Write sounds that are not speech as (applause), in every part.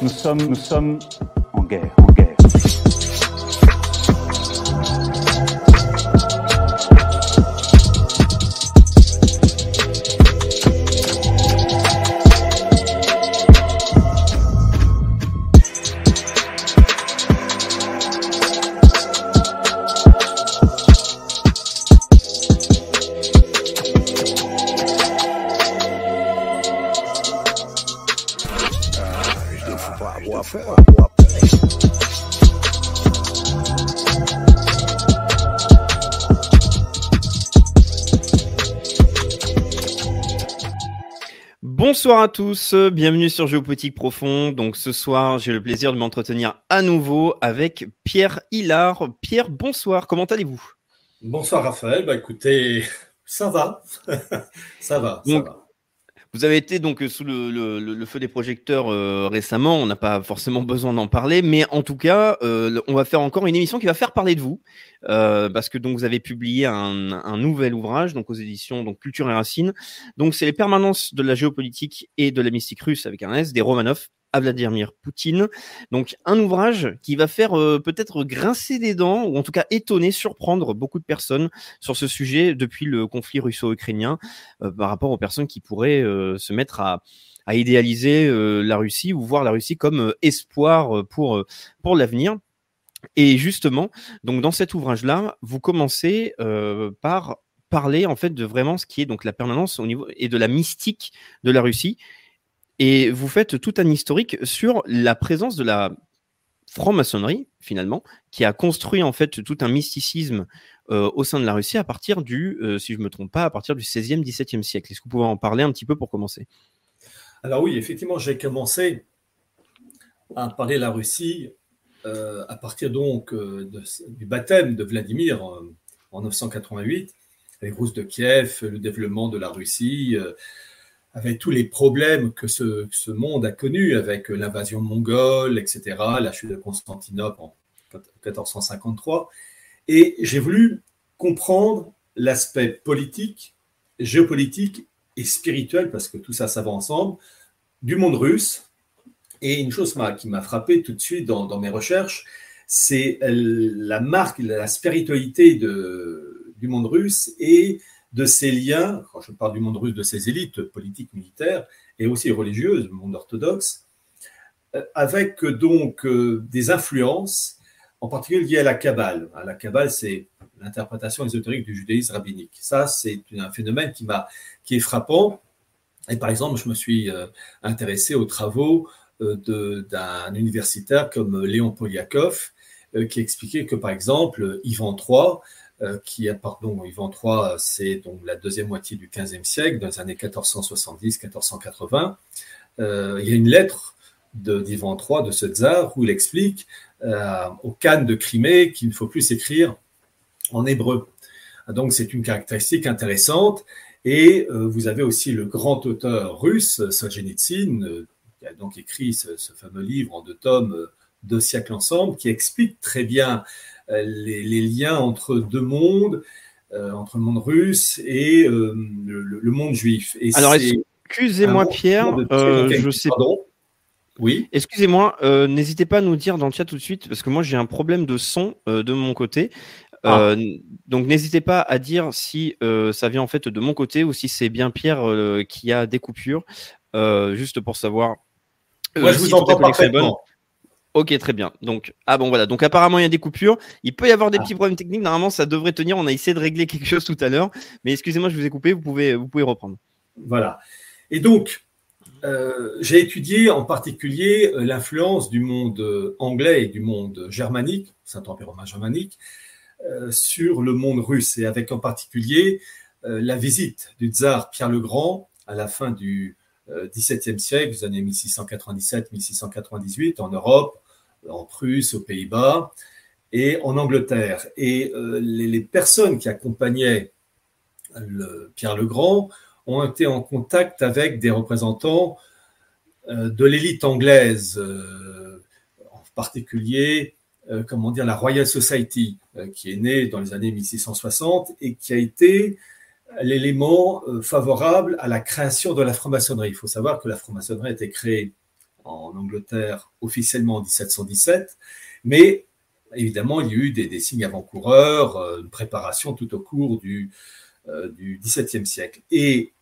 Nous sommes, nous sommes en guerre. Bonsoir à tous, bienvenue sur Géopolitique Profond. Donc ce soir, j'ai le plaisir de m'entretenir à nouveau avec Pierre Hillard. Pierre, bonsoir, comment allez-vous? Bonsoir Raphaël, bah écoutez, (laughs) ça va, (laughs) ça va, ça Donc, va. Vous avez été donc sous le, feu des projecteurs euh, récemment, on n'a pas forcément besoin d'en parler, mais en tout cas, euh, on va faire encore une émission qui va faire parler de vous, euh, parce que donc vous avez publié un, un nouvel ouvrage donc aux éditions donc Culture et Racines. Donc c'est les permanences de la géopolitique et de la mystique russe avec un S des Romanov à Vladimir Poutine. Donc un ouvrage qui va faire euh, peut-être grincer des dents ou en tout cas étonner, surprendre beaucoup de personnes sur ce sujet depuis le conflit russo-ukrainien euh, par rapport aux personnes qui pourraient euh, se mettre à, à idéaliser la Russie ou voir la Russie comme espoir pour, pour l'avenir. Et justement, donc dans cet ouvrage-là, vous commencez par parler en fait de vraiment ce qui est donc la permanence au niveau et de la mystique de la Russie. Et vous faites tout un historique sur la présence de la franc-maçonnerie finalement, qui a construit en fait tout un mysticisme euh, au sein de la Russie à partir du, euh, si je me trompe pas, à partir du 16e, 17e siècle. Est-ce que vous pouvez en parler un petit peu pour commencer? Alors oui, effectivement, j'ai commencé à parler de la Russie euh, à partir donc du baptême de Vladimir en 988, avec Rousse de Kiev, le développement de la Russie, avec tous les problèmes que ce, monde a connus, avec l'invasion mongole, etc., la chute de Constantinople en 1453. Et j'ai voulu comprendre l'aspect politique, géopolitique et spirituel, parce que tout ça, ça va ensemble, du monde russe. Et une chose qui m'a frappé tout de suite dans, mes recherches, c'est euh, la marque, la spiritualité du monde russe et de ses liens, quand je parle du monde russe, de ses élites politiques, militaires et aussi religieuses, monde orthodoxe, euh, avec euh, donc euh, des influences, en particulier liées à la Kabbale. Hein, La Kabbale, c'est l'interprétation ésotérique du judaïsme rabbinique. Ça, c'est un phénomène qui, qui est frappant. Et par exemple, je me suis intéressé aux travaux d'un universitaire comme Léon Poliakov, qui expliquait que, par exemple, Ivan III, qui a, pardon, Ivan III, c'est donc la deuxième moitié du XVe siècle, dans les années 1470-1480, euh, il y a une lettre d'Ivan III, de ce tsar, où il explique euh, au Khan de Crimée qu'il ne faut plus s'écrire en hébreu. Donc c'est une caractéristique intéressante. Et euh, vous avez aussi le grand auteur russe, Solzhenitsyn, euh, qui a donc écrit ce, ce fameux livre en deux tomes, euh, Deux siècles ensemble, qui explique très bien euh, les, les liens entre deux mondes, euh, entre le monde russe et euh, le, monde juif. Et Alors, Excusez-moi Pierre, de- euh, je sais Pardon? Oui. Excusez-moi, euh, n'hésitez pas à nous dire dans le chat tout de suite, parce que moi j'ai un problème de son euh, de mon côté. Ah. Euh, donc n'hésitez pas à dire si euh, ça vient en fait de mon côté ou si c'est bien Pierre euh, qui a des coupures, euh, juste pour savoir. euh, Moi, je si vous entends parfaitement. Ok, très bien. Donc, ah bon, voilà. Donc, apparemment, il y a des coupures. Il peut y avoir des Ah. petits problèmes techniques. Normalement, ça devrait tenir. On a essayé de régler (laughs) quelque chose tout à l'heure. Mais excusez-moi, je vous ai coupé. Vous pouvez, vous pouvez reprendre. Voilà. Et donc, euh, j'ai étudié en particulier euh, l'influence du monde euh, anglais et du monde germanique, Saint-Empire romain germanique, euh, sur le monde russe, et avec en particulier euh, la visite du tsar Pierre le Grand à la fin du XVIIe siècle, des années 1697-1698, en Europe, en Prusse, aux Pays-Bas et en Angleterre. Et euh, les, les personnes qui accompagnaient Pierre le Grand ont été en contact avec des représentants euh, de l'élite anglaise, euh, en particulier, euh, comment dire, la Royal Society, euh, qui est née dans les années 1660 et qui a été l'élément euh, favorable à la création de la franc-maçonnerie. Il faut savoir que la franc-maçonnerie a été créée en Angleterre officiellement en 1717, mais évidemment, il y a eu des, signes avant-coureurs, euh, une préparation tout au cours du, du XVIIe siècle. Et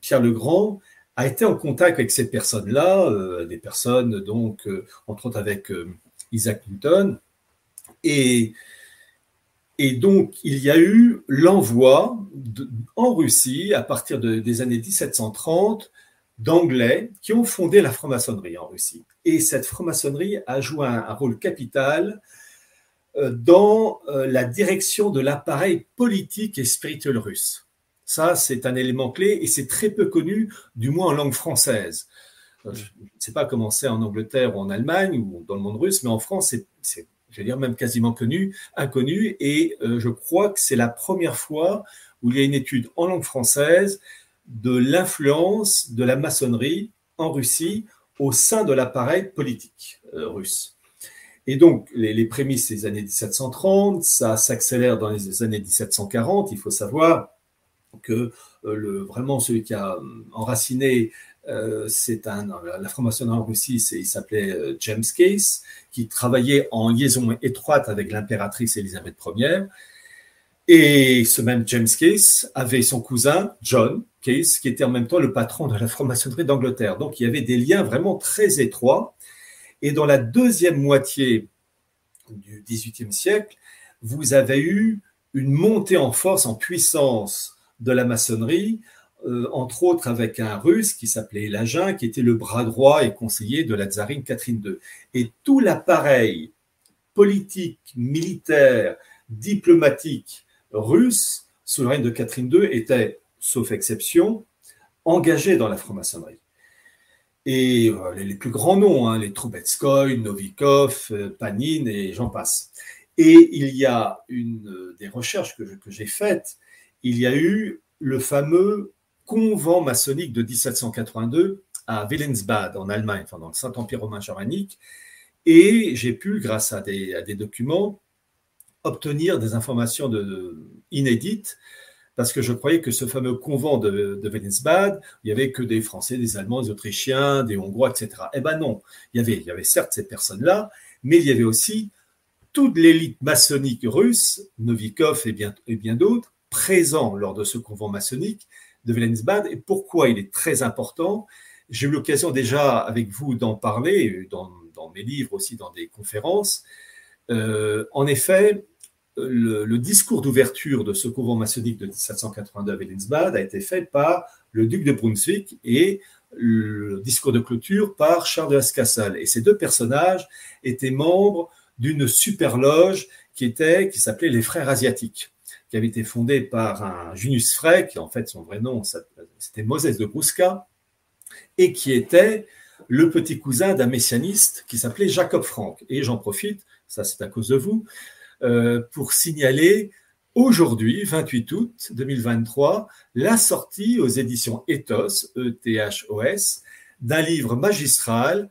Pierre le Grand a été en contact avec ces personnes-là, des personnes donc, entre autres avec Isaac Newton, et et donc, il y a eu l'envoi en Russie, à partir des années 1730, d'Anglais qui ont fondé la franc-maçonnerie en Russie. Et cette franc-maçonnerie a joué un, rôle capital euh, dans euh, la direction de l'appareil politique et spirituel russe. Ça, c'est un élément clé et c'est très peu connu, du moins en langue française. Euh, je ne sais pas comment c'est en Angleterre ou en Allemagne ou dans le monde russe, mais en France, c'est je vais dire même quasiment connu, inconnu, et euh, je crois que c'est la première fois où il y a une étude en langue française de l'influence de la maçonnerie en Russie au sein de l'appareil politique euh, russe. Et donc, les, prémices des années 1730, ça s'accélère dans les années 1740. Il faut savoir que euh, vraiment celui qui a enraciné euh, c'est un, la franc-maçonnerie en Russie, il s'appelait euh, James Case, qui travaillait en liaison étroite avec l'impératrice Élisabeth Ier. Et ce même James Case avait son cousin John Case, qui était en même temps le patron de la franc-maçonnerie d'Angleterre. Donc il y avait des liens vraiment très étroits. Et dans la deuxième moitié du XVIIIe siècle, vous avez eu une montée en force, en puissance de la maçonnerie euh, entre autres avec un russe qui s'appelait Lagin, qui était le bras droit et conseiller de la tsarine Catherine II. Et tout l'appareil politique, militaire, diplomatique russe sous le règne de Catherine II était, sauf exception, engagé dans la franc-maçonnerie. Et euh, les plus grands noms, hein, les Troubetskoy, Novikov, euh, Panine et j'en passe. Et il y a une des recherches que j'ai faites, il y a eu le fameux convent maçonnique de 1782 à Willensbad en Allemagne, enfin dans le Saint-Empire romain germanique, et j'ai pu, grâce à des, documents, obtenir des informations de, inédites, parce que je croyais que ce fameux convent de, de Willensbad, il n'y avait que des Français, des Allemands, des Autrichiens, des Hongrois, etc. Eh ben non, il y avait, il y avait certes ces personnes-là, mais il y avait aussi toute l'élite maçonnique russe, Novikov et bien, et bien d'autres, présents lors de ce convent maçonnique, de Willensbad et pourquoi il est très important. J'ai eu l'occasion déjà avec vous d'en parler, dans, mes livres aussi, dans des conférences. Euh, en effet, le, discours d'ouverture de ce couvent maçonnique de 1782 à Willensbad a été fait par le duc de Brunswick et le discours de clôture par Charles de Ascassel. Et ces deux personnages étaient membres d'une super loge qui était, qui s'appelait les Frères Asiatiques qui avait été fondé par un Junius Frey, qui en fait son vrai nom, c'était Moses de Gruska, et qui était le petit cousin d'un messianiste qui s'appelait Jacob Frank. Et j'en profite, ça c'est à cause de vous, euh, pour signaler aujourd'hui, 28 août 2023, la sortie aux éditions Ethos, E-T-H-O-S, d'un livre magistral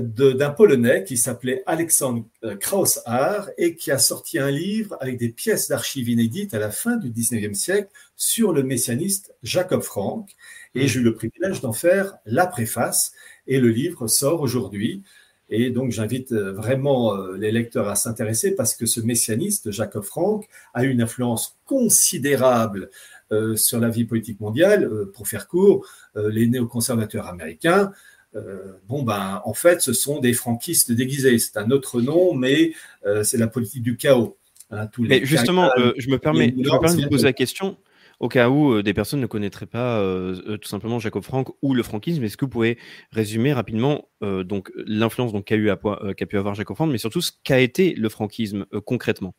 d'un Polonais qui s'appelait Alexandre euh, Kraushar et qui a sorti un livre avec des pièces d'archives inédites à la fin du 19e siècle sur le messianiste Jacob Frank. Et j'ai eu le privilège d'en faire la préface et le livre sort aujourd'hui. Et donc j'invite euh, vraiment euh, les lecteurs à s'intéresser parce que ce messianiste, Jacob Frank, a eu une influence considérable sur la vie politique mondiale. Pour faire court, les néoconservateurs américains euh, bon, ben, en fait, ce sont des franquistes déguisés. C'est un autre nom, mais euh, c'est la politique du chaos. Hein, mais justement, euh, je me permets, de vous poser la question au cas où des personnes ne connaîtraient pas tout simplement Jacob Frank ou le franquisme, est-ce que vous pouvez résumer rapidement donc l'influence qu'a eu qu'a pu avoir Jacob Frank, mais surtout ce qu'a été le franquisme concrètement?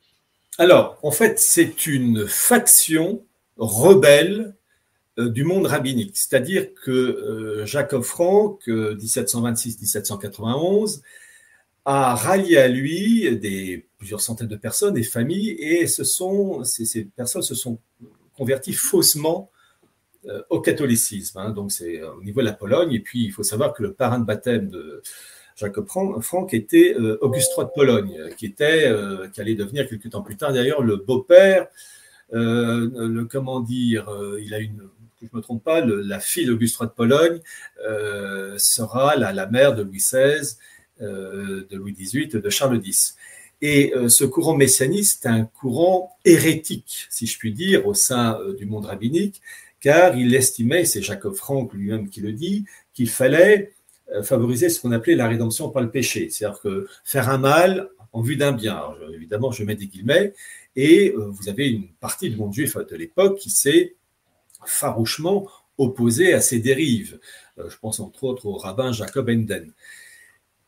Alors, en fait, c'est une faction rebelle du monde rabbinique. C'est-à-dire que euh, Jacob Frank, 1726-1791, euh, a rallié à lui des, plusieurs centaines de personnes, des familles, et ces, personnes se sont converties faussement au catholicisme. Hein. donc c'est au niveau de la Pologne. Et puis il faut savoir que le parrain de baptême de Jacob Frank était Auguste III de Pologne, qui était, allait devenir quelques temps plus tard d'ailleurs le beau-père, le comment dire, il a une je ne me trompe pas, la fille d'Auguste III de Pologne sera la, mère de Louis XVI, de Louis XVIII, de Charles X. Et ce courant messianiste est un courant hérétique, si je puis dire, au sein du monde rabbinique, car il estimait, c'est Jacob Frank lui-même qui le dit, qu'il fallait euh, favoriser ce qu'on appelait la rédemption par le péché, c'est-à-dire que faire un mal en vue d'un bien. évidemment, je mets des guillemets, et euh, vous avez une partie du monde juif de l'époque qui s'est farouchement opposée à ces dérives. Euh, je pense entre autres au rabbin Jacob Enden.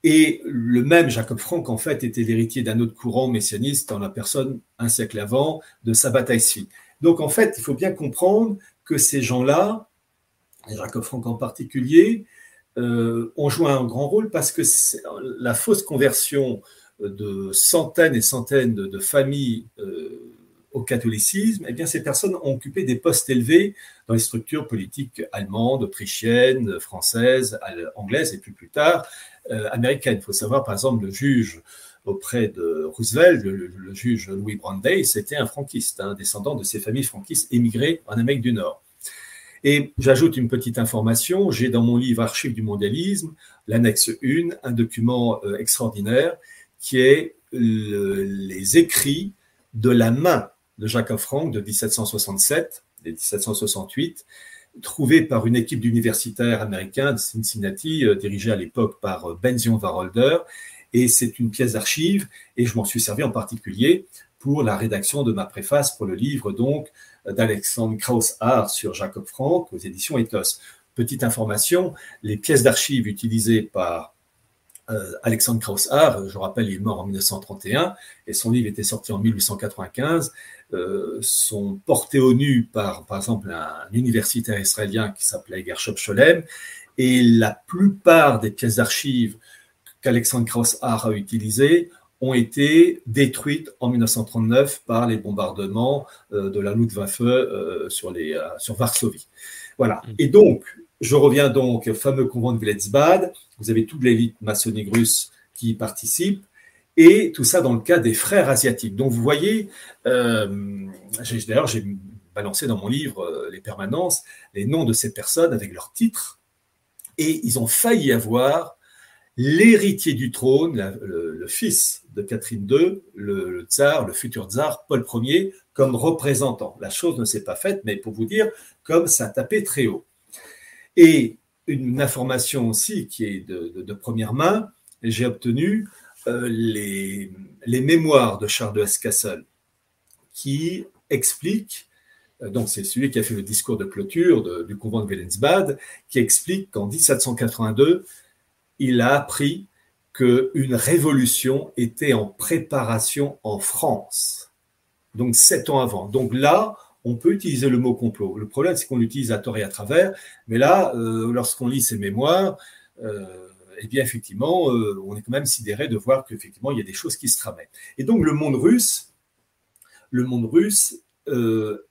Et le même Jacob Frank, en fait, était l'héritier d'un autre courant messianiste en la personne, un siècle avant, de Sabbat Donc, en fait, il faut bien comprendre que ces gens-là, Jacob Frank en particulier, euh, ont joué un grand rôle parce que la fausse conversion de centaines et centaines de, familles euh, au catholicisme, eh bien, ces personnes ont occupé des postes élevés dans les structures politiques allemandes, autrichiennes, françaises, anglaises et plus plus tard euh, américaines. Il faut savoir, par exemple, le juge auprès de Roosevelt, le, juge Louis Brandeis, c'était un franquiste, un descendant de ces familles franquistes émigrées en Amérique du Nord. Et j'ajoute une petite information, j'ai dans mon livre Archives du mondialisme, l'annexe 1, un document euh, extraordinaire qui est les écrits de la main de Jacob Frank de 1767 et 1768, trouvés par une équipe d'universitaires américains de Cincinnati, euh, dirigée à l'époque par euh, Benzion Warholder, et c'est une pièce d'archive, et je m'en suis servi en particulier pour la rédaction de ma préface pour le livre donc d'Alexandre Krauss-Hart sur Jacob Frank aux éditions Ethos. Petite information, les pièces d'archives utilisées par Alexandre Krauss-Hart, je rappelle, il est mort en 1931 et son livre était sorti en 1895, euh, sont portées au nu par, par exemple, un, universitaire israélien qui s'appelait Gershom Scholem et la plupart des pièces d'archives qu'Alexandre Krauss-Hart a utilisées ont été détruites en 1939 par les bombardements euh, de la Luftwaffe euh, sur, les, euh, sur Varsovie. Voilà. Mm. Et donc, je reviens donc au fameux convent de Viletsbad. Vous avez toute l'élite maçonnique russe qui y participe. Et tout ça dans le cas des frères asiatiques. Donc, vous voyez, d'ailleurs, j'ai balancé dans mon livre Les permanences les noms de ces personnes avec leurs titres. Et ils ont failli avoir l'héritier du trône, le, fils de Catherine II, le, tsar, le futur tsar Paul Ier, comme représentant. La chose ne s'est pas faite, mais pour vous dire, comme ça tapait très haut. Et une information aussi qui est de, première main, j'ai obtenu euh, les, mémoires de Charles de Escassel qui expliquent euh, donc c'est celui qui a fait le discours de clôture du couvent de Willensbad, qui explique qu'en 1782, il a appris qu'une révolution était en préparation en France. Donc sept ans avant. Donc là, on peut utiliser le mot complot. Le problème, c'est qu'on l'utilise à tort et à travers. Mais là, euh, lorsqu'on lit ses mémoires, euh, eh bien, effectivement, euh, on est quand même sidéré de voir qu'effectivement, il y a des choses qui se tramaient. Et donc, le monde russe, le monde russe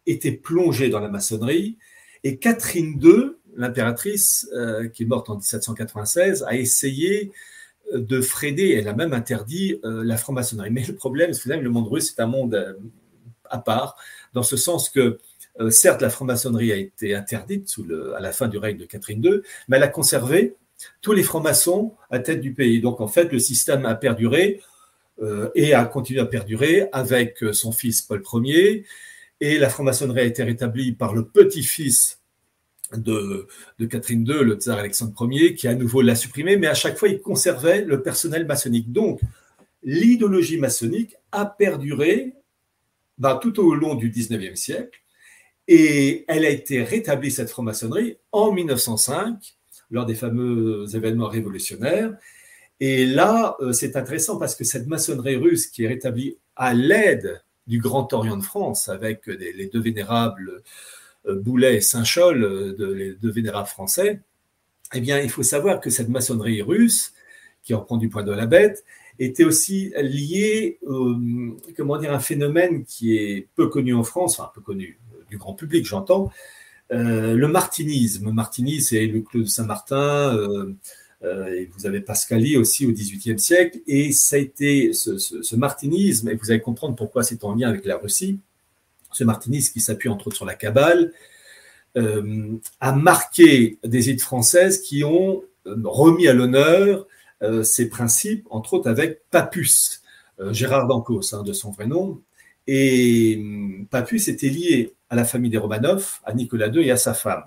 était plongé dans la maçonnerie. Et Catherine II, l'impératrice, qui est morte en 1796, a essayé de freiner, elle a même interdit la franc-maçonnerie. Mais le problème, c'est que le monde russe est un monde à part, dans ce sens que, certes, la franc-maçonnerie a été interdite sous le, à la fin du règne de Catherine II, mais elle a conservé tous les francs-maçons à tête du pays. Donc, en fait, le système a perduré et a continué à perdurer avec son fils Paul Ier. Et la franc-maçonnerie a été rétablie par le petit-fils de, Catherine II, le tsar Alexandre Ier, qui à nouveau l'a supprimé, mais à chaque fois, il conservait le personnel maçonnique. Donc, l'idéologie maçonnique a perduré bah, tout au long du 19e siècle, et elle a été rétablie, cette franc-maçonnerie, en 1905, lors des fameux événements révolutionnaires. Et là, euh, c'est intéressant parce que cette maçonnerie russe qui est rétablie à l'aide du Grand Orient de France, avec les deux vénérables euh, Boulet et Saint-Chol, euh, les deux vénérables français, eh bien, il faut savoir que cette maçonnerie russe, qui reprend du point de la bête, était aussi liée, comment dire, un phénomène qui est peu connu en France, enfin peu connu euh, du grand public, j'entends, le martinisme. Martini, c'est le clos de Saint-Martin. et vous avez Pascali aussi au XVIIIe siècle, et ça a été ce, martinisme, et vous allez comprendre pourquoi c'est en lien avec la Russie, ce martinisme qui s'appuie entre autres sur la Kabbale, a marqué des élites françaises qui ont remis à l'honneur ces principes, entre autres avec Papus, Gérard d'Ancos, hein, de son vrai nom. Et Papus était lié à la famille des Romanov, à Nicolas II et à sa femme.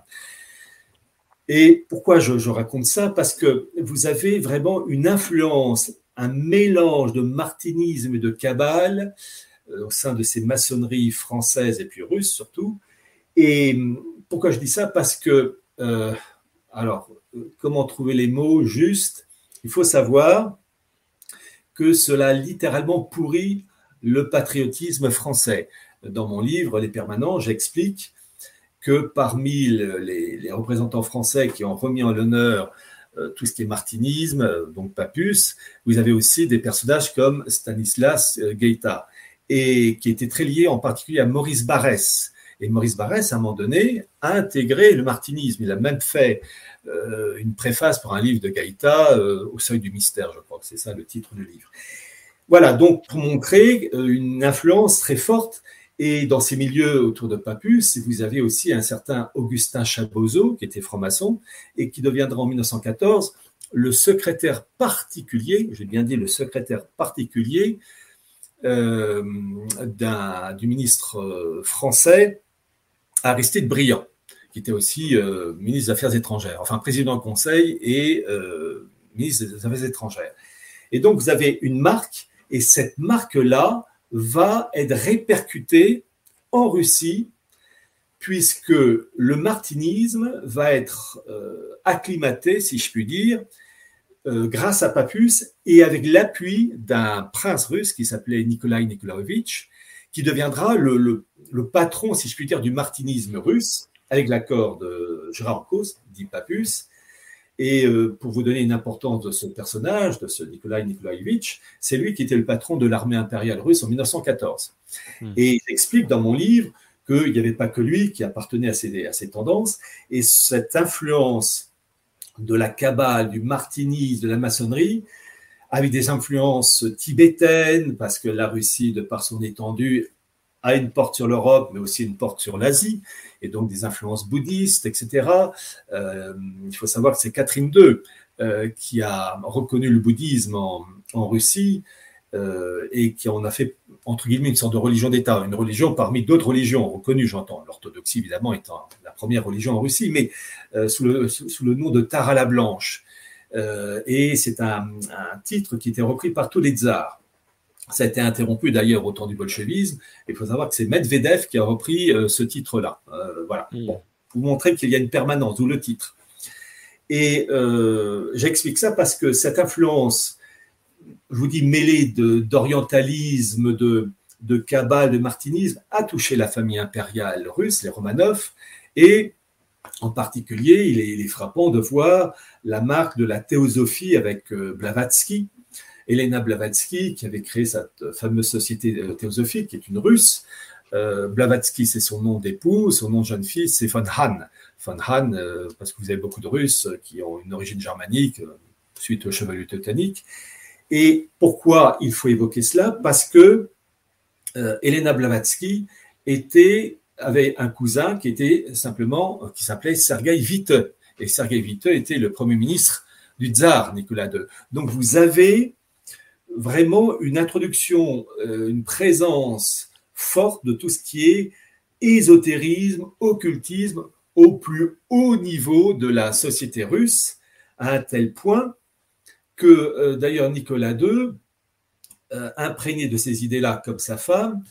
Et pourquoi je, raconte ça? Parce que vous avez vraiment une influence, un mélange de martinisme et de cabale euh, au sein de ces maçonneries françaises et puis russes surtout. Et pourquoi je dis ça? Parce que, euh, alors, comment trouver les mots justes? Il faut savoir que cela littéralement pourrit le patriotisme français. Dans mon livre Les Permanents, j'explique que parmi les, représentants français qui ont remis en l'honneur euh, tout ce qui est martinisme, euh, donc Papus, vous avez aussi des personnages comme Stanislas euh, Guaita, et qui étaient très liés en particulier à Maurice Barrès. Et Maurice Barrès, à un moment donné, a intégré le martinisme. Il a même fait une préface pour un livre de Gaïta, Au seuil du mystère, je crois que c'est ça le titre du livre. Voilà, donc pour montrer une influence très forte et dans ces milieux autour de Papus, vous avez aussi un certain Augustin Chabozo, qui était franc-maçon, et qui deviendra en 1914 le secrétaire particulier, j'ai bien dit le secrétaire particulier euh, du ministre euh, français Aristide Briand, qui était aussi euh, ministre des Affaires étrangères, enfin président du Conseil et ministre des Affaires étrangères. Et donc vous avez une marque, et cette marque-là, va être répercuté en Russie, puisque le martinisme va être euh, acclimaté, si je puis dire, euh, grâce à Papus et avec l'appui d'un prince russe qui s'appelait Nikolai Nikolaevitch, qui deviendra le, patron, si je puis dire, du martinisme russe, avec l'accord de Gérard Kos, dit Papus, et euh, pour vous donner une importance de ce personnage, de ce Nikolai Nikolaevitch, c'est lui qui était le patron de l'armée impériale russe en 1914. Hmm. Et j'explique dans mon livre qu'il n'y avait pas que lui qui appartenait à ces, à ces tendances, et cette influence de la cabale, du martinisme, de la maçonnerie, avec des influences tibétaines, parce que la Russie, de par son étendue, a une porte sur l'Europe, mais aussi une porte sur l'Asie, et donc des influences bouddhistes, etc. Euh, il faut savoir que c'est Catherine II euh, qui a reconnu le bouddhisme en, Russie euh, et qui en a fait, entre guillemets, une sorte de religion d'État, une religion parmi d'autres religions reconnues, j'entends, l'orthodoxie évidemment étant la première religion en Russie, mais sous, le, sous, le, nom de Tara la Blanche. et c'est un, un, titre qui était repris par tous les tsars. Ça a été interrompu d'ailleurs au temps du bolchevisme. Il faut savoir que c'est Medvedev qui a repris euh, ce titre-là. Euh, voilà. Hmm. Bon, vous montrer qu'il y a une permanence, d'où le titre. Et euh, j'explique ça parce que cette influence, je vous dis, mêlée d'orientalisme, de, de cabale, de martinisme, a touché la famille impériale russe, les Romanov, et en particulier, il est, il est frappant de voir la marque de la théosophie avec Blavatsky, Elena Blavatsky, qui avait créé cette fameuse société théosophique, qui est une russe. Euh, Blavatsky, c'est son nom d'époux, son nom de jeune fille, c'est von Hahn. Von Hahn, euh, parce que vous avez beaucoup de Russes qui ont une origine germanique, euh, suite au chevalier teutonique. Et pourquoi il faut évoquer cela? Parce que Elena Blavatsky était, avait un cousin qui était simplement, qui s'appelait Sergei Witte. Et Sergei Witte était le premier ministre du tsar Nicolas II. Donc vous avez vraiment une introduction, euh, une présence forte de tout ce qui est ésotérisme, occultisme au plus haut niveau de la société russe, à un tel point que euh, d'ailleurs Nicolas II, euh, imprégné de ces idées-là comme sa femme,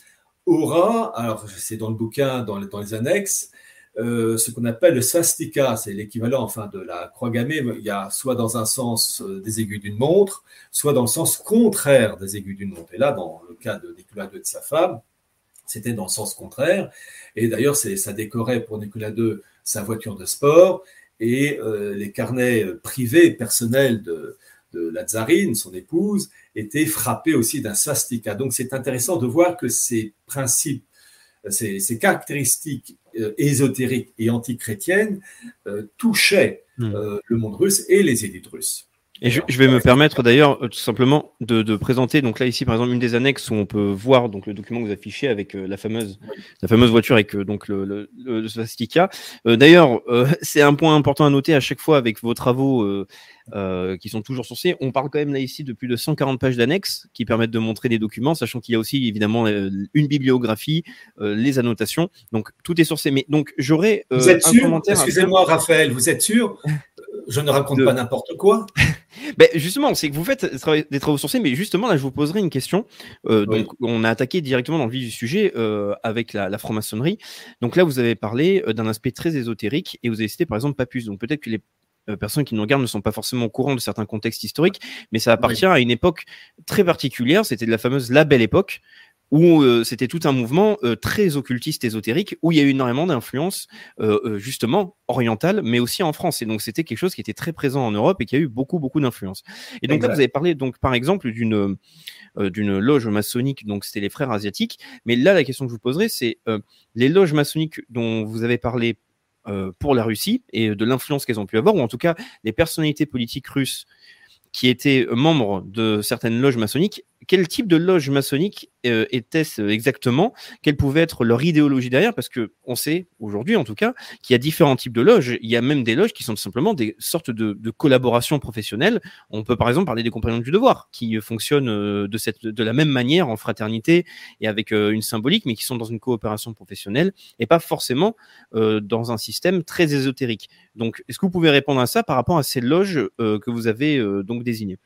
aura, alors c'est dans le bouquin, dans les annexes, euh, ce qu'on appelle le swastika, c'est l'équivalent enfin de la croix gammée. Il y a soit dans un sens euh, des aiguilles d'une montre, soit dans le sens contraire des aiguilles d'une montre. Et là, dans le cas de Nicolas II et de sa femme, c'était dans le sens contraire. Et d'ailleurs, ça décorait pour Nicolas II sa voiture de sport et euh, les carnets privés, personnels de, la tsarine, son épouse, étaient frappés aussi d'un swastika. Donc c'est intéressant de voir que ces principes, ces, caractéristiques ésotérique et antichrétienne euh, touchait hmm. euh, le monde russe et les élites russes. Et je, vais me permettre d'ailleurs tout simplement de, présenter donc là ici par exemple une des annexes où on peut voir donc le document que vous affichez avec la fameuse la fameuse voiture avec donc le, le, le Svastika. d'ailleurs (laughs) c'est un point important à noter à chaque fois avec vos travaux euh, qui sont toujours sourcés. On parle quand même là ici de plus de 140 pages d'annexes qui permettent de montrer des documents, sachant qu'il y a aussi évidemment euh, une bibliographie, euh, les annotations. Donc tout est sourcé. Mais donc j'aurais vous êtes sûr? Excusez-moi, Raphaël, vous êtes sûr? (laughs) Je ne raconte pas n'importe quoi. (laughs) ben justement, c'est que vous faites des travaux sourcés, mais justement là, je vous poserai une question. Donc, on a attaqué directement dans le vif du sujet avec la, la franc-maçonnerie. Donc là, vous avez parlé d'un aspect très ésotérique et vous avez cité par exemple Papus. Donc peut-être que les euh, personnes qui nous regardent ne sont pas forcément au courant de certains contextes historiques, mais ça appartient à une époque très particulière. C'était de la fameuse La Belle Époque, où euh, c'était tout un mouvement euh, très occultiste ésotérique où il y a eu énormément d'influence justement orientale mais aussi en France. Et donc c'était quelque chose qui était très présent en Europe et qui a eu beaucoup beaucoup d'influence et donc là vous avez parlé donc par exemple d'une d'une loge maçonnique donc c'était les frères asiatiques. Mais là la question que je vous poserai c'est les loges maçonniques dont vous avez parlé euh, pour la Russie et de l'influence qu'elles ont pu avoir, ou en tout cas les personnalités politiques russes qui étaient membres de certaines loges maçonniques quel type de loge maçonnique euh, était-ce exactement? Quelle pouvait être leur idéologie derrière? Parce que on sait aujourd'hui, en tout cas, qu'il y a différents types de loges. Il y a même des loges qui sont simplement des sortes de, de collaborations professionnelles. On peut par exemple parler des compagnons du devoir, qui fonctionnent euh, de cette, de la même manière en fraternité et avec euh, une symbolique, mais qui sont dans une coopération professionnelle et pas forcément dans un système très ésotérique. Donc, est-ce que vous pouvez répondre à ça par rapport à ces loges que vous avez donc désignées?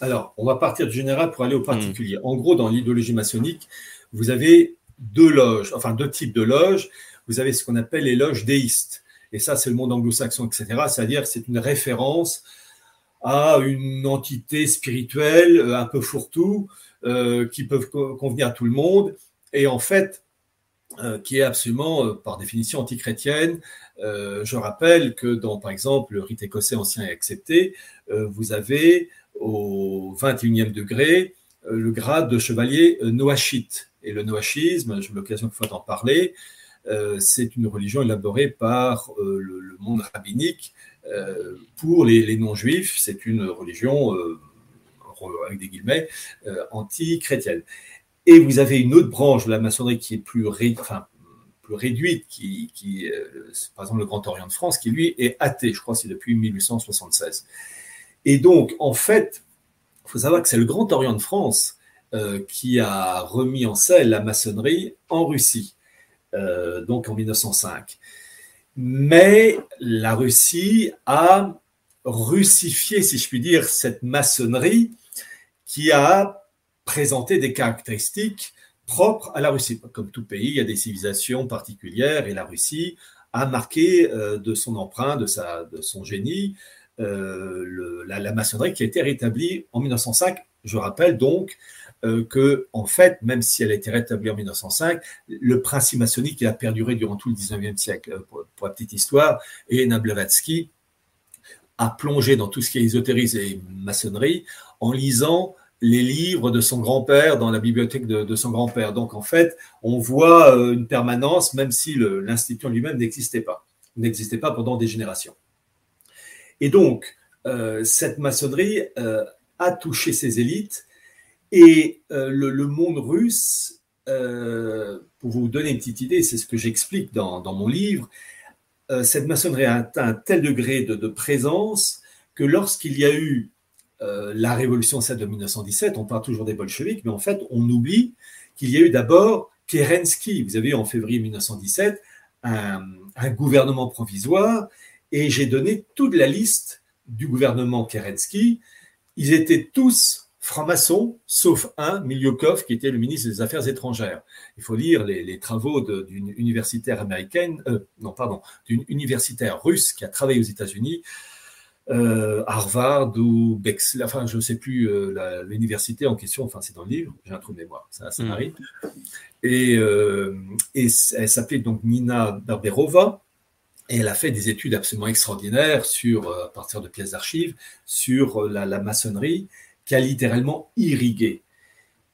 Alors, on va partir du général pour aller au particulier. Hmm. En gros, dans l'idéologie maçonnique, vous avez deux loges, enfin deux types de loges. Vous avez ce qu'on appelle les loges déistes. Et ça, c'est le monde anglo-saxon, etc. C'est-à-dire c'est une référence à une entité spirituelle euh, un peu fourre-tout, euh, qui peuvent convenir à tout le monde, et en fait, euh, qui est absolument, par définition, antichrétienne. je rappelle que dans, par exemple, le rite écossais ancien et accepté, vous avez au 21e degré euh, le grade de chevalier euh, noachite. Et le noachisme, j'ai l'occasion de fois d'en parler, euh, c'est une religion élaborée par le, monde rabbinique. pour les, non-juifs, c'est une religion, avec des guillemets, anti-chrétienne. Et vous avez une autre branche de la maçonnerie qui est plus, plus réduite, qui, qui par exemple le Grand Orient de France, qui lui est athée, je crois c'est depuis 1876. Et donc, en fait, il faut savoir que c'est le Grand Orient de France euh, qui a remis en selle la maçonnerie en Russie, euh, donc en 1905. Mais la Russie a russifié, si je puis dire, cette maçonnerie qui a présenté des caractéristiques propres à la Russie. Comme tout pays, il y a des civilisations particulières et la Russie a marqué euh, de son emprunt, de, sa, de son génie, euh, la, maçonnerie qui a été rétablie en 1905. Je rappelle donc euh, que, en fait, même si elle a été rétablie en 1905, le principe maçonnique a perduré durant tout le 19e siècle. Euh, pour, la petite histoire, Elena Blavatsky a plongé dans tout ce qui est ésotérisme et maçonnerie en lisant les livres de son grand-père dans la bibliothèque de, de son grand-père. Donc en fait, on voit une permanence, même si l'institut lui-même n'existait pas, n'existait pas pendant des générations. Et donc, euh, cette maçonnerie euh, a touché ces élites et euh, le, monde russe, pour vous donner une petite idée, c'est ce que j'explique dans, mon livre, cette maçonnerie a atteint un tel degré de, présence que lorsqu'il y a eu la révolution celle de 1917, on parle toujours des bolcheviks, mais en fait, on oublie qu'il y a eu d'abord Kerensky. Vous avez eu en février 1917 un, un gouvernement provisoire et j'ai donné toute la liste du gouvernement Kerensky. Ils étaient tous francs-maçons, sauf un, Milyukov, qui était le ministre des Affaires étrangères. Il faut lire les, travaux d'une universitaire américaine, euh, non, pardon, d'une universitaire russe qui a travaillé aux États-Unis, euh, Harvard ou Bexley, enfin, je ne sais plus euh, l'université en question, enfin, c'est dans le livre, j'ai un trou de mémoire, ça, ça mm. m'arrive. Et, et elle s'appelait donc Nina Barberova, et elle a fait des études absolument extraordinaires sur, euh, à partir de pièces d'archives, sur euh, la, maçonnerie, qui a littéralement irrigué.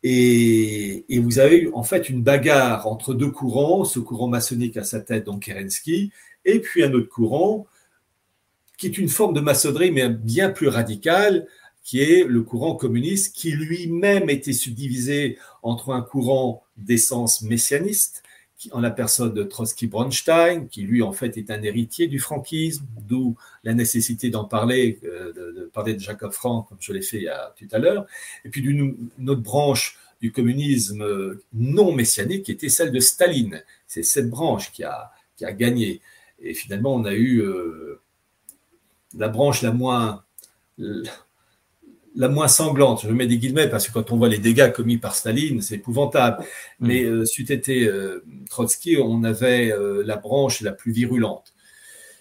Et, vous avez eu en fait une bagarre entre deux courants, ce courant maçonnique à sa tête, donc Kerensky, et puis un autre courant qui est une forme de maçonnerie, mais bien plus radicale, qui est le courant communiste, qui lui-même était subdivisé entre un courant d'essence messianiste, en la personne de Trotsky-Bronstein, qui lui en fait est un héritier du franquisme, d'où la nécessité d'en parler, euh, de, parler de Jacob Frank, comme je l'ai fait tout à l'heure, et puis d'une autre branche du communisme non messianique qui était celle de Staline. C'est cette branche qui a, qui a gagné. Et finalement, on a eu euh, la branche la moins, la moins sanglante. Je mets des guillemets parce que quand on voit les dégâts commis par Staline, c'est épouvantable. Mm. Mais euh, c'eût été euh, Trotsky, on avait euh, la branche la plus virulente.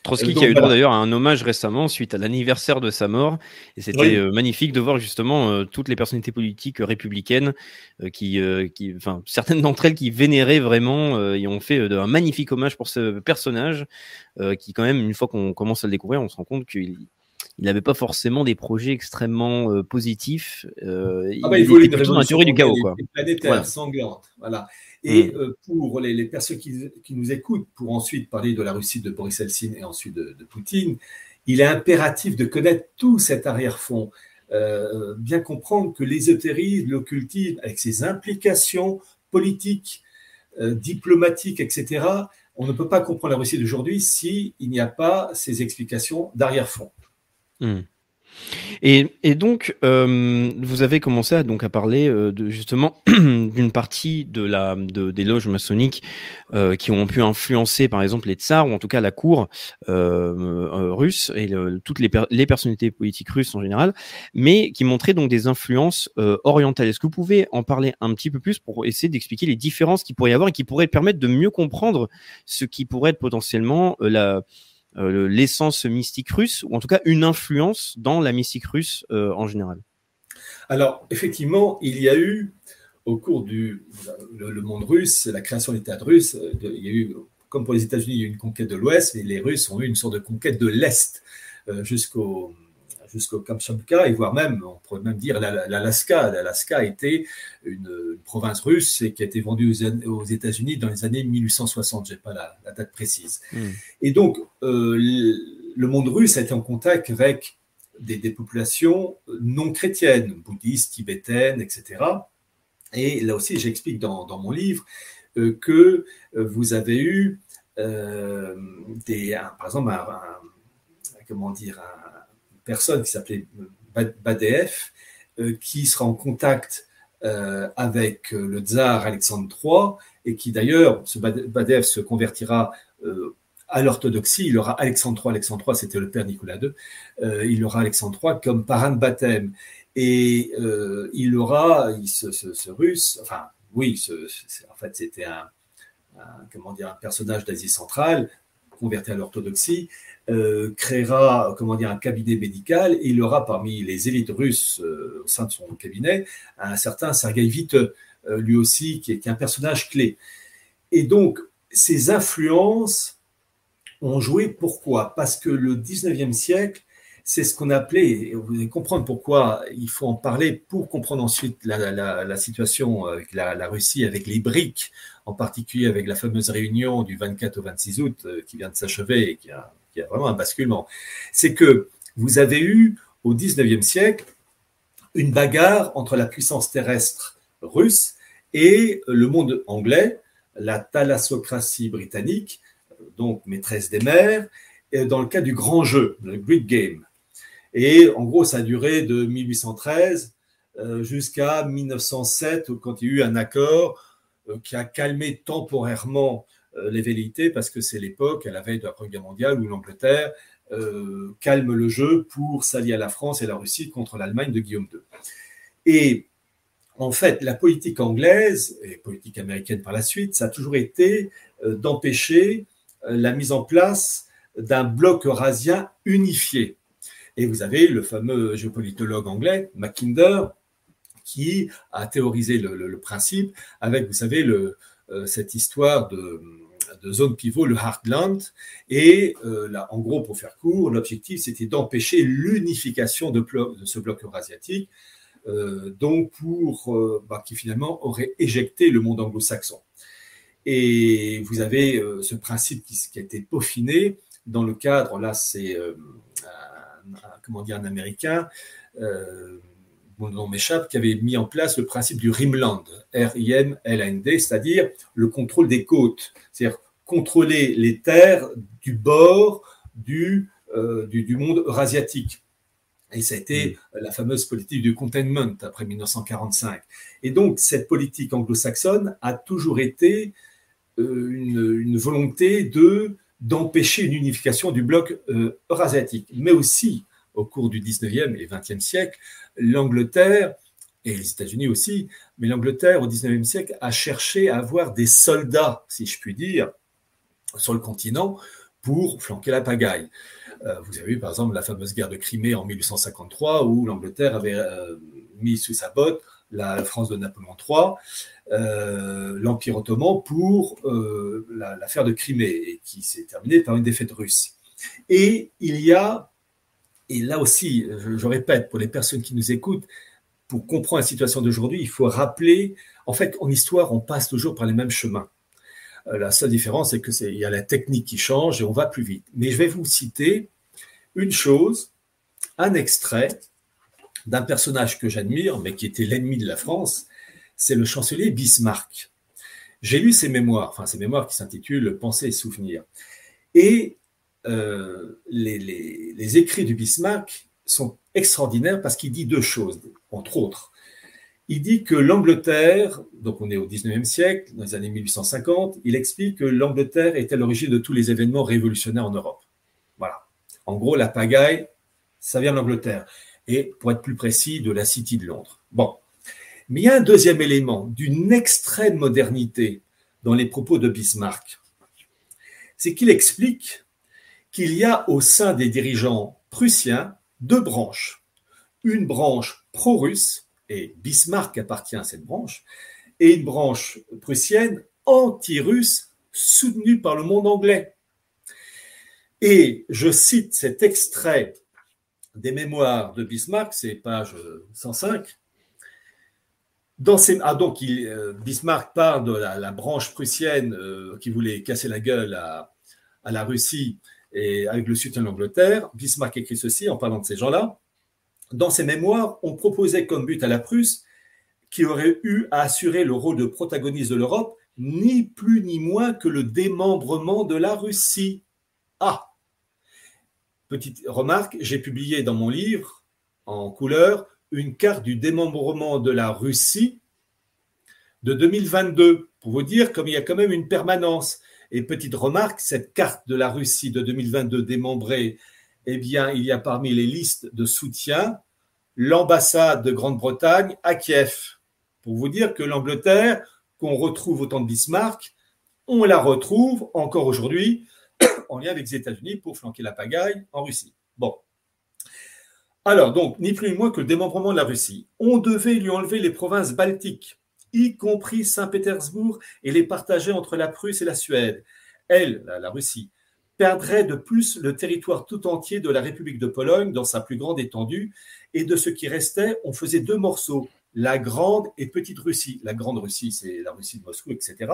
Trotsky qui a eu droit d'ailleurs à un hommage récemment suite à l'anniversaire de sa mort. Et c'était magnifique de voir justement toutes les personnalités politiques républicaines qui, qui, enfin, (laughs) certaines d'entre elles qui vénéraient vraiment et ont fait un magnifique hommage pour ce personnage qui quand même, une fois qu'on commence à le découvrir, on se rend compte qu'il il n'avait pas forcément des projets extrêmement euh, positifs. Euh, ah bah, il, voulait une révolution du chaos, quoi. planétaire sanglante. Voilà. Et mm. euh, pour les, personnes qui, nous écoutent, pour ensuite parler de la Russie de Boris Eltsine et ensuite de, Poutine, il est impératif de connaître tout cet arrière-fond. bien comprendre que l'ésotérisme, l'occultisme, avec ses implications politiques, diplomatiques, etc., on ne peut pas comprendre la Russie d'aujourd'hui s'il n'y a pas ces explications d'arrière-fond. Hmm. Et, donc, euh, vous avez commencé à, donc, à parler euh, justement (clears throat) d'une partie de la, de, des loges maçonniques euh, qui ont pu influencer, par exemple, les tsars, ou en tout cas la cour russe et toutes les, les, personnalités politiques russes en général, mais qui montraient donc des influences orientales. Est-ce que vous pouvez en parler un petit peu plus pour essayer d'expliquer les différences qu'il pourrait y avoir et qui pourraient permettre de mieux comprendre ce qui pourrait être potentiellement la l'essence mystique russe, ou en tout cas une influence dans la mystique russe euh, en général. Alors, effectivement, il y a eu, au cours du le, monde russe, la création de l'État russe, euh, il y a eu, comme pour les États-Unis, une conquête de l'Ouest, mais les Russes ont eu une sorte de conquête de l'Est jusqu'au jusqu'au Kamchatka, et voire même, on pourrait même dire l'Alaska. L'Alaska était une, province russe et qui a été vendue aux, États-Unis dans les années 1860. Je n'ai pas la, date précise. Hmm. Et donc, euh, le monde russe a été en contact avec des, populations non chrétiennes, bouddhistes, tibétaines, etc. Et là aussi, j'explique dans, mon livre euh, que euh, vous avez eu des, par exemple, un, comment dire, personne qui s'appelait Badef, euh, qui sera en contact euh, avec euh, le tsar Alexandre III et qui d'ailleurs, ce Badef se convertira à l'orthodoxie. Il aura Alexandre III, Alexandre III c'était le père Nicolas II, il aura Alexandre III comme parrain de baptême. Et il aura, ce, russe, enfin oui, en fait c'était un, comment dire, un personnage d'Asie centrale, converti à l'orthodoxie, euh, créera comment dire, un cabinet médical et il aura parmi les élites russes euh, au sein de son cabinet un certain Sergei Vite, euh, lui aussi, qui est, un personnage clé. Et donc, ces influences ont joué pourquoi? Parce que le 19e siècle, c'est ce qu'on appelait, et vous allez comprendre pourquoi il faut en parler pour comprendre ensuite la, situation avec la, la, Russie, avec les briques, en particulier avec la fameuse réunion du 24 au 26 août qui vient de s'achever et qui a vraiment un basculement, c'est que vous avez eu au 19e siècle une bagarre entre la puissance terrestre russe et le monde anglais, la thalassocratie britannique, donc maîtresse des mers, dans le cas du grand jeu, le Great Game. Et en gros, ça a duré de 1813 euh, jusqu'à 1907, quand il y a eu un accord euh, qui a calmé temporairement euh, les velléités parce que c'est l'époque, à la veille de la Première Guerre mondiale, où l'Angleterre euh, calme le jeu pour s'allier à la France et la Russie contre l'Allemagne de Guillaume II. Et en fait, la politique anglaise et politique américaine par la suite, ça a toujours été euh, d'empêcher la mise en place d'un bloc eurasien unifié. Et vous avez le fameux géopolitologue anglais, Mackinder, qui a théorisé le, principe avec, vous savez, le, cette histoire de, zone pivot, le Heartland. Et euh, là, en gros, pour faire court, l'objectif, c'était d'empêcher l'unification de, ce bloc eurasiatique, euh, donc pour euh, bah, qui finalement aurait éjecté le monde anglo-saxon. Et vous avez ce principe qui, a été peaufiné dans le cadre, là c'est comment dire, un Américain, mon nom m'échappe, qui avait mis en place le principe du Rimland, R-I-M-L-A-N-D, c'est-à-dire le contrôle des côtes, c'est-à-dire contrôler les terres du bord du, du, monde eurasiatique. Et ça a été la fameuse politique du containment après 1945. Et donc, cette politique anglo-saxonne a toujours été euh, une, volonté de d'empêcher une unification du bloc euh, eurasiatique. Mais aussi, au cours du 19e et 20e siècle, l'Angleterre, et les États-Unis aussi, mais l'Angleterre au 19e siècle a cherché à avoir des soldats, si je puis dire, sur le continent pour flanquer la pagaille. Euh, vous avez vu par exemple la fameuse guerre de Crimée en 1853 où l'Angleterre avait euh, mis sous sa botte la France de Napoléon III, euh, l'Empire ottoman pour l'affaire de Crimée qui s'est terminée par une défaite russe. Et il y a, et là aussi, je, répète pour les personnes qui nous écoutent, pour comprendre la situation d'aujourd'hui, il faut rappeler, en fait, en histoire, on passe toujours par les mêmes chemins. La seule différence, c'est qu'il y a la technique qui change et on va plus vite. Mais je vais vous citer une chose, un extrait d'un personnage que j'admire, mais qui était l'ennemi de la France, c'est le chancelier Bismarck. J'ai lu ses mémoires, enfin ses mémoires qui s'intitulent Pensées et souvenirs. Et euh, les, écrits du Bismarck sont extraordinaires parce qu'il dit deux choses, entre autres. Il dit que l'Angleterre, donc on est au 19e siècle, dans les années 1850, il explique que l'Angleterre était à l'origine de tous les événements révolutionnaires en Europe. En gros, la pagaille, ça vient d'Angleterre. Et pour être plus précis, de la City de Londres. Bon. Mais il y a un deuxième élément d'une extrême modernité dans les propos de Bismarck. C'est qu'il explique qu'il y a au sein des dirigeants prussiens deux branches. Une branche pro-russe, et Bismarck appartient à cette branche, et une branche prussienne anti-russe soutenue par le monde anglais. Et je cite cet extrait des mémoires de Bismarck, c'est page 105. Dans ah donc euh, Bismarck parle de la, branche prussienne euh, qui voulait casser la gueule à, la Russie et avec le soutien de l'Angleterre. Bismarck écrit ceci en parlant de ces gens-là. Dans ses mémoires, on proposait comme but à la Prusse qui aurait eu à assurer le rôle de protagoniste de l'Europe, ni plus ni moins que le démembrement de la Russie. Ah Petite remarque, j'ai publié dans mon livre, en couleur, une carte du démembrement de la Russie de 2022, pour vous dire comme il y a quand même une permanence. Et petite remarque, cette carte de la Russie de 2022 démembrée, eh bien, il y a parmi les listes de soutien l'ambassade de Grande-Bretagne à Kiev. Pour vous dire que l'Angleterre, qu'on retrouve au temps de Bismarck, on la retrouve encore aujourd'hui (coughs) en lien avec les États-Unis pour flanquer la pagaille en Russie. Bon. Alors, donc, ni plus ni moins que le démembrement de la Russie. On devait lui enlever les provinces baltiques, y compris Saint-Pétersbourg, et les partager entre la Prusse et la Suède. Elle, la, Russie, perdrait de plus le territoire tout entier de la République de Pologne dans sa plus grande étendue, et de ce qui restait, on faisait deux morceaux, la Grande et Petite Russie. La Grande Russie, c'est la Russie de Moscou, etc.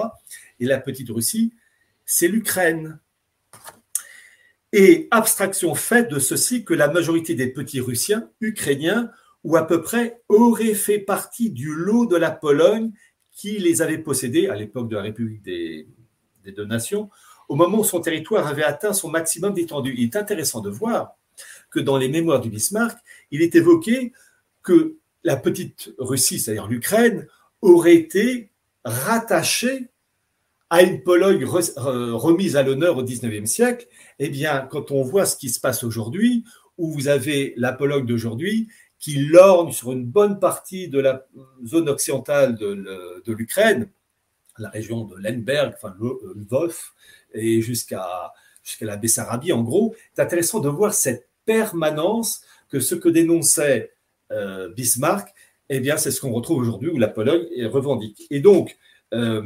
Et la Petite Russie, c'est l'Ukraine. Et abstraction faite de ceci que la majorité des petits Russiens, ukrainiens, ou à peu près, auraient fait partie du lot de la Pologne qui les avait possédés à l'époque de la République des, deux nations, au moment où son territoire avait atteint son maximum d'étendue. Il est intéressant de voir que dans les mémoires du Bismarck, il est évoqué que la petite Russie, c'est-à-dire l'Ukraine, aurait été rattachée à une Pologne remise à l'honneur au XIXe siècle, eh bien, quand on voit ce qui se passe aujourd'hui, où vous avez la Pologne d'aujourd'hui qui lorgne sur une bonne partie de la zone occidentale de l'Ukraine, la région de Lemberg, enfin Lvov, et jusqu'à jusqu'à la Bessarabie, en gros, c'est intéressant de voir cette permanence que ce que dénonçait euh, Bismarck, eh bien, c'est ce qu'on retrouve aujourd'hui où la Pologne revendique. Et donc, euh,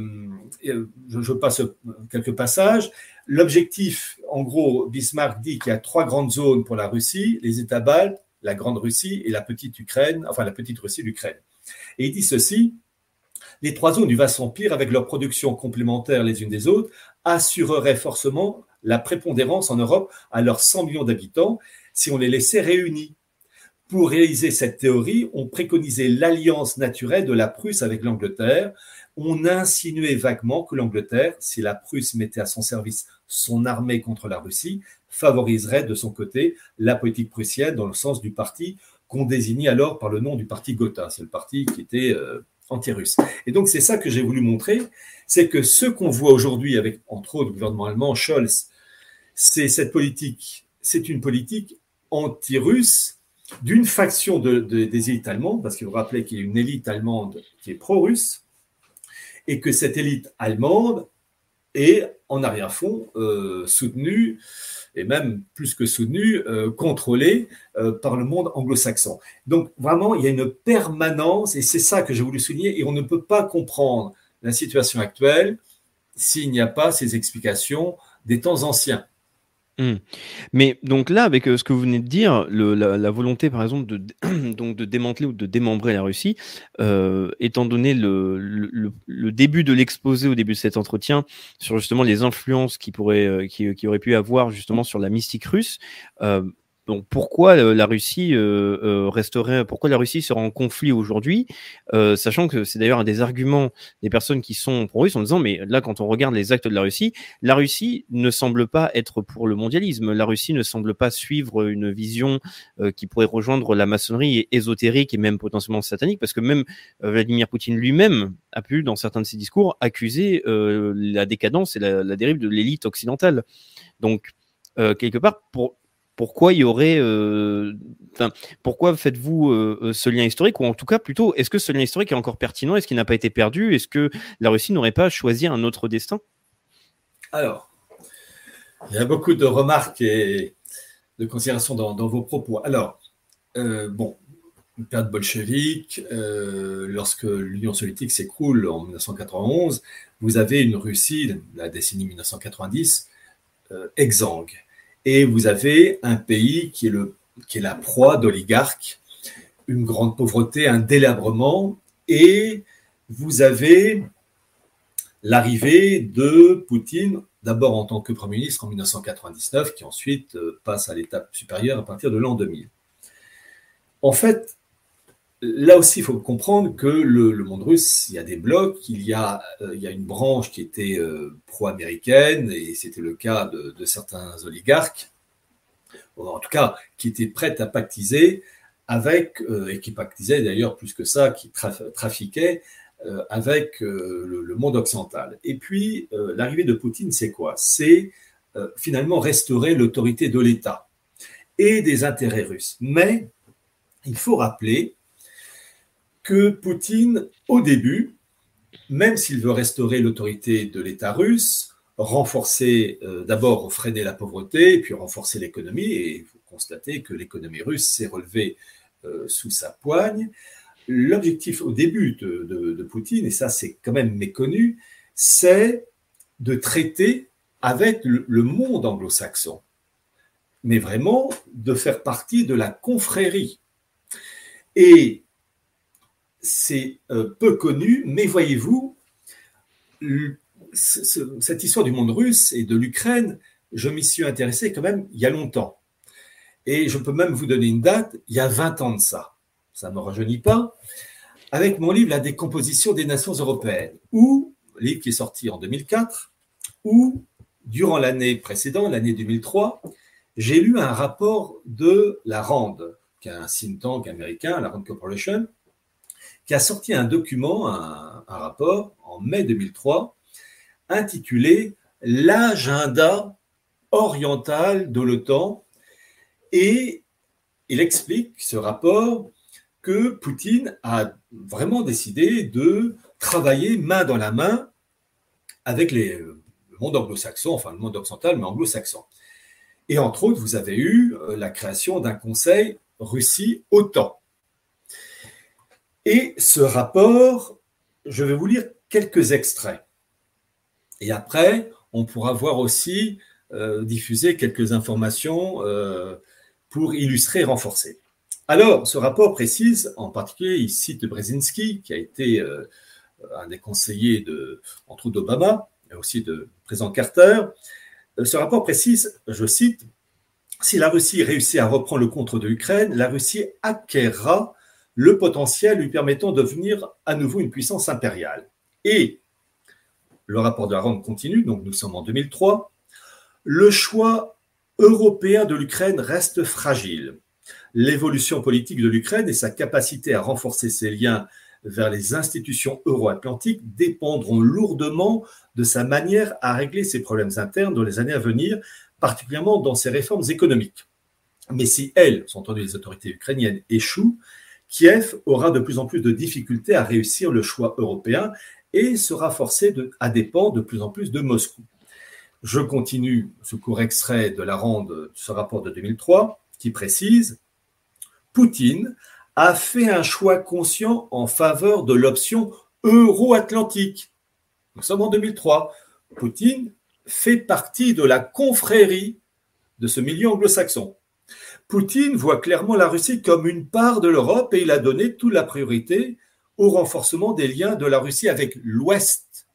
euh, je, passe quelques passages. L'objectif, en gros, Bismarck dit qu'il y a trois grandes zones pour la Russie, les États baltes, la Grande Russie et la petite Ukraine, enfin la petite Russie, l'Ukraine. Et il dit ceci, les trois zones du vaste empire, avec leur production complémentaire les unes des autres, assureraient forcément la prépondérance en Europe à leurs 100 millions d'habitants si on les laissait réunis. Pour réaliser cette théorie, on préconisait l'alliance naturelle de la Prusse avec l'Angleterre. On insinuait vaguement que l'Angleterre, si la Prusse mettait à son service son armée contre la Russie, favoriserait de son côté la politique prussienne dans le sens du parti qu'on désignait alors par le nom du parti Gotha. C'est le parti qui était euh, anti-russe. Et donc c'est ça que j'ai voulu montrer, c'est que ce qu'on voit aujourd'hui avec, entre autres, le gouvernement allemand, Scholz, c'est cette politique, c'est une politique anti-russe d'une faction de, des élites allemandes, parce qu'il faut rappeler qu'il y a une élite allemande qui est pro-russe, et que cette élite allemande est en arrière-fond euh, soutenue, et même plus que soutenue, euh, contrôlée euh, par le monde anglo-saxon. Donc vraiment, il y a une permanence, et c'est ça que j'ai voulu souligner, et on ne peut pas comprendre la situation actuelle s'il n'y a pas ces explications des temps anciens. Mmh. Mais donc là, avec euh, ce que vous venez de dire, la, volonté, par exemple, de, (clears throat) donc de démanteler ou de démembrer la Russie, euh, étant donné le, le, début de l'exposé au début de cet entretien sur justement les influences qui pourraient, euh, qui, qui auraient pu avoir justement sur la mystique russe, donc pourquoi euh, la Russie euh, euh, resterait, pourquoi la Russie sera en conflit aujourd'hui, sachant que c'est d'ailleurs un des arguments des personnes qui sont pro-russes en disant mais là quand on regarde les actes de la Russie, la Russie ne semble pas être pour le mondialisme, la Russie ne semble pas suivre une vision qui pourrait rejoindre la maçonnerie ésotérique et même potentiellement satanique, parce que même Vladimir Poutine lui-même a pu dans certains de ses discours accuser la décadence et la, la dérive de l'élite occidentale. Donc quelque part pour pourquoi il y aurait, euh, pourquoi faites-vous euh, euh, ce lien historique ou en tout cas plutôt, est-ce que ce lien historique est encore pertinent Est-ce qu'il n'a pas été perdu Est-ce que la Russie n'aurait pas choisi un autre destin? Alors, il y a beaucoup de remarques et de considérations dans, vos propos. Alors, bon, une période bolchevique, lorsque l'Union soviétique s'écroule en 1991, vous avez une Russie, la décennie 1990, exsangue et vous avez un pays qui est, le, qui est la proie d'oligarques, une grande pauvreté, un délabrement, et vous avez l'arrivée de Poutine, d'abord en tant que Premier ministre en 1999, qui ensuite euh, passe à l'étape supérieure à partir de l'an 2000. En fait, là aussi, il faut comprendre que le, monde russe, il y a des blocs, il y a, euh, une branche qui était euh, pro-américaine, et c'était le cas de, certains oligarques, en tout cas, qui étaient prêts à pactiser avec, euh, et qui pactisaient d'ailleurs plus que ça, qui trafiquaient avec le, monde occidental. Et puis, l'arrivée de Poutine, c'est quoi? C'est finalement restaurer l'autorité de l'État et des intérêts russes. Mais il faut rappeler que Poutine, au début, même s'il veut restaurer l'autorité de l'État russe, renforcer, euh, d'abord freiner la pauvreté, puis renforcer l'économie, et il faut constater que l'économie russe s'est relevée euh, sous sa poigne. L'objectif au début de, Poutine, et ça c'est quand même méconnu, c'est de traiter avec le monde anglo-saxon, mais vraiment de faire partie de la confrérie. Et c'est euh, peu connu, mais voyez-vous, cette histoire du monde russe et de l'Ukraine, je m'y suis intéressé quand même il y a longtemps. Et je peux même vous donner une date, il y a 20 ans de ça. Ça ne me rajeunit pas. Avec mon livre La décomposition des nations européennes, ou, livre qui est sorti en 2004, où, durant l'année précédente, l'année 2003, j'ai lu un rapport de la RAND, qui est un think tank américain, la RAND Corporation, qui a sorti un document, un, rapport en mai 2003 intitulé L'agenda oriental de l'OTAN et il explique ce rapport que Poutine a vraiment décidé de travailler main dans la main avec le monde anglo-saxon, enfin le monde occidental, mais anglo-saxon. Et entre autres, vous avez eu euh, la création d'un conseil Russie-OTAN. Et ce rapport, je vais vous lire quelques extraits. Et après, on pourra voir aussi euh, diffuser quelques informations euh, pour illustrer et renforcer. Alors, ce rapport précise, en particulier, il cite Brzezinski, qui a été euh, un des conseillers entre autres d'Obama, et aussi de président Carter, Ce rapport précise, je cite, si la Russie réussit à reprendre le contrôle de l'Ukraine, la Russie acquérera le potentiel lui permettant de devenir à nouveau une puissance impériale. Et le rapport de la Ronde continue, donc nous sommes en 2003, le choix européen de l'Ukraine reste fragile. L'évolution politique de l'Ukraine et sa capacité à renforcer ses liens vers les institutions euro-atlantiques dépendront lourdement de sa manière à régler ses problèmes internes dans les années à venir, particulièrement dans ses réformes économiques. Mais si elles, sont entendu les autorités ukrainiennes, échouent, Kiev aura de plus en plus de difficultés à réussir le choix européen et sera forcé à dépendre de plus en plus de Moscou. Je continue ce court extrait de la ronde de ce rapport de 2003 qui précise Poutine a fait un choix conscient en faveur de l'option euro-atlantique. Nous sommes en 2003. Poutine fait partie de la confrérie de ce milieu anglo-saxon. Poutine voit clairement la Russie comme une part de l'Europe et il a donné toute la priorité au renforcement des liens de la Russie avec l'Ouest.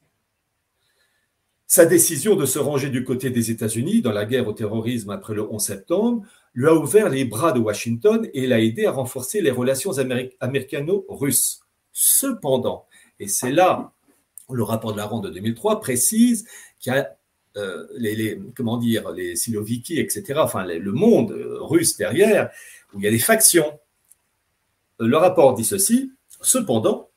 Sa décision de se ranger du côté des États-Unis dans la guerre au terrorisme après le 11 septembre lui a ouvert les bras de Washington et l'a aidé à renforcer les relations américano-russes. Cependant, et c'est là le rapport de la ronde de 2003 précise qu'il y a euh, les, comment dire, les Siloviki, etc., enfin le monde euh, russe derrière, où il y a des factions. Le rapport dit ceci, cependant,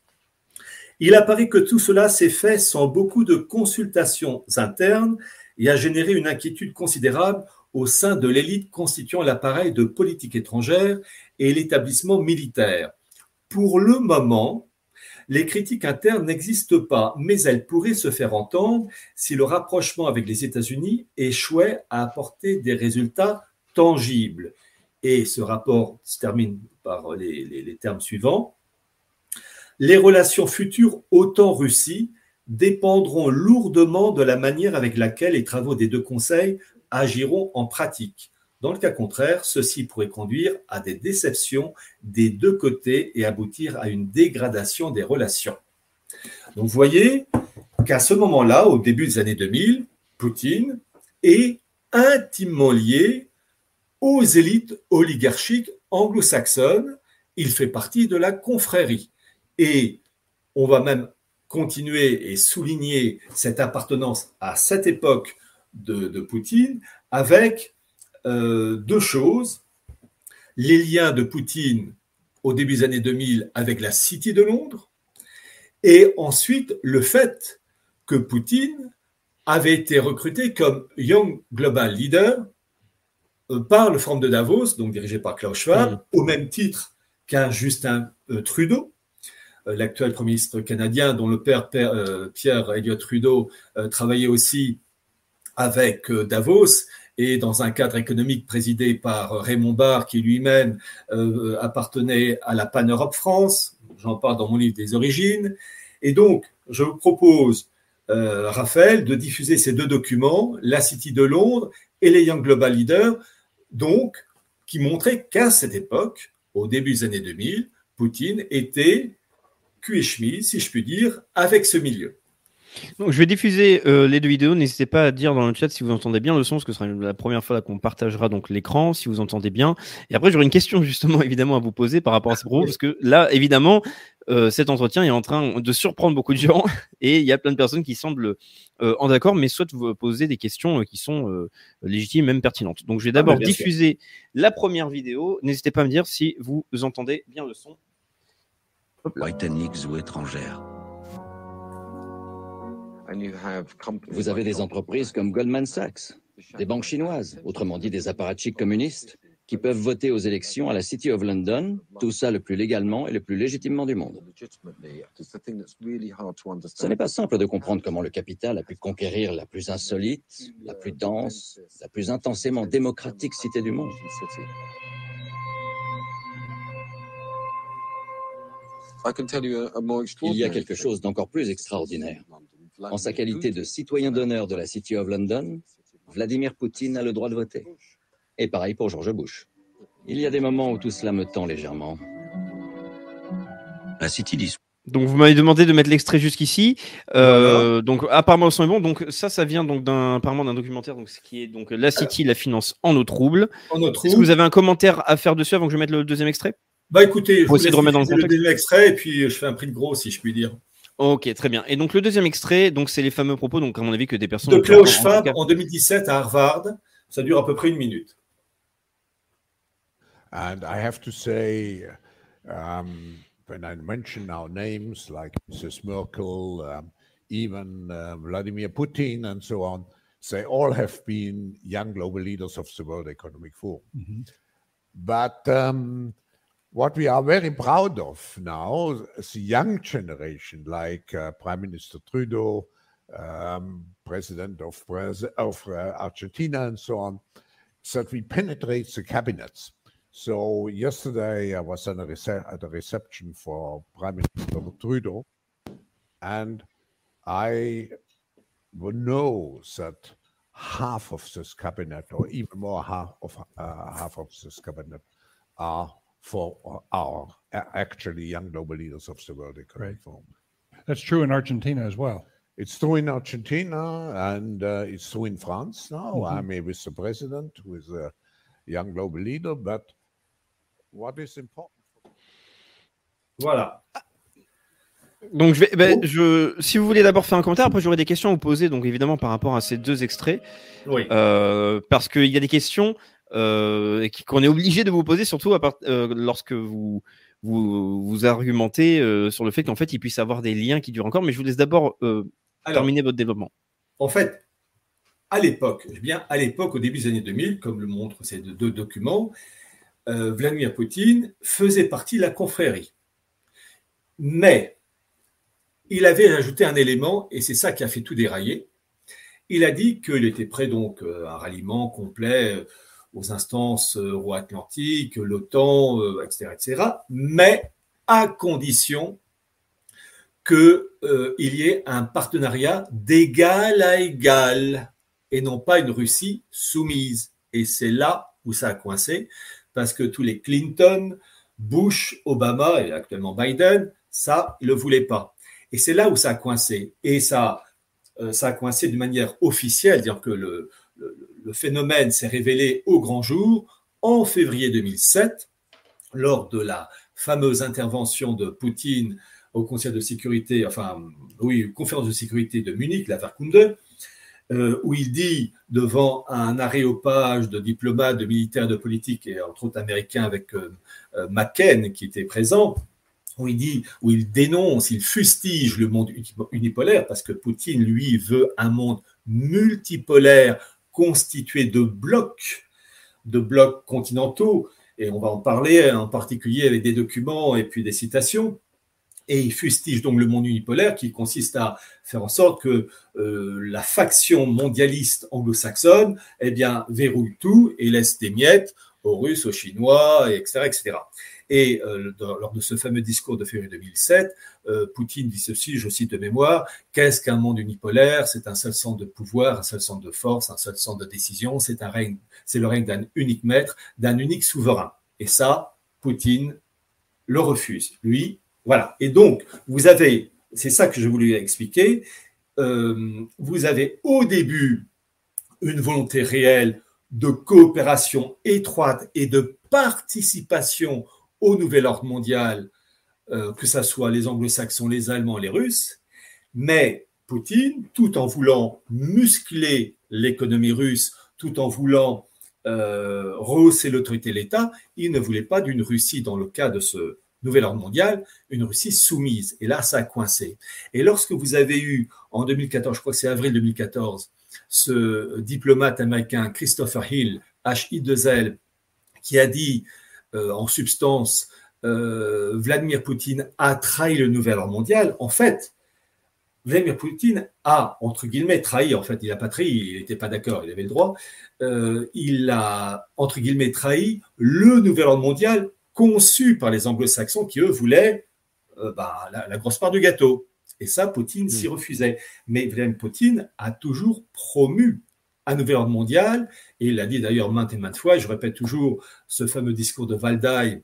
il apparaît que tout cela s'est fait sans beaucoup de consultations internes et a généré une inquiétude considérable au sein de l'élite constituant l'appareil de politique étrangère et l'établissement militaire. Pour le moment, les critiques internes n'existent pas, mais elles pourraient se faire entendre si le rapprochement avec les États-Unis échouait à apporter des résultats tangibles. Et ce rapport se termine par les, termes suivants. Les relations futures OTAN-Russie dépendront lourdement de la manière avec laquelle les travaux des deux conseils agiront en pratique. Dans le cas contraire, ceci pourrait conduire à des déceptions des deux côtés et aboutir à une dégradation des relations. Donc vous voyez qu'à ce moment-là, au début des années 2000, Poutine est intimement lié aux élites oligarchiques anglo-saxonnes. Il fait partie de la confrérie. Et on va même continuer et souligner cette appartenance à cette époque de, de Poutine avec euh, deux choses. Les liens de Poutine au début des années 2000 avec la City de Londres, et ensuite le fait que Poutine avait été recruté comme Young Global Leader euh, par le Forum de Davos, donc dirigé par Klaus Schwab, mm. au même titre qu'un Justin euh, Trudeau, l'actuel Premier ministre canadien, dont le père, Pierre Elliott Trudeau travaillait aussi avec Davos et dans un cadre économique présidé par Raymond Barre, qui lui-même euh, appartenait à la Pan-Europe France. J'en parle dans mon livre des origines. Et donc, je vous propose, euh, Raphaël, de diffuser ces deux documents, la City de Londres et les Young Global Leaders, donc, qui montraient qu'à cette époque, au début des années 2000, Poutine était cul et chemise, si je puis dire, avec ce milieu. Donc, je vais diffuser euh, les deux vidéos. N'hésitez pas à dire dans le chat si vous entendez bien le son, parce que ce sera la première fois qu'on partagera donc l'écran, si vous entendez bien. Et après, j'aurai une question justement (laughs) évidemment à vous poser par rapport à ce propos, parce que là, évidemment, euh, cet entretien est en train de surprendre beaucoup de gens (laughs) et il y a plein de personnes qui semblent euh, en accord, mais souhaitent vous poser des questions qui sont légitimes, même pertinentes. Donc, je vais ah, d'abord diffuser la première vidéo. N'hésitez pas à me dire si vous entendez bien le son. Britanniques ou étrangères vous avez des entreprises comme Goldman Sachs, des banques chinoises, autrement dit des apparatchiks communistes, qui peuvent voter aux élections à la City of London, tout ça le plus légalement et le plus légitimement du monde. Ce n'est pas simple de comprendre comment le capital a pu conquérir la plus insolite, la plus dense, la plus intensément démocratique cité du monde. Il y a quelque chose d'encore plus extraordinaire. En sa qualité de citoyen d'honneur de la City of London, Vladimir Poutine a le droit de voter. Et pareil pour George Bush. Il y a des moments où tout cela me tend légèrement. La City Donc vous m'avez demandé de mettre l'extrait jusqu'ici. Euh, Donc apparemment le son est bon. Donc ça, ça vient donc d'un apparemment d'un documentaire donc ce qui est donc la City, la finance en eau trouble. En eau Est-ce que vous avez un commentaire à faire dessus avant que je mette le deuxième extrait? Bah écoutez, je vous essayer de remettre dans le contexte. deuxième extrait et puis je fais un prix de gros si je puis dire. Ok, très bien. Et donc le deuxième extrait, donc c'est les fameux propos, donc à mon avis que des personnes De Klaus en Schwab cas- en 2017 à Harvard. Ça dure à peu près une minute. And I have to say, um, when I mention our names like Mrs. Merkel, um, even uh, Vladimir Putin, and so on, they all have been young global leaders of the World Economic Forum. But um, what we are very proud of now, is the young generation, like uh, Prime Minister Trudeau, um, President of, of uh, Argentina, and so on, that we penetrate the cabinets. So yesterday I was at a, rece- at a reception for Prime Minister Trudeau, and I know that half of this cabinet, or even more half of uh, half of this cabinet, are for our actually young global leaders of the World Economic Forum. That's true in Argentina as well. It's true in Argentina and uh, it's true in France now. Mhm. I'm here with the president, who is a young global leader. But what is important? Voilà. Donc, je vais, ben, je, si vous voulez d'abord faire un commentaire, après j'aurai des questions à vous poser, donc évidemment par rapport à ces deux extraits, Oui. euh, parce qu'il y a des questions euh, qui- qu'on est obligé de vous poser, surtout à part- euh, lorsque vous, vous, vous argumentez euh, sur le fait qu'en fait il puisse avoir des liens qui durent encore. Mais je vous laisse d'abord terminer votre développement. en fait, à l'époque, dis bien à l'époque, au début des années 2000, comme le montrent ces deux, documents, euh, Vladimir Poutine faisait partie de la confrérie. Mais il avait ajouté un élément, et c'est ça qui a fait tout dérailler. Il a dit qu'il était prêt donc à un ralliement complet aux instances euh, euro-atlantiques, l'OTAN, euh, etc., etc., mais à condition qu'il y ait un partenariat d'égal à égal et non pas une Russie soumise. Et c'est là où ça a coincé, parce que tous les Clinton, Bush, Obama et actuellement Biden, ça, ils ne le voulaient pas. Et c'est là où ça a coincé. Et ça, euh, ça a coincé d'une manière officielle, dire que le, le, phénomène s'est révélé au grand jour en février 2007, lors de la fameuse intervention de Poutine au Conseil de sécurité, enfin, oui, conférence de sécurité de Munich, la Verkunde, euh, où il dit devant un aréopage de diplomates, de militaires, de politiques, et entre autres américains avec euh, euh, McCain qui était présent, où il dit, où il dénonce, il fustige le monde uni- unipolaire, parce que Poutine, lui, veut un monde multipolaire constitué de blocs, de blocs continentaux, et on va en parler en particulier avec des documents et puis des citations. Et il fustige donc le monde unipolaire qui consiste à faire en sorte que euh, la faction mondialiste anglo-saxonne eh bien, verrouille tout et laisse des miettes aux Russes, aux Chinois, et etc. etc. Et euh, lors de ce fameux discours de février 2007, euh, Poutine dit ceci, je cite de mémoire, qu'est-ce qu'un monde unipolaire? C'est un seul centre de pouvoir, un seul centre de force, un seul centre de décision, c'est un règne, c'est le règne d'un unique maître, d'un unique souverain. Et ça, Poutine le refuse. Lui, voilà. Et donc, vous avez, c'est ça que je voulais expliquer, euh, vous avez au début une volonté réelle de coopération étroite et de participation au nouvel ordre mondial, euh, que ce soit les anglo-saxons, les allemands, les russes, mais Poutine, tout en voulant muscler l'économie russe, tout en voulant euh, rehausser l'autorité de l'État, il ne voulait pas d'une Russie, dans le cas de ce nouvel ordre mondial, une Russie soumise. Et là, ça a coincé. Et lorsque vous avez eu, en 2014, je crois que c'est avril 2014, ce diplomate américain Christopher Hill, HI2L, qui a dit euh, en substance euh, Vladimir Poutine a trahi le nouvel ordre mondial, en fait, Vladimir Poutine a, entre guillemets, trahi, en fait, il n'a pas trahi, il n'était pas d'accord, il avait le droit, euh, il a, entre guillemets, trahi le nouvel ordre mondial conçu par les anglo-saxons qui, eux, voulaient bah, la, grosse part du gâteau. Et ça, Poutine s'y refusait. Mais Vladimir Poutine a toujours promu un nouvel ordre mondial, et il l'a dit d'ailleurs maintes et maintes fois, je répète toujours ce fameux discours de Valdai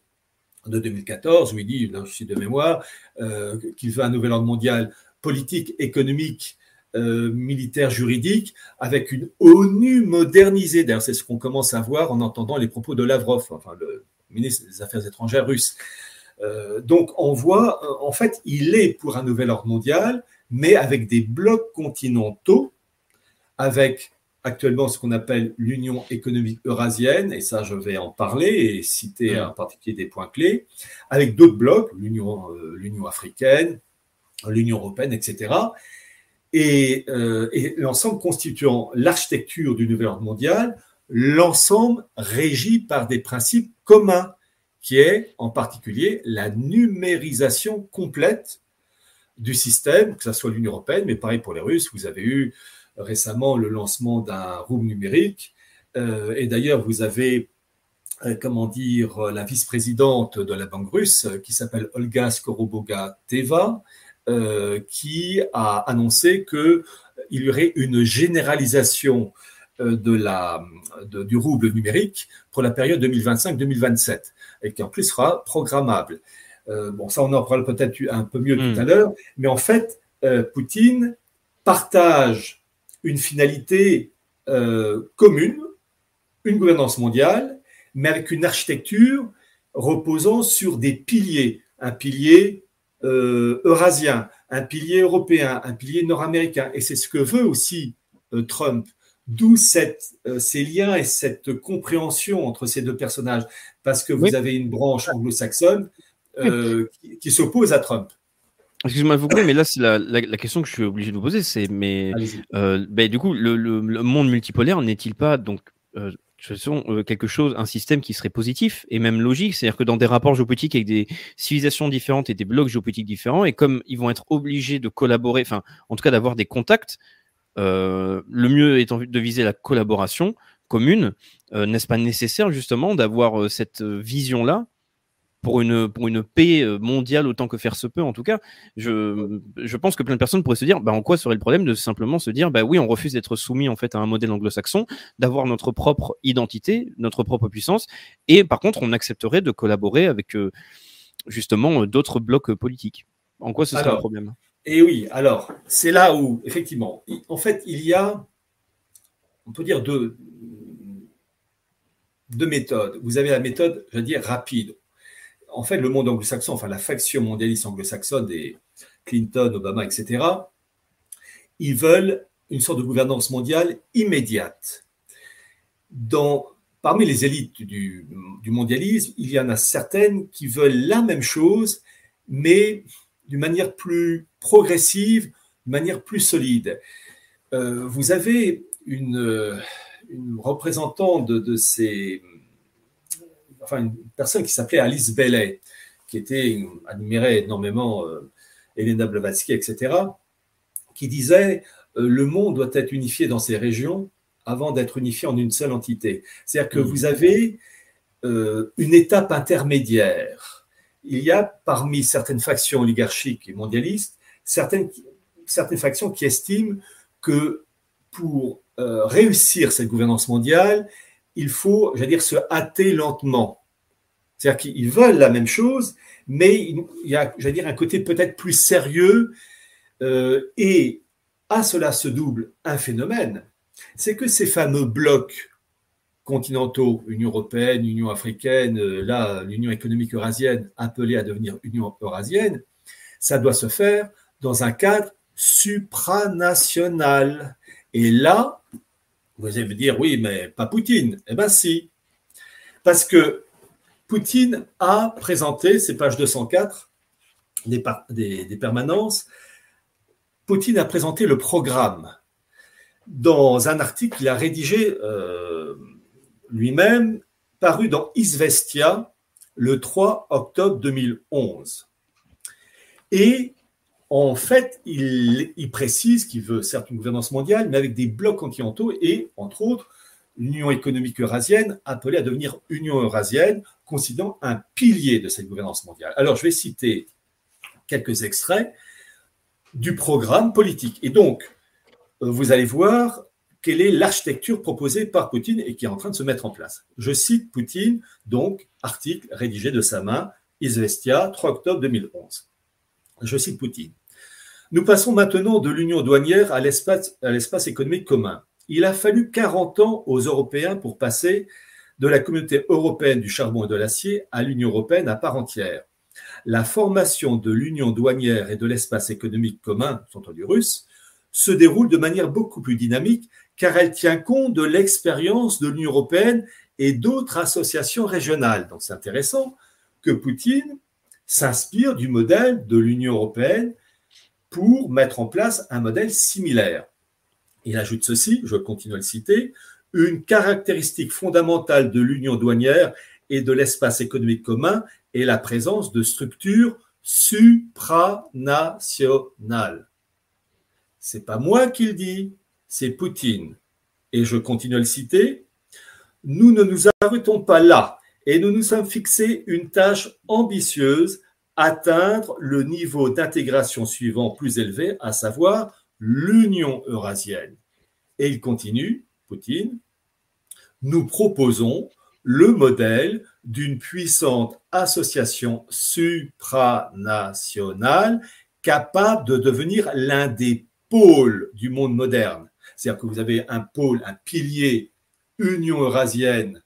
de 2014 où il dit, là, je suis de mémoire, euh, qu'il veut un nouvel ordre mondial politique, économique, euh, militaire, juridique, avec une ONU modernisée. D'ailleurs, c'est ce qu'on commence à voir en entendant les propos de Lavrov, enfin le ministre des Affaires étrangères russe. Euh, donc, on voit, euh, en fait, il est pour un nouvel ordre mondial, mais avec des blocs continentaux, avec actuellement ce qu'on appelle l'Union économique eurasienne, et ça je vais en parler et citer en particulier des points clés, avec d'autres blocs, l'Union l'Union africaine, l'Union européenne, etc. Et, euh, et l'ensemble constituant l'architecture du nouvel ordre mondial, l'ensemble régi par des principes communs, qui est en particulier la numérisation complète du système, que ce soit l'Union européenne, mais pareil pour les Russes, vous avez eu récemment le lancement d'un rouble numérique. Euh, et d'ailleurs, vous avez, euh, comment dire, la vice-présidente de la Banque russe qui s'appelle Olga Skoroboga-Teva, euh, qui a annoncé qu'il y aurait une généralisation de la, du rouble numérique pour la période 2025-2027 et qui en plus sera programmable. bon, ça, on en parlera peut-être un peu mieux tout à l'heure, mais en fait, Poutine partage une finalité euh, commune, une gouvernance mondiale, mais avec une architecture reposant sur des piliers, un pilier euh, eurasien, un pilier européen, un pilier nord-américain. Et c'est ce que veut aussi euh, Trump. D'où ces liens et cette compréhension entre ces deux personnages, parce que vous avez une branche anglo-saxonne qui s'oppose à Trump. Excusez-moi de vous couper, mais là, c'est la, la, la, question que je suis obligé de vous poser, c'est mais euh, ben, du coup, le, le, le monde multipolaire n'est-il pas donc euh, euh, quelque chose, un système qui serait positif et même logique, c'est-à-dire que dans des rapports géopolitiques avec des civilisations différentes et des blocs géopolitiques différents, et comme ils vont être obligés de collaborer, enfin, en tout cas d'avoir des contacts, euh, le mieux étant de viser la collaboration commune, euh, n'est-ce pas nécessaire justement d'avoir euh, cette vision-là pour une, pour une paix euh, mondiale autant que faire se peut, en tout cas, je, je pense que plein de personnes pourraient se dire, bah, en quoi serait le problème de simplement se dire, bah oui, on refuse d'être soumis en fait à un modèle anglo-saxon, d'avoir notre propre identité, notre propre puissance, et par contre, on accepterait de collaborer avec euh, justement d'autres blocs politiques? En quoi ce serait un problème? Et oui, alors, c'est là où, effectivement, en fait, il y a, on peut dire deux, méthodes. Vous avez la méthode, je veux dire, rapide en fait, le monde anglo-saxon, enfin la faction mondialiste anglo-saxonne des Clinton, Obama, etc., ils veulent une sorte de gouvernance mondiale immédiate. Dans, parmi les élites du, mondialisme, il y en a certaines qui veulent la même chose, mais d'une manière plus progressive, d'une manière plus solide. Euh, vous avez une, représentante de ces enfin une personne qui s'appelait Alice Bailey, qui était admirait énormément euh, Elena Blavatsky, etc., qui disait euh, le monde doit être unifié dans ses régions avant d'être unifié en une seule entité. C'est-à-dire que mmh. vous avez euh, une étape intermédiaire. Il y a parmi certaines factions oligarchiques et mondialistes certaines, factions qui estiment que pour réussir cette gouvernance mondiale, il faut, j'allais dire, se hâter lentement. C'est-à-dire qu'ils veulent la même chose, mais il y a, j'allais dire, un côté peut-être plus sérieux. Euh, et à cela se double un phénomène, c'est que ces fameux blocs continentaux, Union européenne, Union africaine, euh, là, l'Union économique eurasienne, appelée à devenir Union eurasienne, ça doit se faire dans un cadre supranational. Et là, vous allez me dire, oui, mais pas Poutine. Eh bien, si. Parce que Poutine a présenté, c'est page 204 des, des, permanences, Poutine a présenté le programme dans un article qu'il a rédigé euh, lui-même, paru dans Isvestia le 3 octobre 2011. Et en fait, il, précise qu'il veut certes une gouvernance mondiale, mais avec des blocs continentaux et, entre autres, l'Union économique eurasienne appelée à devenir Union eurasienne, considérant un pilier de cette gouvernance mondiale. Alors, je vais citer quelques extraits du programme politique. Et donc, euh, vous allez voir quelle est l'architecture proposée par Poutine et qui est en train de se mettre en place. Je cite Poutine, donc, article rédigé de sa main Izvestia, 3 octobre 2011. Je cite Poutine. Nous passons maintenant de l'union douanière à l'espace, économique commun. Il a fallu 40 ans aux Européens pour passer de la communauté européenne du charbon et de l'acier à l'Union européenne à part entière. La formation de l'union douanière et de l'espace économique commun, entendu russe, se déroule de manière beaucoup plus dynamique car elle tient compte de l'expérience de l'Union européenne et d'autres associations régionales. Donc c'est intéressant que Poutine s'inspire du modèle de l'Union européenne pour mettre en place un modèle similaire. Il ajoute ceci, je continue à le citer, une caractéristique fondamentale de l'union douanière et de l'espace économique commun est la présence de structures supranationales. C'est pas moi qui le dis, c'est Poutine. Et je continue à le citer. Nous ne nous arrêtons pas là et nous nous sommes fixés une tâche ambitieuse, atteindre le niveau d'intégration suivant plus élevé, à savoir l'Union eurasienne. Et il continue, Poutine, nous proposons le modèle d'une puissante association supranationale capable de devenir l'un des pôles du monde moderne. C'est-à-dire que vous avez un pôle, un pilier Union eurasienne,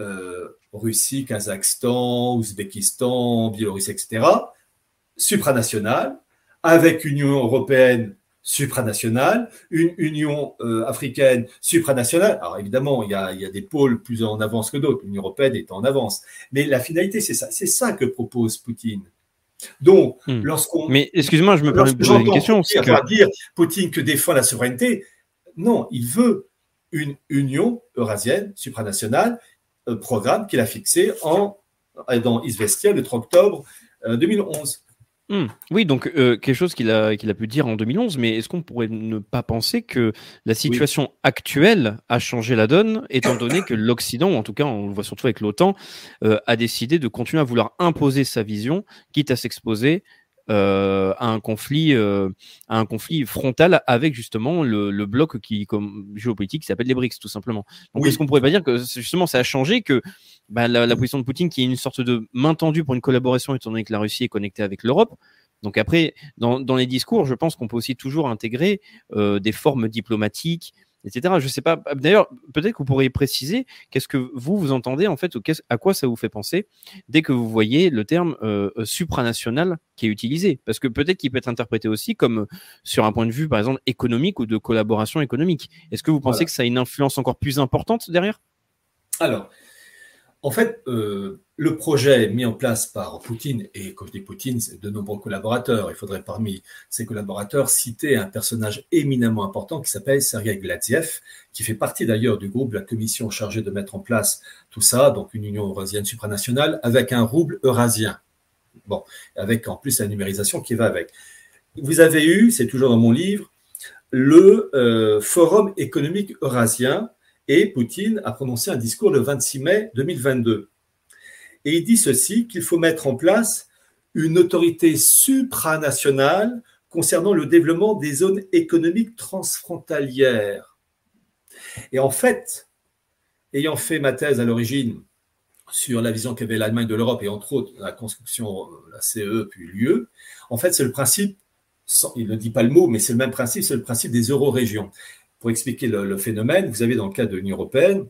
euh, Russie, Kazakhstan, Ouzbékistan, Biélorussie, etc., supranational, avec Union européenne supranationale, une Union euh, africaine supranationale. Alors évidemment, il y, a, il y, a, des pôles plus en avance que d'autres. L'Union européenne est en avance. Mais la finalité, c'est ça. C'est ça que propose Poutine. Donc, Hmm. lorsqu'on Mais excusez-moi, je me permets de poser une question. Poutine que- dire Poutine que défend la souveraineté. Non, il veut une union eurasienne supranationale, euh, programme qu'il a fixé en, euh, dans Izvestia le 3 octobre euh, 2011. Hmm. Oui, donc euh, quelque chose qu'il a, qu'il a pu dire en 2011, mais est-ce qu'on pourrait ne pas penser que la situation actuelle a changé la donne, étant (coughs) donné que l'Occident, ou en tout cas on le voit surtout avec l'OTAN, euh, a décidé de continuer à vouloir imposer sa vision, quitte à s'exposer euh, à un conflit, euh, à un conflit frontal avec justement le, le bloc qui, comme géopolitique, qui s'appelle les BRICS, tout simplement. Donc Oui. est-ce qu'on pourrait pas dire que justement ça a changé, que bah, la, la position de Poutine qui est une sorte de main tendue pour une collaboration, étant donné que la Russie est connectée avec l'Europe. Donc après, dans, dans les discours, je pense qu'on peut aussi toujours intégrer euh, des formes diplomatiques, etc. Je sais pas. D'ailleurs, peut-être que vous pourriez préciser qu'est-ce que vous vous entendez en fait, ou à quoi ça vous fait penser dès que vous voyez le terme euh, supranational qui est utilisé, parce que peut-être qu'il peut être interprété aussi comme euh, sur un point de vue, par exemple, économique ou de collaboration économique. Est-ce que vous pensez Voilà. que ça a une influence encore plus importante derrière? Alors, en fait, euh, le projet mis en place par Poutine, et dis Poutine, c'est de nombreux collaborateurs, il faudrait parmi ces collaborateurs citer un personnage éminemment important qui s'appelle Sergei Glatiev, qui fait partie d'ailleurs du groupe de la commission chargée de mettre en place tout ça, donc une union eurasienne supranationale, avec un rouble eurasien. Bon, avec en plus la numérisation qui va avec. Vous avez eu, c'est toujours dans mon livre, le euh, Forum économique eurasien, et Poutine a prononcé un discours le 26 mai 2022. Et il dit ceci, qu'il faut mettre en place une autorité supranationale concernant le développement des zones économiques transfrontalières. Et en fait, ayant fait ma thèse à l'origine sur la vision qu'avait l'Allemagne de l'Europe et entre autres la construction, euh, la CE puis l'UE, en fait c'est le principe, il ne dit pas le mot, mais c'est le même principe, c'est le principe des euro-régions pour expliquer le, le phénomène, vous avez dans le cas de l'Union européenne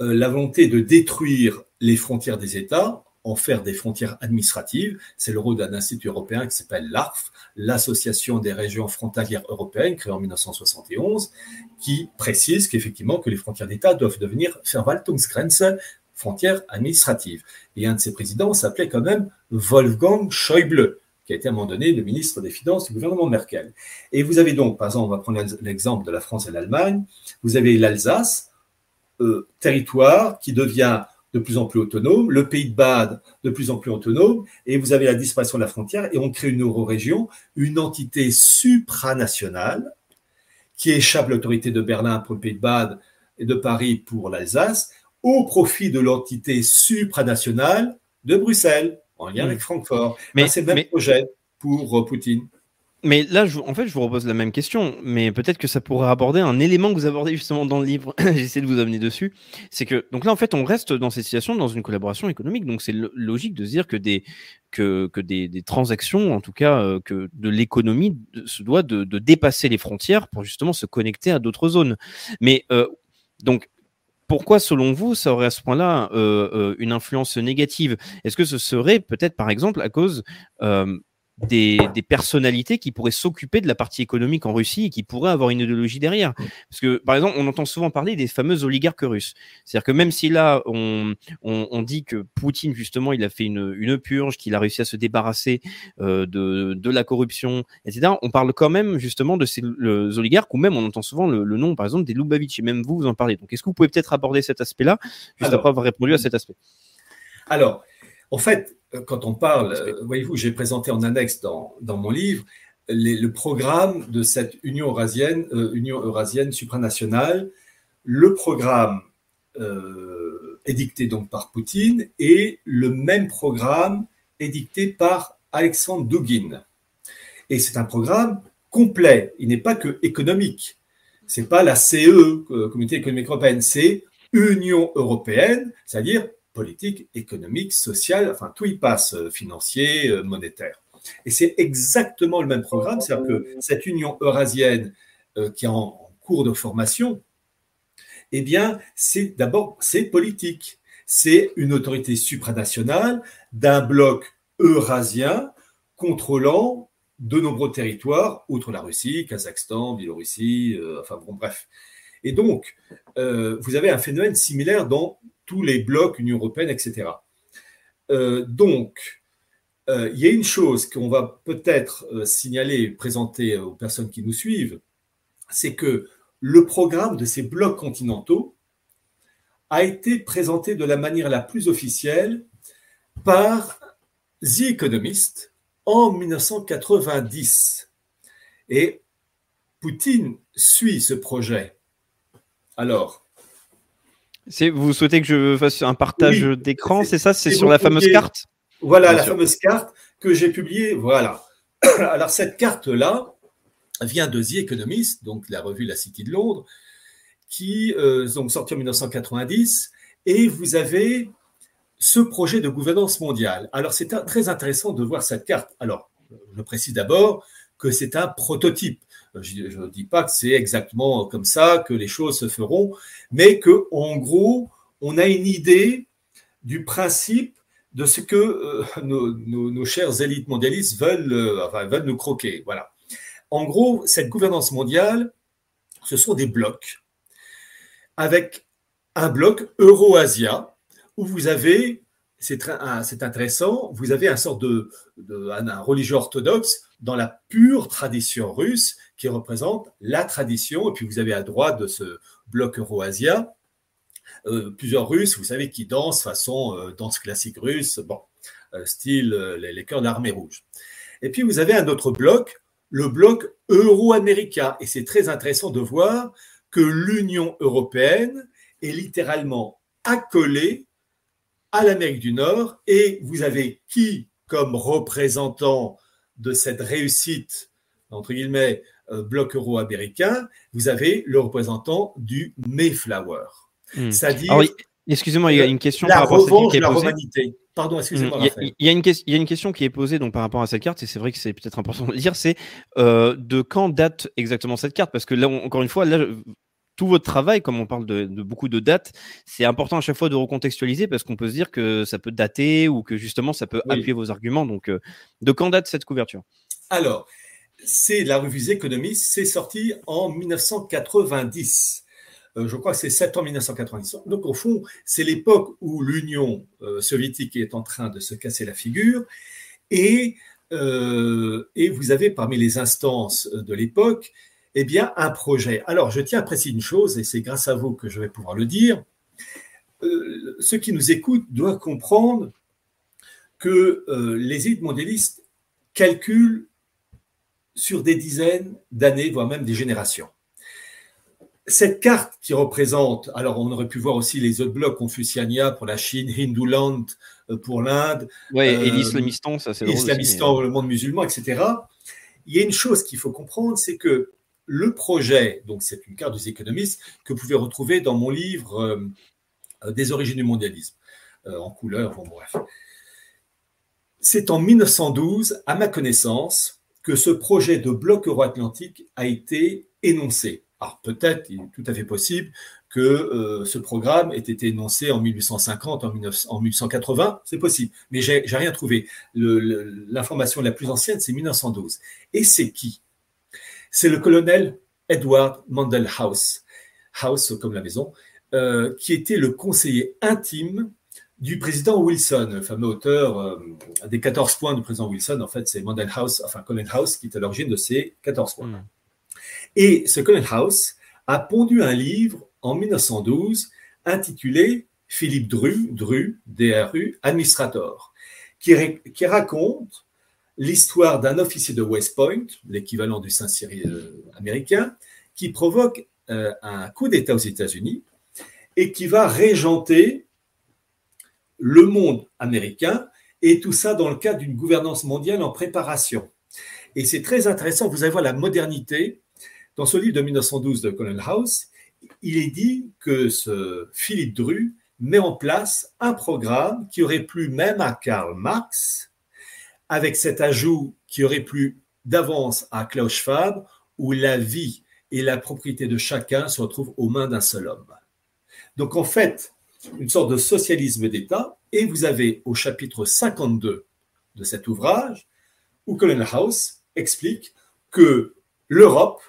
euh, la volonté de détruire les frontières des États, en faire des frontières administratives. C'est le rôle d'un institut européen qui s'appelle l'ARF, l'Association des régions frontalières européennes, créée en 1971, qui précise qu'effectivement que les frontières d'État doivent devenir Verwaltungsgrenze, frontières administratives. Et un de ses présidents s'appelait quand même Wolfgang Schäuble, qui a été à un moment donné le ministre des Finances du gouvernement Merkel. Et vous avez donc, par exemple, on va prendre l'exemple de la France et l'Allemagne, vous avez l'Alsace, euh, territoire qui devient de plus en plus autonome, le pays de Bade de plus en plus autonome, et vous avez la disparition de la frontière, et on crée une euro-région, une entité supranationale qui échappe à l'autorité de Berlin pour le pays de Bade et de Paris pour l'Alsace, au profit de l'entité supranationale de Bruxelles, en lien Mmh. avec Francfort. Mais- c'est le même mais- projet pour euh, Poutine. Mais là, je, en fait, je vous repose la même question, mais peut-être que ça pourrait aborder un élément que vous abordez justement dans le livre. (coughs) J'essaie de vous amener dessus. C'est que, donc là, en fait, on reste dans cette situation, dans une collaboration économique. Donc, c'est logique de se dire que des, que, que des, des transactions, en tout cas, euh, que de l'économie se doit de, de, dépasser les frontières pour justement se connecter à d'autres zones. Mais, euh, donc, pourquoi, selon vous, ça aurait à ce point-là euh, euh une influence négative? Est-ce que ce serait peut-être, par exemple, à cause euh, des, des, personnalités qui pourraient s'occuper de la partie économique en Russie et qui pourraient avoir une idéologie derrière. Parce que, par exemple, on entend souvent parler des fameux oligarques russes. C'est-à-dire que même si là, on, on, on, dit que Poutine, justement, il a fait une, une purge, qu'il a réussi à se débarrasser euh, de, de la corruption, etc., on parle quand même, justement, de ces oligarques, ou même on entend souvent le, le nom, par exemple, des Lubavitch, et même vous, vous en parlez. Donc, est-ce que vous pouvez peut-être aborder cet aspect-là, juste Alors, après avoir répondu à cet aspect? Alors, en fait, quand on parle, voyez-vous, j'ai présenté en annexe dans, dans mon livre les, le programme de cette Union eurasienne, euh, Union eurasienne supranationale, le programme euh, édicté donc par Poutine et le même programme édicté par Alexandre Dugin. Et c'est un programme complet, il n'est pas que économique. C'est pas la CE, Communauté économique européenne, c'est Union européenne, c'est-à-dire politique, économique, sociale, enfin tout y passe, financier, monétaire. Et c'est exactement le même programme, c'est-à-dire que cette Union eurasienne euh, qui est en, cours de formation, eh bien, c'est d'abord, c'est politique. C'est une autorité supranationale d'un bloc eurasien contrôlant de nombreux territoires, outre la Russie, Kazakhstan, Biélorussie, euh, enfin bon, bref. Et donc, euh, vous avez un phénomène similaire dans tous les blocs, Union européenne, etc. Euh, donc, euh, il y a une chose qu'on va peut-être euh, signaler et présenter aux personnes qui nous suivent, c'est que le programme de ces blocs continentaux a été présenté de la manière la plus officielle par The Economist en 1990. Et Poutine suit ce projet. Alors, vous souhaitez que je fasse un partage Oui, d'écran, c'est- ça? C'est sur la fameuse carte? Voilà Bien la sûr. fameuse carte que j'ai publiée. Voilà. (coughs) Alors, cette carte-là vient de The Economist, donc la revue La City de Londres, qui euh, donc sortie en 1990. Et vous avez ce projet de gouvernance mondiale. Alors, c'est très intéressant de voir cette carte. Alors, je précise d'abord que c'est un prototype. Je ne dis pas que c'est exactement comme ça que les choses se feront, mais que, en gros, on a une idée du principe de ce que euh, nos, chères élites mondialistes veulent, euh, veulent nous croquer. Voilà. En gros, cette gouvernance mondiale, ce sont des blocs, avec un bloc Euro-Asia, où vous avez, c'est intéressant, vous avez un sort de, de un religieux orthodoxe dans la pure tradition russe qui représente la tradition, et puis vous avez à droite de ce bloc Euro-Asia euh, plusieurs Russes, vous savez, qui dansent façon euh, danse classique russe, bon, euh, style euh, les, les chœurs de l'armée rouge. Et puis vous avez un autre bloc, le bloc euro-américain. Et c'est très intéressant de voir que l'Union européenne est littéralement accolée à l'Amérique du Nord. Et vous avez qui comme représentant de cette réussite, entre guillemets, bloc euro-américain Vous avez le représentant du Mayflower. Hmm. C'est-à-dire excusez-moi, il y a une question la par rapport à cette qui est la posée. romanité. Pardon, excusez-moi, Il y, a, Raphaël. il y a une ques- il y a une question qui est posée donc par rapport à cette carte et c'est vrai que c'est peut-être important de le dire, c'est euh, de quand date exactement cette carte? Parce que là, on- encore une fois, là, tout votre travail, comme on parle de, de beaucoup de dates, c'est important à chaque fois de recontextualiser parce qu'on peut se dire que ça peut dater ou que justement ça peut Oui. appuyer vos arguments. Donc, euh, de quand date cette couverture? Alors, c'est la revue The Economist, c'est sorti en 1990. Euh, je crois que c'est septembre 1990. Donc, au fond, c'est l'époque où l'Union euh, soviétique est en train de se casser la figure. Et, euh, et vous avez parmi les instances de l'époque, eh bien, un projet. Alors, je tiens à préciser une chose, et c'est grâce à vous que je vais pouvoir le dire. Ceux qui nous écoutent doivent comprendre que les élites mondialistes calculent sur des dizaines d'années, voire même des générations. Cette carte qui représente, alors on aurait pu voir aussi les autres blocs, Confuciania pour la Chine, Hinduland euh, pour l'Inde, Ouais, et Euh, l'islamistan, ça c'est drôle. aussi, Islamistan, le monde musulman, etc. il y a une chose qu'il faut comprendre, c'est que le projet, donc c'est une carte des économistes que vous pouvez retrouver dans mon livre euh, Des origines du mondialisme, euh, en couleur, bon bref. C'est en 1912, à ma connaissance, que ce projet de bloc euro-atlantique a été énoncé. Alors peut-être, il est tout à fait possible que euh, ce programme ait été énoncé en 1850, en, 1880, c'est possible, mais j'ai rien trouvé. L'information la plus ancienne, c'est 1912. Et c'est qui? C'est le colonel Edward Mandel House, House comme la maison, euh, qui était le conseiller intime du président Wilson, le fameux auteur euh, des 14 points du président Wilson. En fait, c'est Mandel House, enfin Colonel House, qui est à l'origine de ces 14 points. Hmm. Et ce Colonel House a pondu un livre en 1912 intitulé Philippe Dru, Dru, DRU, Administrator, qui, qui raconte l'histoire d'un officier de West Point, l'équivalent du Saint-Cyr euh, américain, qui provoque euh, un coup d'État aux États-Unis et qui va régenter le monde américain, et tout ça dans le cadre d'une gouvernance mondiale en préparation. Et c'est très intéressant, vous allez voir la modernité. Dans ce livre de 1912 de Colonel House, il est dit que ce Philippe Dru met en place un programme qui aurait plu même à Karl Marx, avec cet ajout qui aurait plu d'avance à Klaus Schwab, où la vie et la propriété de chacun se retrouvent aux mains d'un seul homme. Donc en fait, une sorte de socialisme d'État, et vous avez au chapitre 52 de cet ouvrage, où Colonel House explique que l'Europe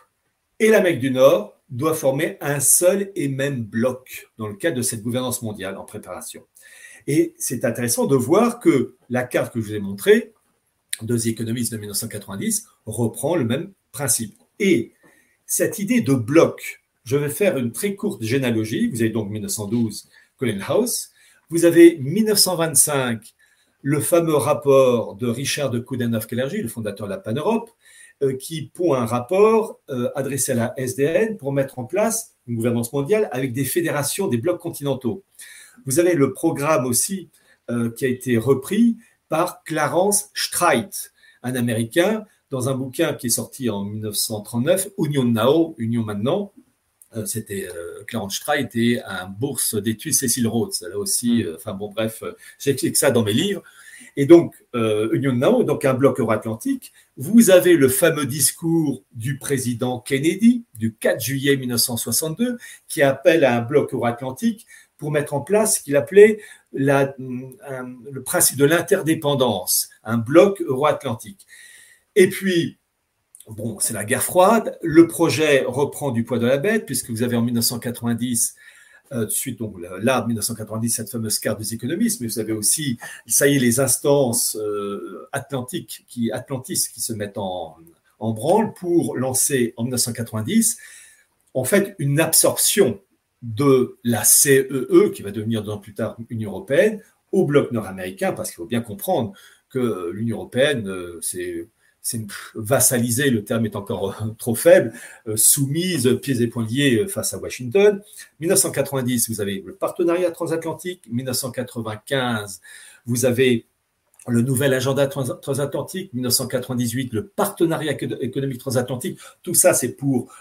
et l'Amérique du Nord doit former un seul et même bloc dans le cadre de cette gouvernance mondiale en préparation. Et c'est intéressant de voir que la carte que je vous ai montrée, de The Economist de 1990, reprend le même principe. Et cette idée de bloc, je vais faire une très courte généalogie. Vous avez donc 1912, Colin House. Vous avez 1925, le fameux rapport de Richard de Coudenhove-Kellergy, le fondateur de la Pan-Europe. Euh, qui pond un rapport euh, adressé à la SDN pour mettre en place une gouvernance mondiale avec des fédérations des blocs continentaux. Vous avez le programme aussi euh, qui a été repris par Clarence Streit, un Américain, dans un bouquin qui est sorti en 1939, Union Now, Union maintenant. C'était Clarence Streit et un bourse d'études Cécile Rhodes. Là aussi, mm. enfin bon, bref, j'explique ça dans mes livres. Et donc, euh, Union Now, donc un bloc euro-atlantique. Vous avez le fameux discours du président Kennedy du 4 juillet 1962 qui appelle à un bloc euro-atlantique pour mettre en place ce qu'il appelait la, le principe de l'interdépendance, un bloc euro-atlantique. Et puis, bon, c'est la guerre froide. Le projet reprend du poids de la bête puisque vous avez en 1990 euh, suite, donc là, 1990, cette fameuse carte des économistes, mais vous avez aussi, ça y est, les instances euh, atlantiques, qui, atlantistes qui se mettent en, branle pour lancer en 1990, en fait, une absorption de la CEE, e, qui va devenir plus tard Union européenne, au bloc nord-américain, parce qu'il faut bien comprendre que l'Union européenne, euh, c'est c'est vassalisée, le terme est encore euh, trop faible, euh, soumise, pieds et poings liés euh, face à Washington. 1990, vous avez le partenariat transatlantique. 1995, vous avez le nouvel agenda transatlantique. 1998, le partenariat économique transatlantique. Tout ça, c'est pour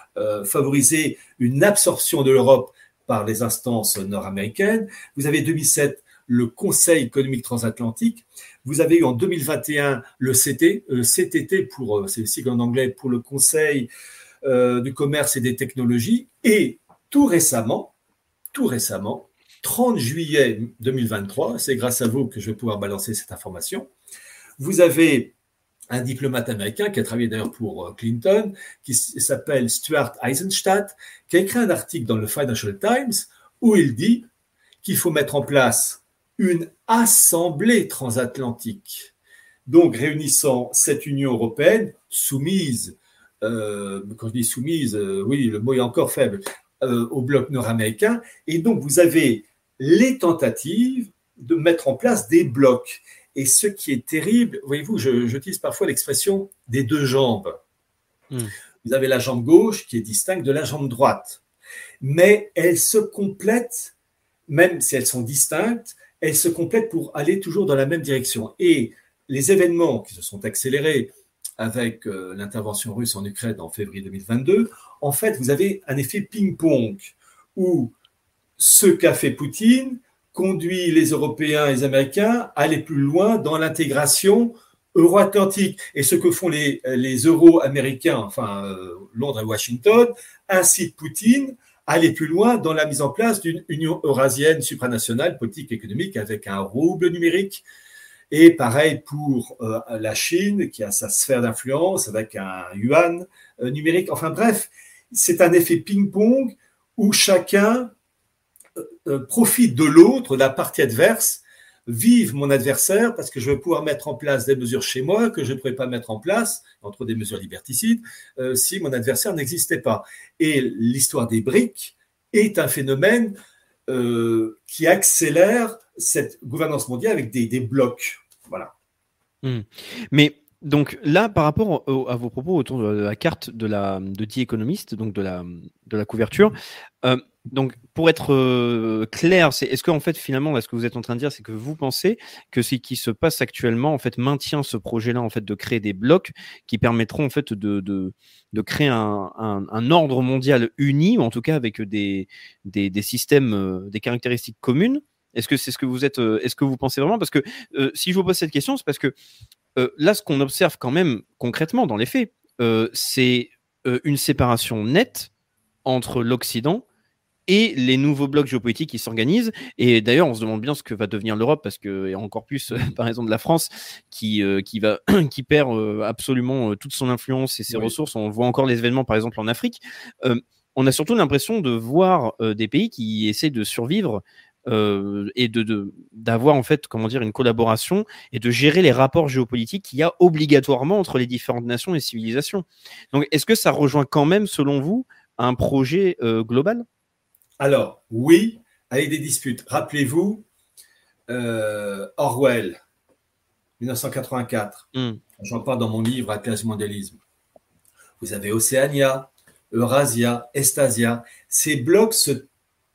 favoriser une absorption de l'Europe par les instances nord-américaines. Vous avez 2007, le Conseil économique transatlantique. Vous avez eu en 2021 le CT, euh, CTT pour, euh, c'est le en anglais, pour le Conseil euh, du commerce et des technologies. Et tout récemment, tout récemment, 30 juillet 2023, c'est grâce à vous que je vais pouvoir balancer cette information, vous avez un diplomate américain qui a travaillé d'ailleurs pour Clinton, qui s'appelle Stuart Eisenstadt, qui a écrit un article dans le Financial Times où il dit qu'il faut mettre en place une assemblée transatlantique, donc réunissant cette Union européenne soumise, euh, quand je dis soumise, euh, oui, le mot est encore faible, euh, au bloc nord-américain, et donc vous avez les tentatives de mettre en place des blocs. Et ce qui est terrible, voyez-vous, j'utilise parfois l'expression des deux jambes. Hmm. Vous avez la jambe gauche qui est distincte de la jambe droite, mais elles se complètent, même si elles sont distinctes, elles se complètent pour aller toujours dans la même direction. Et les événements qui se sont accélérés avec euh, l'intervention russe en Ukraine en février 2022, en fait, vous avez un effet ping-pong où ce qu'a fait Poutine conduit les Européens et les Américains à aller plus loin dans l'intégration euro-atlantique. Et ce que font les, euro-américains, enfin euh, Londres et Washington, incitent Poutine aller plus loin dans la mise en place d'une union eurasienne supranationale, politique économique, avec un rouble numérique. Et pareil pour euh, la Chine, qui a sa sphère d'influence avec un yuan euh, numérique. Enfin bref, c'est un effet ping-pong où chacun profite de l'autre, de la partie adverse, vive mon adversaire parce que je vais pouvoir mettre en place des mesures chez moi que je ne pourrais pas mettre en place, entre des mesures liberticides, euh, si mon adversaire n'existait pas. Et l'histoire des briques est un phénomène euh, qui accélère cette gouvernance mondiale avec des, blocs. Voilà. Hmm. Mais donc là, par rapport à vos propos autour de la carte de la de The Economist, donc de la de la couverture, euh, donc pour être euh, clair, c'est est-ce que en fait finalement, ce que vous êtes en train de dire, c'est que vous pensez que ce qui se passe actuellement en fait maintient ce projet-là en fait de créer des blocs qui permettront en fait de de, créer un, un, ordre mondial uni, ou en tout cas avec des des, systèmes, euh, des caractéristiques communes? Est-ce que c'est ce que vous êtes euh, Est-ce que vous pensez vraiment? Parce que si je vous pose cette question, c'est parce que là, ce qu'on observe quand même concrètement dans les faits, c'est une séparation nette entre l'Occident et les nouveaux blocs géopolitiques qui s'organisent. Et d'ailleurs, on se demande bien ce que va devenir l'Europe, parce que, et encore plus (laughs) par raison de la France, qui, qui, va, (clears throat) qui perd absolument toute son influence et ses ressources. On voit encore les événements, par exemple, en Afrique. on a surtout l'impression de voir des pays qui essaient de survivre euh, et de d'avoir en fait comment dire une collaboration et de gérer les rapports géopolitiques qu'il y a obligatoirement entre les différentes nations et civilisations. Donc est-ce que ça rejoint quand même selon vous un projet euh, global? Alors oui, avec des disputes. Rappelez-vous euh, Orwell 1984. Mm. J'en parle dans mon livre Atlas mondialisme. Vous avez Océania, Eurasia, Estasia. Ces blocs se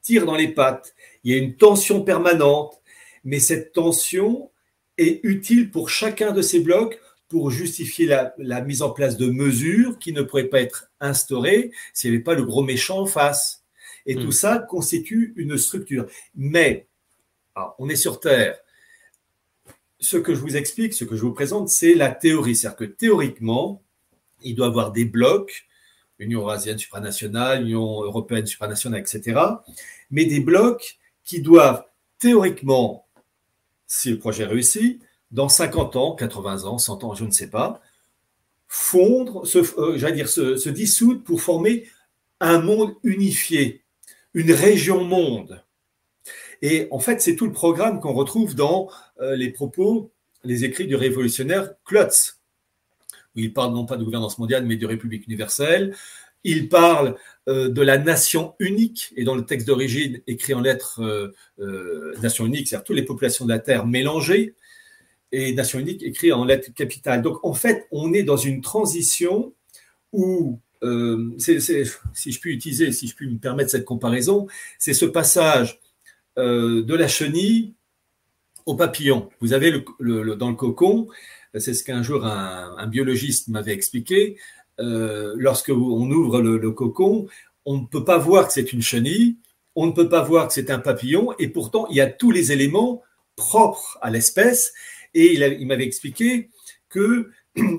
tirent dans les pattes il y a une tension permanente, mais cette tension est utile pour chacun de ces blocs pour justifier la, mise en place de mesures qui ne pourraient pas être instaurées s'il n'y avait pas le gros méchant en face. Et tout hmm. ça constitue une structure. Mais, on est sur Terre. Ce que je vous explique, ce que je vous présente, c'est la théorie. C'est-à-dire que théoriquement, il doit y avoir des blocs, Union eurasienne supranationale, Union européenne supranationale, etc. Mais des blocs qui doivent théoriquement, si le projet réussit, dans 50 ans, 80 ans, 100 ans, je ne sais pas, fondre, se, euh, j'allais dire, se, dissoudre pour former un monde unifié, une région monde. Et en fait, c'est tout le programme qu'on retrouve dans euh, les propos, les écrits du révolutionnaire Klotz, où il parle non pas de gouvernance mondiale, mais de république universelle, il parle euh, de la nation unique, et dans le texte d'origine, écrit en lettres euh, nation unique, c'est-à-dire toutes les populations de la Terre mélangées, et nation unique écrit en lettres capitales. Donc en fait, on est dans une transition où, si je puis utiliser, si je puis me permettre cette comparaison, c'est ce passage de la chenille au papillon. Vous avez dans le cocon, c'est ce qu'un jour un biologiste m'avait expliqué, euh, lorsque on ouvre le, cocon, on ne peut pas voir que c'est une chenille, on ne peut pas voir que c'est un papillon, et pourtant il y a tous les éléments propres à l'espèce. Et il, m'avait expliqué que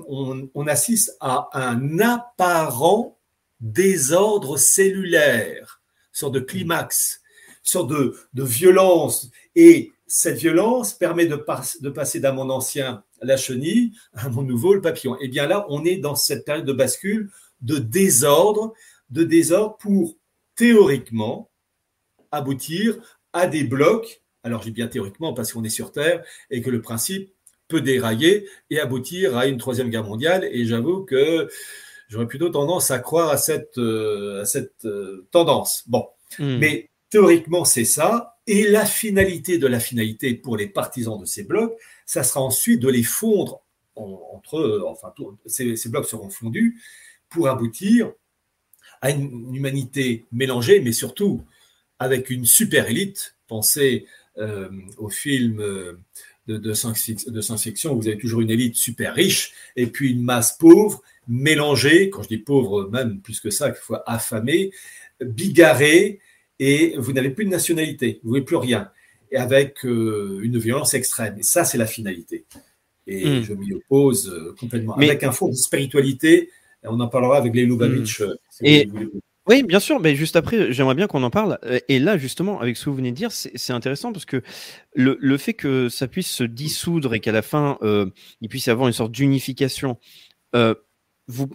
on, assiste à un apparent désordre cellulaire, sorte de climax, sorte de, violence. Et cette violence permet de, de passer d'un monde ancien la chenille, à mon nouveau, le papillon. Et eh bien là, on est dans cette période de bascule, de désordre, de désordre pour théoriquement aboutir à des blocs. Alors, j'ai bien théoriquement parce qu'on est sur Terre et que le principe peut dérailler et aboutir à une troisième guerre mondiale. Et j'avoue que j'aurais plutôt tendance à croire à cette, euh, à cette euh, tendance. Bon, hmm. mais théoriquement, c'est ça. Et la finalité de la finalité pour les partisans de ces blocs, ça sera ensuite de les fondre entre eux, enfin, ces, blocs seront fondus pour aboutir à une, humanité mélangée, mais surtout avec une super élite. Pensez euh, au film euh, de, de science-fiction, vous avez toujours une élite super riche et puis une masse pauvre, mélangée, quand je dis pauvre, même plus que ça, fois affamée, bigarrée, et vous n'avez plus de nationalité, vous n'avez plus rien, et avec euh, une violence extrême. Et ça, c'est la finalité. Et Mm. je m'y oppose euh, complètement. Mais- Avec un fond de spiritualité, on en parlera avec les Lubavitch. euh, si Mm. Et- vous voulez. Oui, bien sûr, mais juste après, j'aimerais bien qu'on en parle. Euh, Et là, justement, avec ce que vous venez de dire, c'est intéressant parce que le, fait que ça puisse se dissoudre et qu'à la fin, euh, il puisse y avoir une sorte d'unification, euh, euh,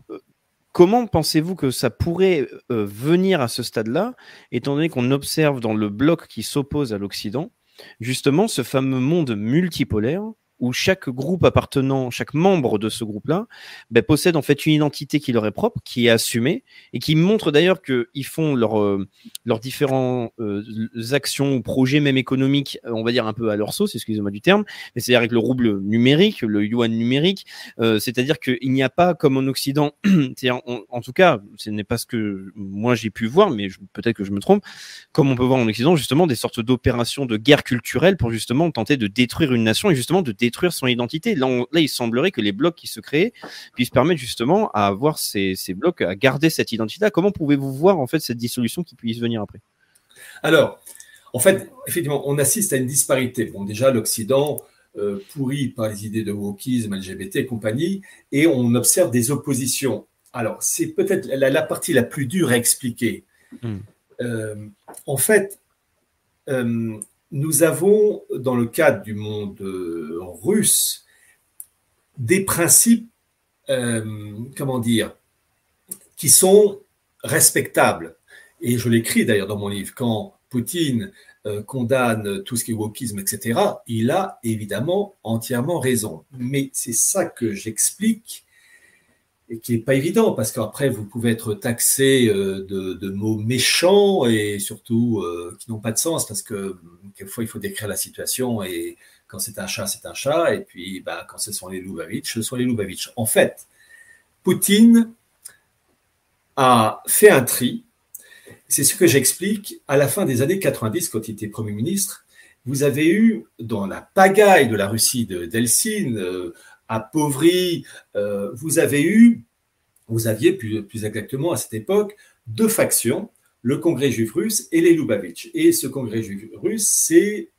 comment pensez-vous que ça pourrait venir à ce stade-là, étant donné qu'on observe dans le bloc qui s'oppose à l'Occident, justement, ce fameux monde multipolaire où chaque groupe appartenant, chaque membre de ce groupe-là, ben, possède en fait une identité qui leur est propre, qui est assumée, et qui montre d'ailleurs qu'ils font euh, leurs différents euh, actions ou projets, même économiques, euh, on va dire un peu à leur sauce, excusez-moi du terme, mais c'est-à-dire avec le rouble numérique, le yuan numérique, euh, c'est-à-dire qu'il n'y a pas comme en Occident, (clears throat) en, tout cas, ce n'est pas ce que moi j'ai pu voir, mais peut-être que je me trompe, comme on peut voir en Occident, justement, des sortes d'opérations de guerre culturelle pour justement tenter de détruire une nation et justement de détruire son identité. Là, on- là il semblerait que les blocs qui se créent puissent permettre justement à avoir ces, ces blocs, à garder cette identité-là. Comment pouvez-vous voir en fait cette dissolution qui puisse venir après? Alors, en fait, effectivement, on assiste à une disparité. Bon, déjà, l'Occident, euh, pourri par les idées de wokisme, LGBT et compagnie, et on observe des oppositions. Alors, c'est peut-être la, la partie la plus dure à expliquer. Mm. Euh, en fait, euh, nous avons, dans le cadre du monde euh, russe, des principes, euh, comment dire, qui sont respectables. Et je l'écris d'ailleurs dans mon livre. Quand Poutine euh, condamne tout ce qui est wokisme, etc., il a évidemment entièrement raison. Mais c'est ça que j'explique et qui n'est pas évident parce qu'après vous pouvez être taxé euh, de, mots méchants et surtout euh, qui n'ont pas de sens parce que quelquefois il faut décrire la situation et quand c'est un chat c'est un chat et puis bah, quand ce sont les Lubavitch ce sont les Lubavitch. En fait, Poutine a fait un tri. C'est ce que j'explique à la fin des années 90 quand il était Premier ministre. Vous avez eu dans la pagaille de la Russie de d'Eltsine, euh, appauvrie, euh, vous avez eu, vous aviez plus, plus exactement à cette époque deux factions, le Congrès juif russe et les Lubavitch. Et ce Congrès juif russe, c'est,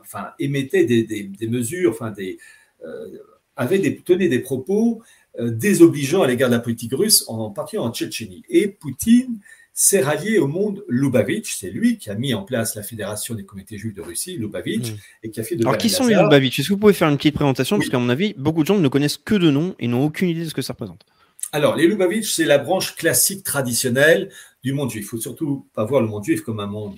enfin, émettait des, des, mesures, enfin, des, euh, avait des, tenait des propos euh, désobligeants à l'égard de la politique russe, en particulier en Tchétchénie. Et Poutine s'est rallié au monde Lubavitch. C'est lui qui a mis en place la Fédération des comités juifs de Russie, Lubavitch, Mm. et qui a fait de Alors, qui sont les Lubavitch? Est-ce que vous pouvez faire une petite présentation? Parce qu'à mon avis, beaucoup de gens ne connaissent que de nom et n'ont aucune idée de ce que ça représente. Alors, les Lubavitch, c'est la branche classique traditionnelle du monde juif. Il faut surtout pas voir le monde juif comme un monde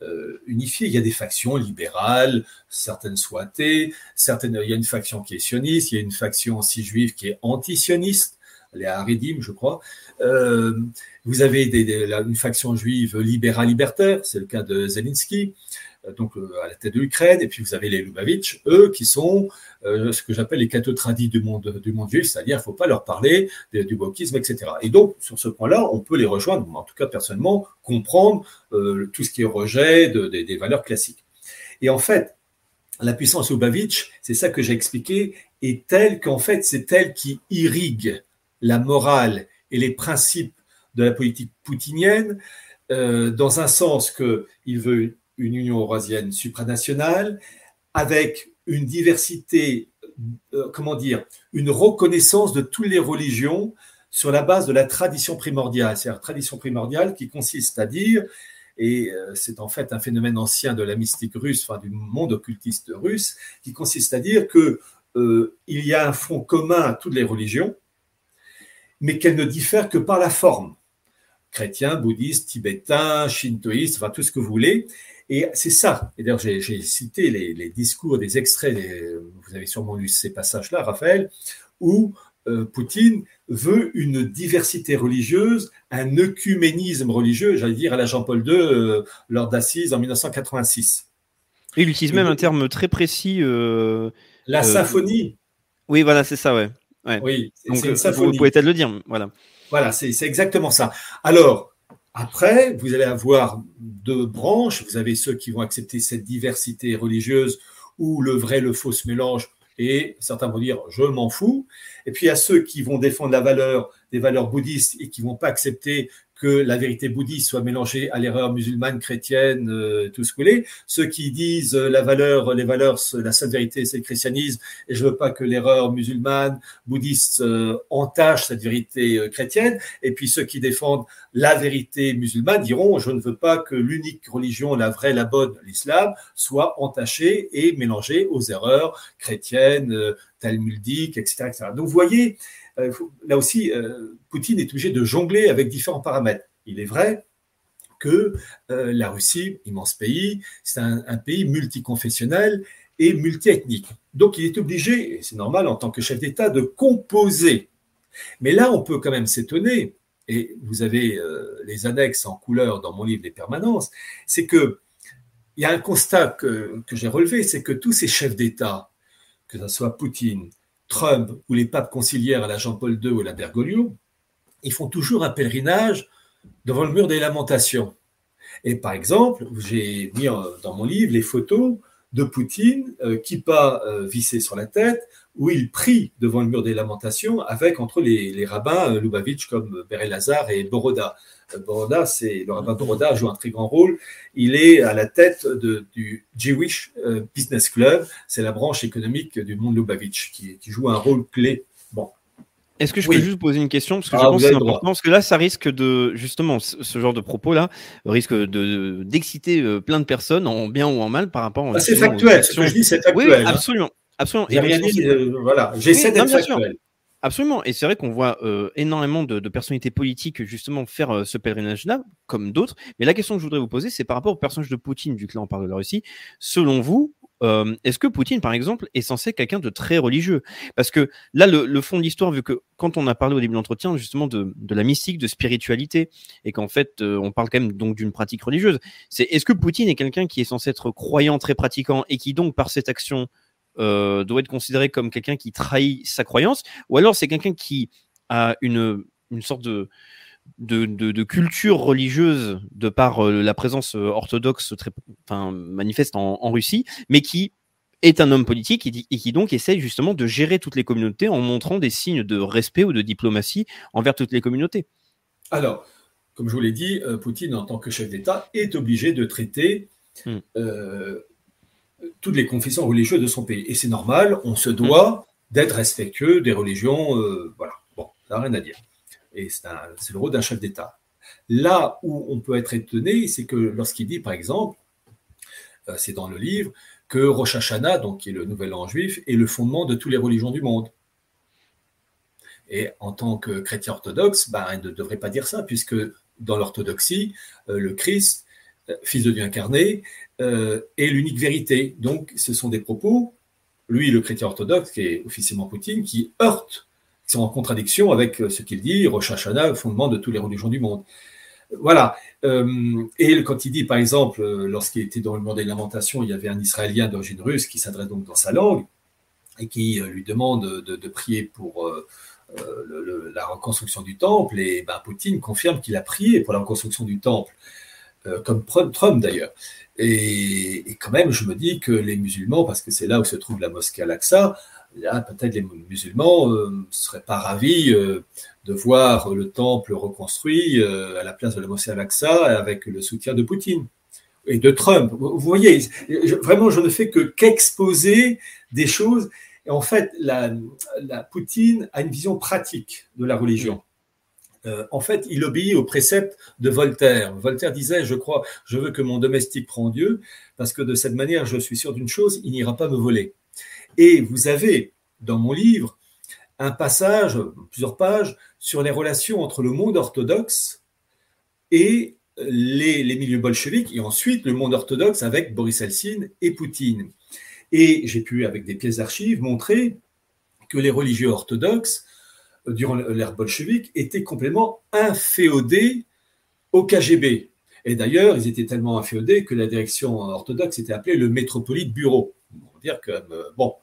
euh, unifié. Il y a des factions libérales, certaines sont athées, certaines, il y a une faction qui est sioniste, il y a une faction anti-juive qui est anti-sioniste, les Haredim, je crois. Euh, vous avez une faction juive libérale-libertaire, c'est le cas de Zelensky, euh, donc euh, à la tête de l'Ukraine, et puis vous avez les Lubavitch, eux qui sont ce que j'appelle les cathotradis du monde, du monde juif, c'est-à-dire il ne faut pas leur parler du wokisme, etc. Et donc, sur ce point-là, on peut les rejoindre, en tout cas personnellement, comprendre tout ce qui est rejet de- de- des valeurs classiques. Et en fait, la puissance Lubavitch, c'est ça que j'ai expliqué, est telle qu'en fait, c'est elle qui irrigue la morale et les principes de la politique poutinienne, euh, dans un sens qu'il veut une Union eurasienne supranationale, avec une diversité, euh, comment dire, une reconnaissance de toutes les religions sur la base de la tradition primordiale. C'est la tradition primordiale qui consiste à dire, et euh, c'est en fait un phénomène ancien de la mystique russe, enfin du monde occultiste russe, qui consiste à dire que euh, il y a un fond commun à toutes les religions, mais qu'elles ne diffèrent que par la forme. Chrétiens, bouddhistes, tibétains, shintoïstes, enfin tout ce que vous voulez. Et c'est ça. Et d'ailleurs, j'ai, cité les, les, discours, des extraits, vous avez sûrement lu ces passages-là, Raphaël, où euh, Poutine veut une diversité religieuse, un œcuménisme religieux, j'allais dire à la Jean-Paul II euh, lors d'Assise en 1986. Et il utilise même un terme très précis. Euh, la symphonie. Oui, voilà, c'est ça, ouais. Ouais. Oui, c'est, Donc, une symphonie. Vous pouvez peut-être le dire, voilà. Voilà, c'est, exactement ça. Alors, après, vous allez avoir deux branches. Vous avez ceux qui vont accepter cette diversité religieuse où le vrai le faux se mélangent et certains vont dire je m'en fous. Et puis il y a ceux qui vont défendre la valeur des valeurs bouddhistes et qui vont pas accepter que la vérité bouddhiste soit mélangée à l'erreur musulmane, chrétienne, euh, tout ce que est. Ceux qui disent euh, la valeur, les valeurs, la seule vérité, c'est le christianisme, et je veux pas que l'erreur musulmane, bouddhiste euh, entache cette vérité chrétienne. Et puis ceux qui défendent la vérité musulmane diront je ne veux pas que l'unique religion, la vraie, la bonne, l'islam, soit entachée et mélangée aux erreurs chrétiennes, talmudiques, etc., etc. Donc vous voyez, euh, là aussi, euh, Poutine est obligé de jongler avec différents paramètres. Il est vrai que euh, la Russie, immense pays, c'est un, pays multiconfessionnel et multiethnique. Donc il est obligé, et c'est normal en tant que chef d'État, de composer. Mais là, on peut quand même s'étonner, et vous avez les annexes en couleur dans mon livre des permanences, c'est que il y a un constat que, que j'ai relevé, c'est que tous ces chefs d'État, que ce soit Poutine, Trump ou les papes conciliaires à la Jean-Paul II ou à la Bergoglio, ils font toujours un pèlerinage devant le mur des lamentations. Et par exemple, j'ai mis dans mon livre les photos de Poutine, euh, qui pas euh, vissé sur la tête, où il prie devant le mur des lamentations avec entre les, rabbins euh, Lubavitch comme Béré Lazare et Boroda. Boroda, c'est le rabbin Boroda joue un très grand rôle. Il est à la tête du Jewish Business Club, c'est la branche économique du monde Lubavitch qui, joue un rôle clé. Bon, est-ce que je peux juste vous poser une question? Parce que je ah, pense que c'est important parce que là ça risque de justement ce genre de propos là risque de d'exciter plein de personnes en bien ou en mal par rapport. Ah, c'est factuel. Ce que je dis c'est factuel. Oui, hein. absolument, absolument. J'ai rien dit. voilà, j'essaie d'être factuel. Absolument. Et c'est vrai qu'on voit euh, énormément de, de, personnalités politiques justement faire euh, ce pèlerinage-là, comme d'autres. Mais la question que je voudrais vous poser, c'est par rapport au personnage de Poutine, vu que là on parle de la Russie. Selon vous, euh, est-ce que Poutine, par exemple, est censé être quelqu'un de très religieux? Parce que là, le, le fond de l'histoire, vu que quand on a parlé au début de l'entretien justement de, de, la mystique, de spiritualité, et qu'en fait, euh, on parle quand même donc d'une pratique religieuse, c'est est-ce que Poutine est quelqu'un qui est censé être croyant, très pratiquant, et qui donc par cette action euh, doit être considéré comme quelqu'un qui trahit sa croyance, ou alors c'est quelqu'un qui a une, une sorte de, de, de, culture religieuse de par euh, la présence euh, orthodoxe très enfin, manifeste en, en, Russie, mais qui est un homme politique et, et, qui donc essaye justement de gérer toutes les communautés en montrant des signes de respect ou de diplomatie envers toutes les communautés. Alors, comme je vous l'ai dit, Poutine, en tant que chef d'État, est obligé de traiter hmm. euh, toutes les confessions religieuses de son pays. Et c'est normal, on se doit d'être respectueux des religions. Euh, voilà, bon, ça n'a rien à dire. Et c'est le rôle d'un chef d'État. Là où on peut être étonné, c'est que lorsqu'il dit, par exemple, euh, c'est dans le livre, que Rosh Hashanah, donc qui est le nouvel an juif, est le fondement de toutes les religions du monde. Et en tant que chrétien orthodoxe, ben, il ne devrait pas dire ça, puisque dans l'orthodoxie, euh, le Christ, fils de Dieu incarné, euh, est l'unique vérité. Donc, ce sont des propos, lui, le chrétien orthodoxe, qui est officiellement Poutine, qui heurtent, qui sont en contradiction avec euh, ce qu'il dit, Rosh Hashanah, fondement de toutes les religions du monde. Voilà. Euh, et quand il dit, par exemple, lorsqu'il était dans le monde des lamentations, il y avait un Israélien d'origine russe qui s'adresse donc dans sa langue et qui lui demande de, prier pour la reconstruction du temple. Et ben, Poutine confirme qu'il a prié pour la reconstruction du temple. Euh, comme Trump d'ailleurs. Et, quand même, je me dis que les musulmans, parce que c'est là où se trouve la mosquée Al-Aqsa, peut-être les musulmans ne euh, seraient pas ravis euh, de voir le temple reconstruit à la place de la mosquée Al-Aqsa avec le soutien de Poutine et de Trump. Vous voyez, vraiment, je ne fais que qu'exposer des choses. Et en fait, la Poutine a une vision pratique de la religion. Euh, en fait, il obéit aux préceptes de Voltaire. Voltaire disait, je crois, je veux que mon domestique prenne Dieu, parce que de cette manière, je suis sûr d'une chose, il n'ira pas me voler. Et vous avez, dans mon livre, un passage, plusieurs pages, sur les relations entre le monde orthodoxe et les, milieux bolcheviques, et ensuite le monde orthodoxe avec Boris Eltsine et Poutine. Et j'ai pu, avec des pièces d'archives, montrer que les religieux orthodoxes durant l'ère bolchevique, étaient complètement inféodés au KGB. Et d'ailleurs, ils étaient tellement inféodés que la direction orthodoxe était appelée le Métropolite Bureau. On dire que, euh, bon.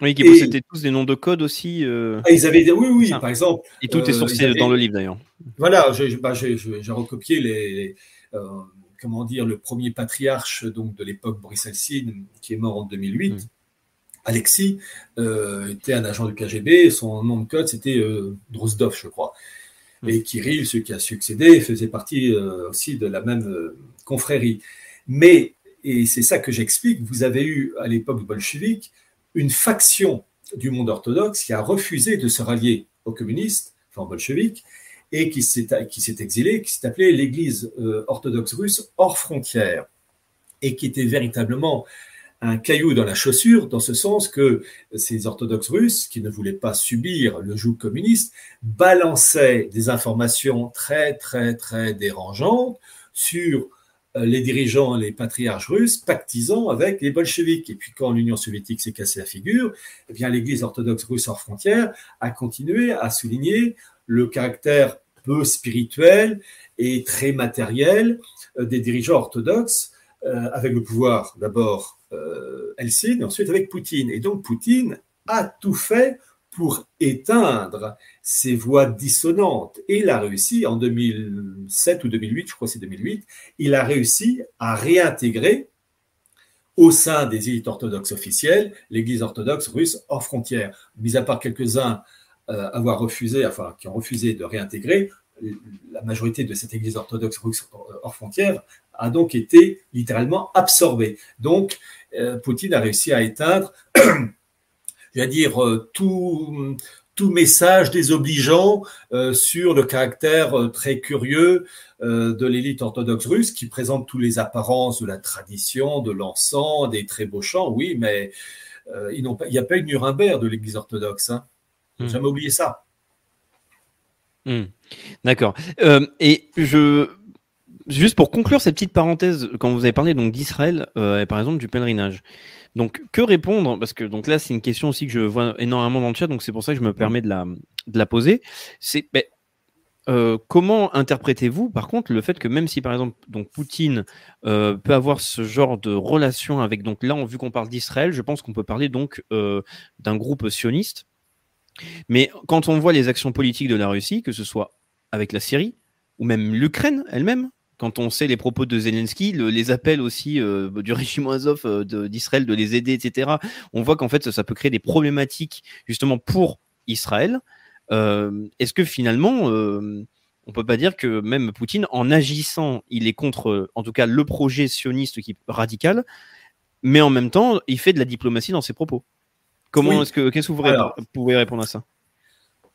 Oui, qui possédaient tous des noms de code aussi. Euh, ah, ils avaient oui, oui, par exemple. Et tout est euh, sourcé dans le livre d'ailleurs. Voilà, j'ai bah, recopié les, comment dire, le premier patriarche donc de l'époque Boris qui est mort en 2008. Mm. Alexis était un agent du KGB, son nom de code c'était Drozdov, je crois. Mm. Et Kirill, celui qui a succédé, faisait partie aussi de la même confrérie. Mais, et c'est ça que j'explique, vous avez eu à l'époque bolchevique une faction du monde orthodoxe qui a refusé de se rallier aux communistes, enfin bolcheviques, et qui s'est, qui s'est exilé, qui s'est appelé l'Église euh, orthodoxe russe hors frontières, et qui était véritablement un caillou dans la chaussure, dans ce sens que ces orthodoxes russes, qui ne voulaient pas subir le joug communiste, balançaient des informations très, très, très dérangeantes sur euh, les dirigeants, les patriarches russes, pactisant avec les bolcheviks. Et puis quand l'Union soviétique s'est cassée la figure, eh bien l'Église orthodoxe russe hors frontières a continué à souligner le caractère peu spirituel et très matériel euh, des dirigeants orthodoxes, euh, avec le pouvoir d'abord euh, et ensuite avec Poutine. Et donc Poutine a tout fait pour éteindre ces voix dissonantes. Et il a réussi en 2007 ou 2008, je crois que c'est 2008, il a réussi à réintégrer au sein des élites orthodoxes officielles l'Église orthodoxe russe hors frontières. Mis à part quelques-uns euh, avoir refusé, qui ont refusé de réintégrer, la majorité de cette Église orthodoxe russe hors frontières a donc été littéralement absorbée. Donc, euh, Poutine a réussi à éteindre (clears throat) je veux dire, euh, tout, tout message désobligeant euh, sur le caractère euh, très curieux de l'élite orthodoxe russe qui présente tous les apparences de la tradition, de l'encens, des très beaux chants, oui, mais il n'y a pas eu Nuremberg de l'Église orthodoxe. Hein. Hmm. Jamais oublié ça. Hmm. D'accord. et je, juste pour conclure cette petite parenthèse, quand vous avez parlé donc d'Israël et par exemple du pèlerinage, donc, que répondre? Parce que donc là, c'est une question aussi que je vois énormément dans le chat, donc c'est pour ça que je me permets de la, de la poser. C'est ben, euh, comment interprétez-vous, par contre, le fait que même si, par exemple, donc Poutine euh, peut avoir ce genre de relation avec, donc là, vu qu'on parle d'Israël, je pense qu'on peut parler donc euh, d'un groupe sioniste. Mais quand on voit les actions politiques de la Russie, que ce soit avec la Syrie ou même l'Ukraine elle-même, quand on sait les propos de Zelensky, les appels aussi euh, du (laughs) régime Azov euh, d'Israël de, les aider, etc. On voit qu'en fait, ça, peut créer des problématiques justement pour Israël. Euh, est-ce que finalement, on peut pas dire que même Poutine, en agissant, il est contre, en tout cas, le projet sioniste qui radical, mais en même temps, il fait de la diplomatie dans ses propos? Comment est-ce que qu'est-ce que vous pouvez répondre à ça?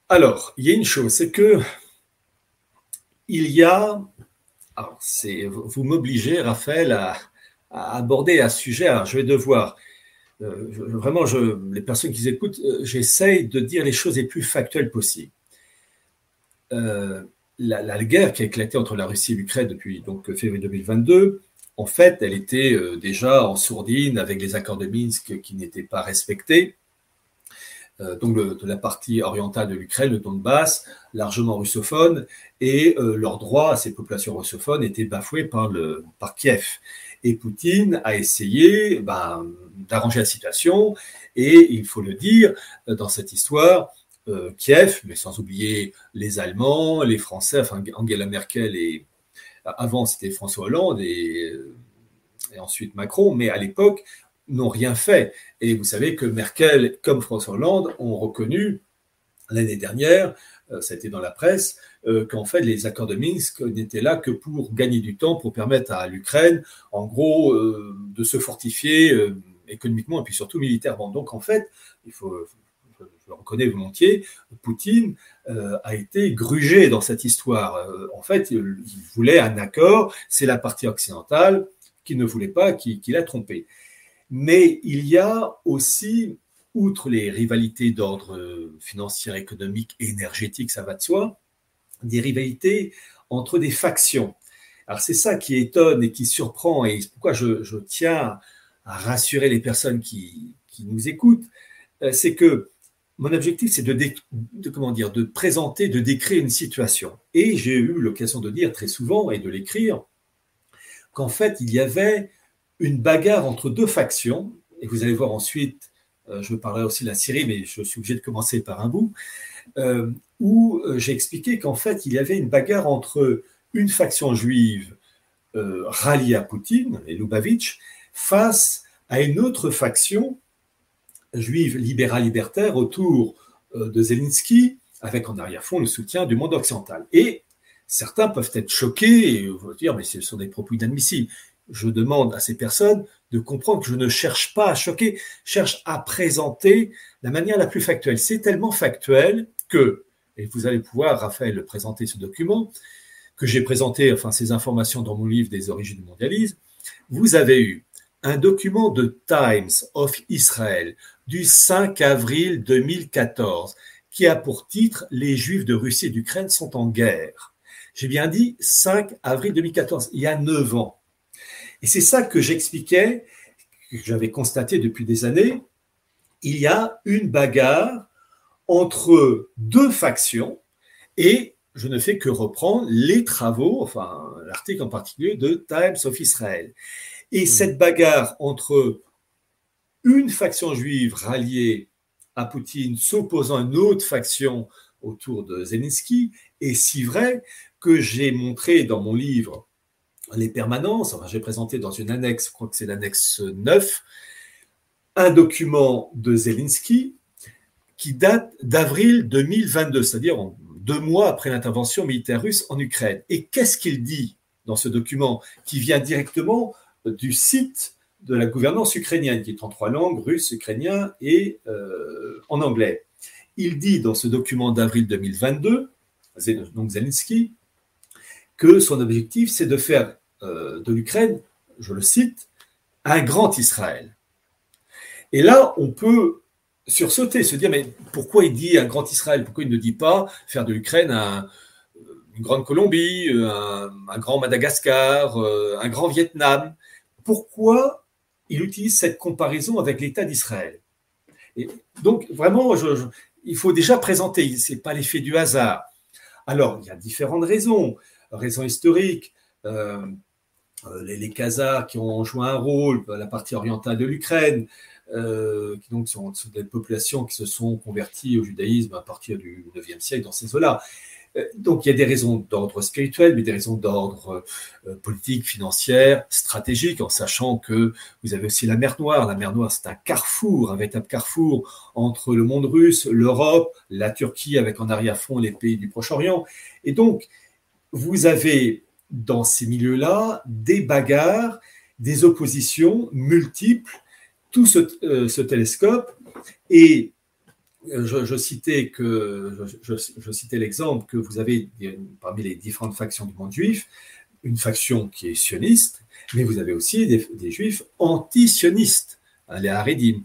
Alors, il y a une chose, c'est que il y a vous m'obligez, Raphaël, à, aborder un sujet. Je vais devoir, euh, vraiment, les personnes qui écoutent, euh, j'essaye de dire les choses les plus factuelles possibles. Euh, la, guerre qui a éclaté entre la Russie et l'Ukraine depuis donc, février 2022, en fait, elle était déjà en sourdine avec les accords de Minsk qui n'étaient pas respectés. Euh, donc de la partie orientale de l'Ukraine, le Donbass, largement russophone, et euh, leurs droits à ces populations russophones étaient bafoués par, Kiev. Et Poutine a essayé ben, d'arranger la situation, et il faut le dire, dans cette histoire, euh, Kiev, mais sans oublier les Allemands, les Français, enfin Angela Merkel et avant c'était François Hollande et ensuite Macron, mais à l'époque n'ont rien fait. Et vous savez que Merkel, comme François Hollande, ont reconnu l'année dernière, euh, ça a été dans la presse, euh, qu'en fait les accords de Minsk n'étaient là que pour gagner du temps, pour permettre à l'Ukraine, en gros, euh, de se fortifier économiquement et puis surtout militairement. Donc en fait, il faut, je le reconnais volontiers, Poutine a été grugé dans cette histoire. en fait, il, voulait un accord, c'est la partie occidentale qui ne voulait pas, qui, qui l'a trompé. Mais il y a aussi, outre les rivalités d'ordre financier, économique énergétique, ça va de soi, des rivalités entre des factions. Alors c'est ça qui étonne et qui surprend, et c'est pourquoi je, tiens à rassurer les personnes qui, nous écoutent, euh, c'est que mon objectif, c'est de, comment dire, de présenter, de décrire une situation. Et j'ai eu l'occasion de dire très souvent et de l'écrire qu'en fait, il y avait une bagarre entre deux factions, et vous allez voir ensuite, euh, je parlerai aussi de la Syrie, mais je suis obligé de commencer par un bout, euh, où euh, j'ai expliqué qu'en fait, il y avait une bagarre entre une faction juive ralliés à Poutine, et Lubavitch, face à une autre faction juive libérale-libertaire autour de Zelensky, avec en arrière-fond le soutien du monde occidental. Et certains peuvent être choqués et dire, mais ce sont des propos inadmissibles. Je demande à ces personnes de comprendre que je ne cherche pas à choquer, cherche à présenter la manière la plus factuelle. C'est tellement factuel que, et vous allez pouvoir, Raphaël, présenter ce document, que j'ai présenté, enfin ces informations dans mon livre des origines du mondialisme, vous avez eu un document de Times of Israel du 5 avril 2014 qui a pour titre Les Juifs de Russie et d'Ukraine sont en guerre. J'ai bien dit 5 avril 2014, il y a 9 ans. Et c'est ça que j'expliquais, que j'avais constaté depuis des années. Il y a une bagarre entre deux factions et je ne fais que reprendre les travaux, enfin l'article en particulier de Times of Israel. Et mmh. cette bagarre entre une faction juive ralliée à Poutine s'opposant à une autre faction autour de Zelensky est si vrai que j'ai montré dans mon livre les permanences, enfin j'ai présenté dans une annexe, je crois que c'est l'annexe 9, un document de Zelensky qui date d'avril 2022, c'est-à-dire deux mois après l'intervention militaire russe en Ukraine. Et qu'est-ce qu'il dit dans ce document qui vient directement du site de la gouvernance ukrainienne, qui est en trois langues, russe, ukrainien et euh, en anglais? Il dit dans ce document d'avril 2022, donc Zelensky, que son objectif, c'est de faire de l'Ukraine, je le cite, un grand Israël. Et là, on peut sursauter, se dire, mais pourquoi il dit un grand Israël? Pourquoi il ne dit pas faire de l'Ukraine une grande Colombie, un, un grand Madagascar, euh, un grand Vietnam? Pourquoi il utilise cette comparaison avec l'État d'Israël? Donc, vraiment, il faut déjà présenter, ce n'est pas l'effet du hasard. Alors, il y a différentes raisons, raisons historiques. Euh, euh, les, les Khazars qui ont joué un rôle, la partie orientale de l'Ukraine, euh, qui donc sont, des populations qui se sont converties au judaïsme à partir du IXe siècle dans ces eaux-là. Euh, donc il y a des raisons d'ordre spirituel, mais des raisons d'ordre politique, financière, stratégique, en sachant que vous avez aussi la mer Noire. La mer Noire, c'est un carrefour, un véritable carrefour entre le monde russe, l'Europe, la Turquie, avec en arrière-fond les pays du Proche-Orient. Et donc, vous avez dans ces milieux-là des bagarres, des oppositions multiples, tout ce, euh, télescope. Et euh, je, citais je, citais l'exemple que vous avez parmi les différentes factions du monde juif, une faction qui est sioniste, mais vous avez aussi des, juifs anti-sionistes, les Haredim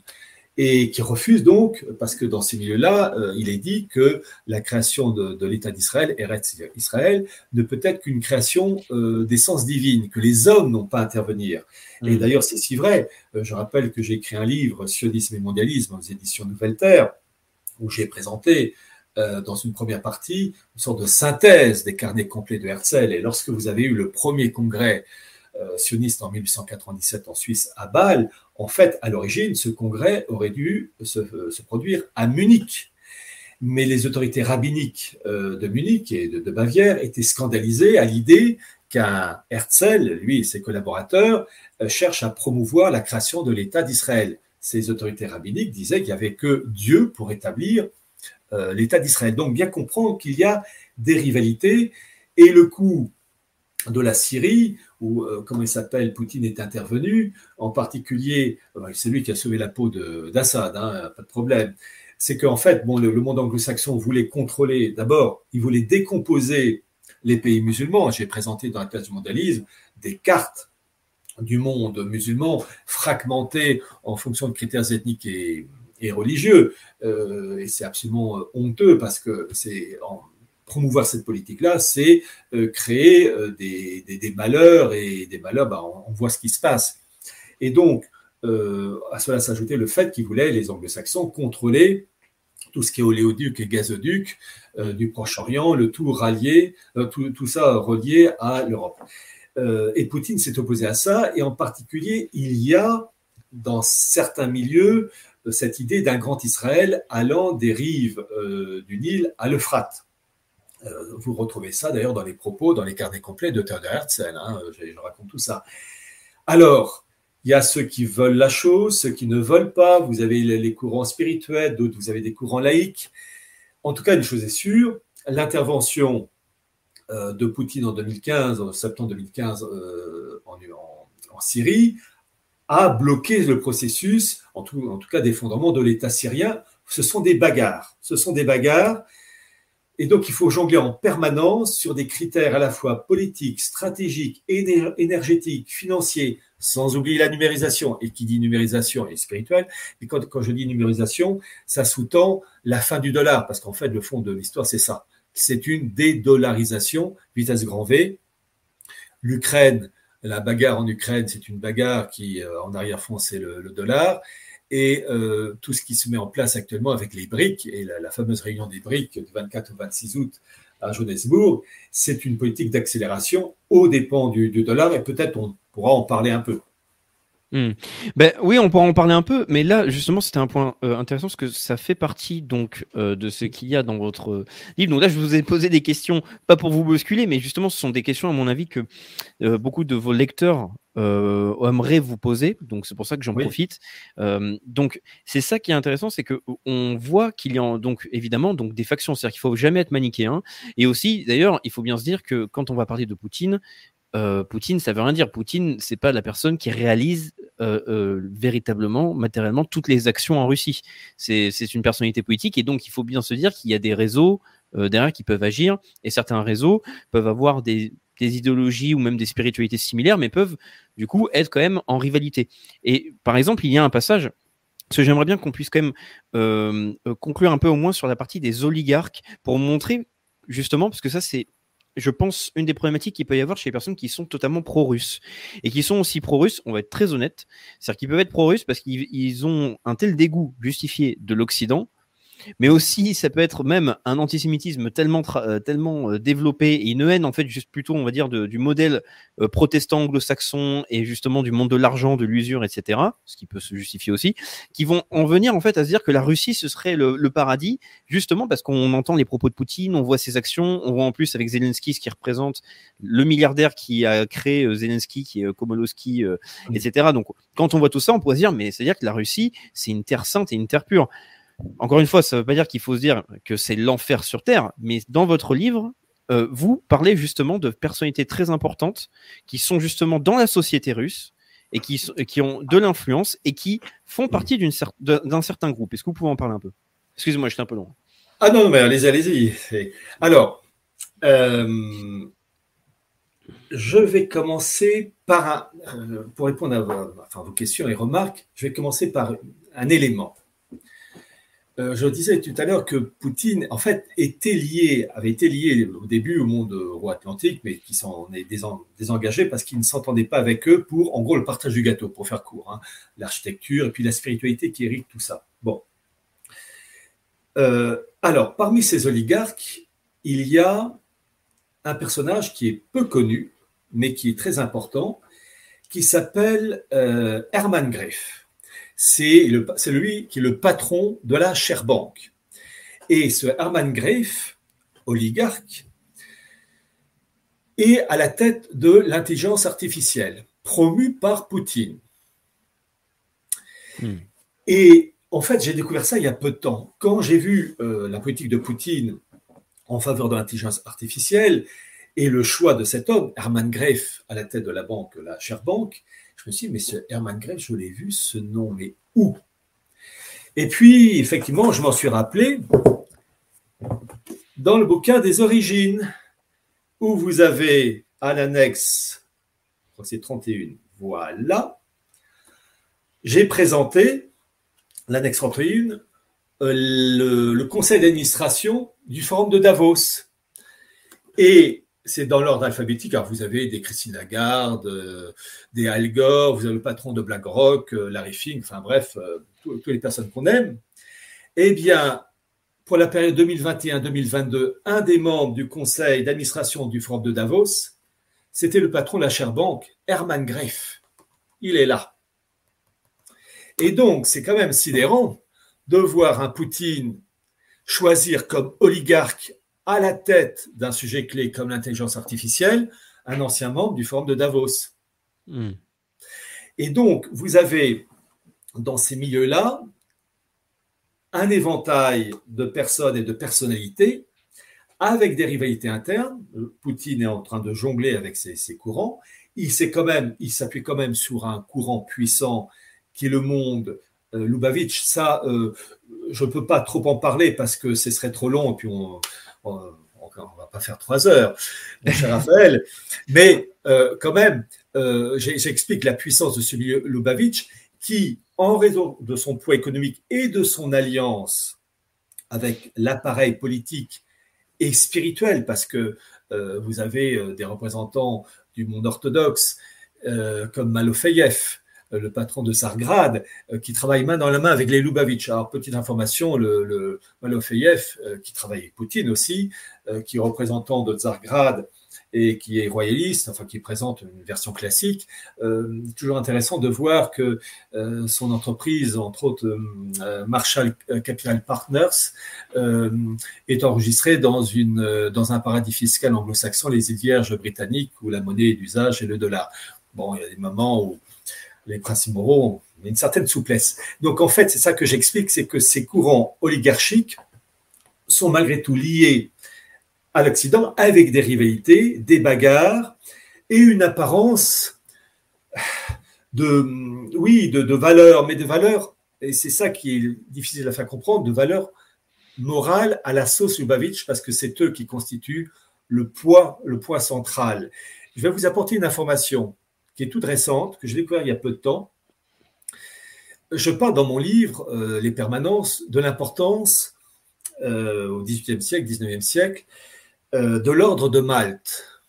et qui refuse donc, parce que dans ces milieux-là, euh, il est dit que la création de, l'État d'Israël, Eretz Israël, ne peut être qu'une création euh, d'essence divine, que les hommes n'ont pas à intervenir. Et mm. d'ailleurs, c'est si vrai. Euh, je rappelle que j'ai écrit un livre, Sionisme et mondialisme, aux éditions Nouvelle Terre, où j'ai présenté dans une première partie une sorte de synthèse des carnets complets de Herzl. Et lorsque vous avez eu le premier congrès sioniste en 1897 en Suisse à Bâle, en fait, à l'origine, ce congrès aurait dû se, produire à Munich. Mais les autorités rabbiniques euh, de Munich et de, Bavière étaient scandalisées à l'idée qu'un Herzl, lui et ses collaborateurs, euh, cherchent à promouvoir la création de l'État d'Israël. Ces autorités rabbiniques disaient qu'il n'y avait que Dieu pour établir euh, l'État d'Israël. Donc bien comprendre qu'il y a des rivalités et le coup de la Syrie, où, euh, comment il s'appelle, Poutine est intervenu, en particulier, euh, c'est lui qui a sauvé la peau d'Assad, hein, pas de problème, c'est qu'en fait, bon, le, monde anglo-saxon voulait contrôler, d'abord, il voulait décomposer les pays musulmans. J'ai présenté dans la classe du mondialisme des cartes du monde musulman fragmentées en fonction de critères ethniques et, religieux. Euh, et c'est absolument honteux parce que c'est promouvoir cette politique-là, c'est euh, créer euh, des, malheurs et des malheurs, bah, on, voit ce qui se passe. Et donc, euh, à cela s'ajoutait le fait qu'ils voulaient, les anglo-saxons, contrôler tout ce qui est oléoduc et gazoduc du Proche-Orient, le tout rallié, tout, ça relié à l'Europe. et Poutine s'est opposé à ça, et en particulier, il y a dans certains milieux cette idée d'un grand Israël allant des rives du Nil à l'Euphrate vous retrouvez ça d'ailleurs dans les propos, dans les carnets complets de Theodor Herzl. Hein, je, je raconte tout ça. Alors, il y a ceux qui veulent la chose, ceux qui ne veulent pas. Vous avez les courants spirituels, d'autres, vous avez des courants laïques. En tout cas, une chose est sûre, l'intervention euh, de Poutine en 2015, en septembre 2015, euh, en, en- en Syrie, a bloqué le processus, en tout, en tout cas d'effondrement de l'État syrien. Ce sont des bagarres. Ce sont des bagarres. Et donc, il faut jongler en permanence sur des critères à la fois politiques, stratégiques, éner- énergétiques, financiers, sans oublier la numérisation. Et qui dit numérisation est spirituelle. Et quand, je dis numérisation, ça sous-tend la fin du dollar, parce qu'en fait, le fond de l'histoire, c'est ça. C'est une dédollarisation, vitesse grand V. L'Ukraine, la bagarre en Ukraine, c'est une bagarre qui, euh, en arrière-fond, c'est le dollar. Et euh, tout ce qui se met en place actuellement avec les BRICS et la, fameuse réunion des BRICS du 24 au 26 août à Johannesburg, c'est une politique d'accélération aux dépens du, dollar et peut-être on pourra en parler un peu. Ben oui, on pourra en parler un peu, mais là justement c'était un point euh, intéressant parce que ça fait partie donc euh, de ce qu'il y a dans votre livre. Donc là je vous ai posé des questions, pas pour vous bousculer, mais justement ce sont des questions à mon avis que beaucoup de vos lecteurs euh, aimeraient vous poser. Donc c'est pour ça que j'en Oui. profite. Euh, donc c'est ça qui est intéressant, c'est que on voit qu'il y a donc évidemment donc des factions, c'est-à-dire qu'il faut jamais être manichéen. Et aussi d'ailleurs il faut bien se dire que quand on va parler de Poutine, euh, Poutine, ça veut rien dire. Poutine, c'est pas la personne qui réalise euh, euh, véritablement, matériellement, toutes les actions en Russie. C'est c'est une personnalité politique et donc il faut bien se dire qu'il y a des réseaux derrière qui peuvent agir et certains réseaux peuvent avoir des, des idéologies ou même des spiritualités similaires, mais peuvent du coup être quand même en rivalité. Et par exemple, il y a un passage. Parce que j'aimerais bien qu'on puisse quand même euh, euh, conclure un peu au moins sur la partie des oligarques pour montrer justement, parce que ça c'est je pense, une des problématiques qu'il peut y avoir chez les personnes qui sont totalement pro-russes et qui sont aussi pro-russes, on va être très honnête, c'est-à-dire qu'ils peuvent être pro-russes parce qu'ils ils ont un tel dégoût justifié de l'Occident, mais aussi ça peut être même un antisémitisme tellement, euh, tellement euh, développé et une haine en fait juste plutôt on va dire de- du modèle euh, protestant anglo-saxon et justement du monde de l'argent, de l'usure, etc., ce qui peut se justifier aussi, qui vont en venir en fait à se dire que la Russie ce serait le, le paradis justement parce qu'on entend les propos de Poutine, on voit ses actions, on voit en plus avec Zelensky ce qui représente le milliardaire qui a créé euh, Zelensky, qui est Komolowski, euh, etc. Donc quand on voit tout ça, on pourrait se dire, mais c'est-à-dire que la Russie, c'est une terre sainte et une terre pure. Encore une fois, ça ne veut pas dire qu'il faut se dire que c'est l'enfer sur terre, mais dans votre livre, euh, vous parlez justement de personnalités très importantes qui sont justement dans la société russe et qui, ont de l'influence et qui font partie d'un certain groupe. Est-ce que vous pouvez en parler un peu? Excusez-moi, j'étais un peu long. Ah non, mais allez-y, allez-y. Alors, euh, je vais commencer par un, euh, pour répondre à vos questions et remarques, je vais commencer par un élément. Euh, je disais tout à l'heure que Poutine, en fait, était lié, avait été lié au début au monde euro-atlantique, mais qui s'en est désen- désengagé parce qu'il ne s'entendait pas avec eux pour, en gros, le partage du gâteau, pour faire court, hein, l'architecture et puis la spiritualité qui hérite tout ça. Bon. Euh, alors, parmi ces oligarques, il y a un personnage qui est peu connu, mais qui est très important, qui s'appelle euh, Hermann Greff. C'est lui qui est le patron de la Sherbank. Et ce Hermann Greff, oligarque, est à la tête de l'intelligence artificielle, promue par Poutine. Hmm. Et en fait, j'ai découvert ça il y a peu de temps. Quand j'ai vu euh, la politique de Poutine en faveur de l'intelligence artificielle et le choix de cet homme, Hermann Greff, à la tête de la banque, la Bank, je me suis dit, mais ce Hermann Greff, je l'ai vu, ce nom, mais où? Et puis, effectivement, je m'en suis rappelé dans le bouquin des origines, où vous avez à l'annexe, je crois que c'est 31, voilà, j'ai présenté l'annexe 31, euh, le, le conseil d'administration du forum de Davos. Et c'est dans l'ordre alphabétique. Alors, vous avez des Christine Lagarde, euh, des Al Gore, vous avez le patron de BlackRock, euh, Larry Fink, enfin bref, euh, toutes les personnes qu'on aime. Eh bien, pour la période 2021-2022, un des membres du conseil d'administration du forum de Davos, c'était le patron de la Bank, Hermann Greff. Il est là. Et donc, c'est quand même sidérant de voir un Poutine choisir comme oligarque à la tête d'un sujet clé comme l'intelligence artificielle un ancien membre du Forum de Davos. Hmm. Et donc, vous avez dans ces milieux-là un éventail de personnes et de personnalités avec des rivalités internes. Poutine est en train de jongler avec ces, ces courants. Il quand même, il s'appuie quand même sur un courant puissant qui est le monde euh, Lubavitch. Ça, euh, je ne peux pas trop en parler parce que ce serait trop long et puis on, on, on va pas faire trois heures, mon cher Raphaël. (laughs) Mais euh, quand même, euh, j'explique la puissance de ce milieu Lubavitch qui, en raison de son poids économique et de son alliance avec l'appareil politique et spirituel, parce que euh, vous avez euh, des représentants du monde orthodoxe euh, comme Malofeyev, euh, le patron de Sargrad, qui travaille main dans la main avec les Lubavitch. Alors, petite information, le, Malofeyev, qui travaille avec Poutine aussi, qui est représentant de Tsargrad et qui est royaliste, enfin qui présente une version classique. Euh, toujours intéressant de voir que euh, son entreprise, entre autres euh, Marshall Capital Partners, euh, est enregistrée dans, une, dans un paradis fiscal anglo-saxon, les îles Vierges britanniques, où la monnaie d'usage est le dollar. Bon, il y a des moments où les principes moraux ont une certaine souplesse. Donc en fait, c'est ça que j'explique, c'est que ces courants oligarchiques sont malgré tout liés à l'Occident avec des rivalités, des bagarres et une apparence de, oui, de, de valeurs, mais de valeurs, et c'est ça qui est difficile à faire comprendre, de valeurs morales à la sauce Lubavitch, parce que c'est eux qui constituent le poids, le poids central. Je vais vous apporter une information qui est toute récente, que j'ai découvert il y a peu de temps. Je parle dans mon livre, euh, Les permanences, de l'importance euh, au XVIIIe siècle, XIXe siècle, euh, de l'ordre de Malte,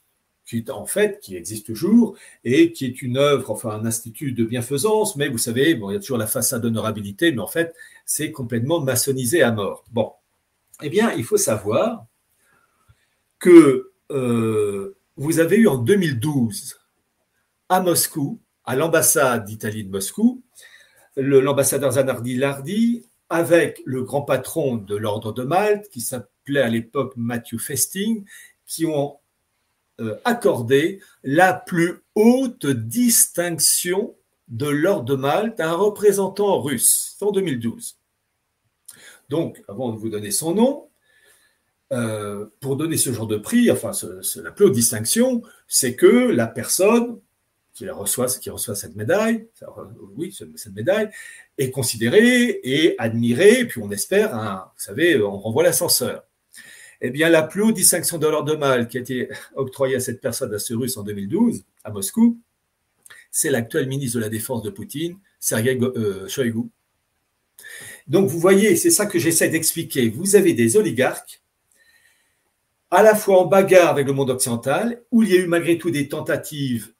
qui en fait, qui existe toujours et qui est une œuvre, enfin un institut de bienfaisance, mais vous savez, bon, il y a toujours la façade d'honorabilité, mais en fait, c'est complètement maçonnisé à mort. Bon, eh bien, il faut savoir que vous avez eu en 2012 à Moscou, à l'ambassade d'Italie de Moscou, l'ambassadeur Zanardi Lardi avec le grand patron de l'ordre de Malte, qui s'appelait à l'époque Matthew Festing, qui ont euh, accordé la plus haute distinction de l'ordre de Malte à un représentant russe en 2012. Donc, avant de vous donner son nom, euh, pour donner ce genre de prix, enfin, la plus haute distinction, c'est que la personne qui reçoit, qui reçoit cette médaille, oui, cette médaille, est considérée et admirée, puis on espère, vous savez, on renvoie l'ascenseur. Eh bien, la plus haute distinction de l'ordre de Mal qui a été octroyée à cette personne, à ce russe en 2012, à Moscou, c'est l'actuel ministre de la Défense de Poutine, Sergei euh, Shoigu. Donc, vous voyez, c'est ça que j'essaie d'expliquer. Vous avez des oligarques, à la fois en bagarre avec le monde occidental, où il y a eu malgré tout des tentatives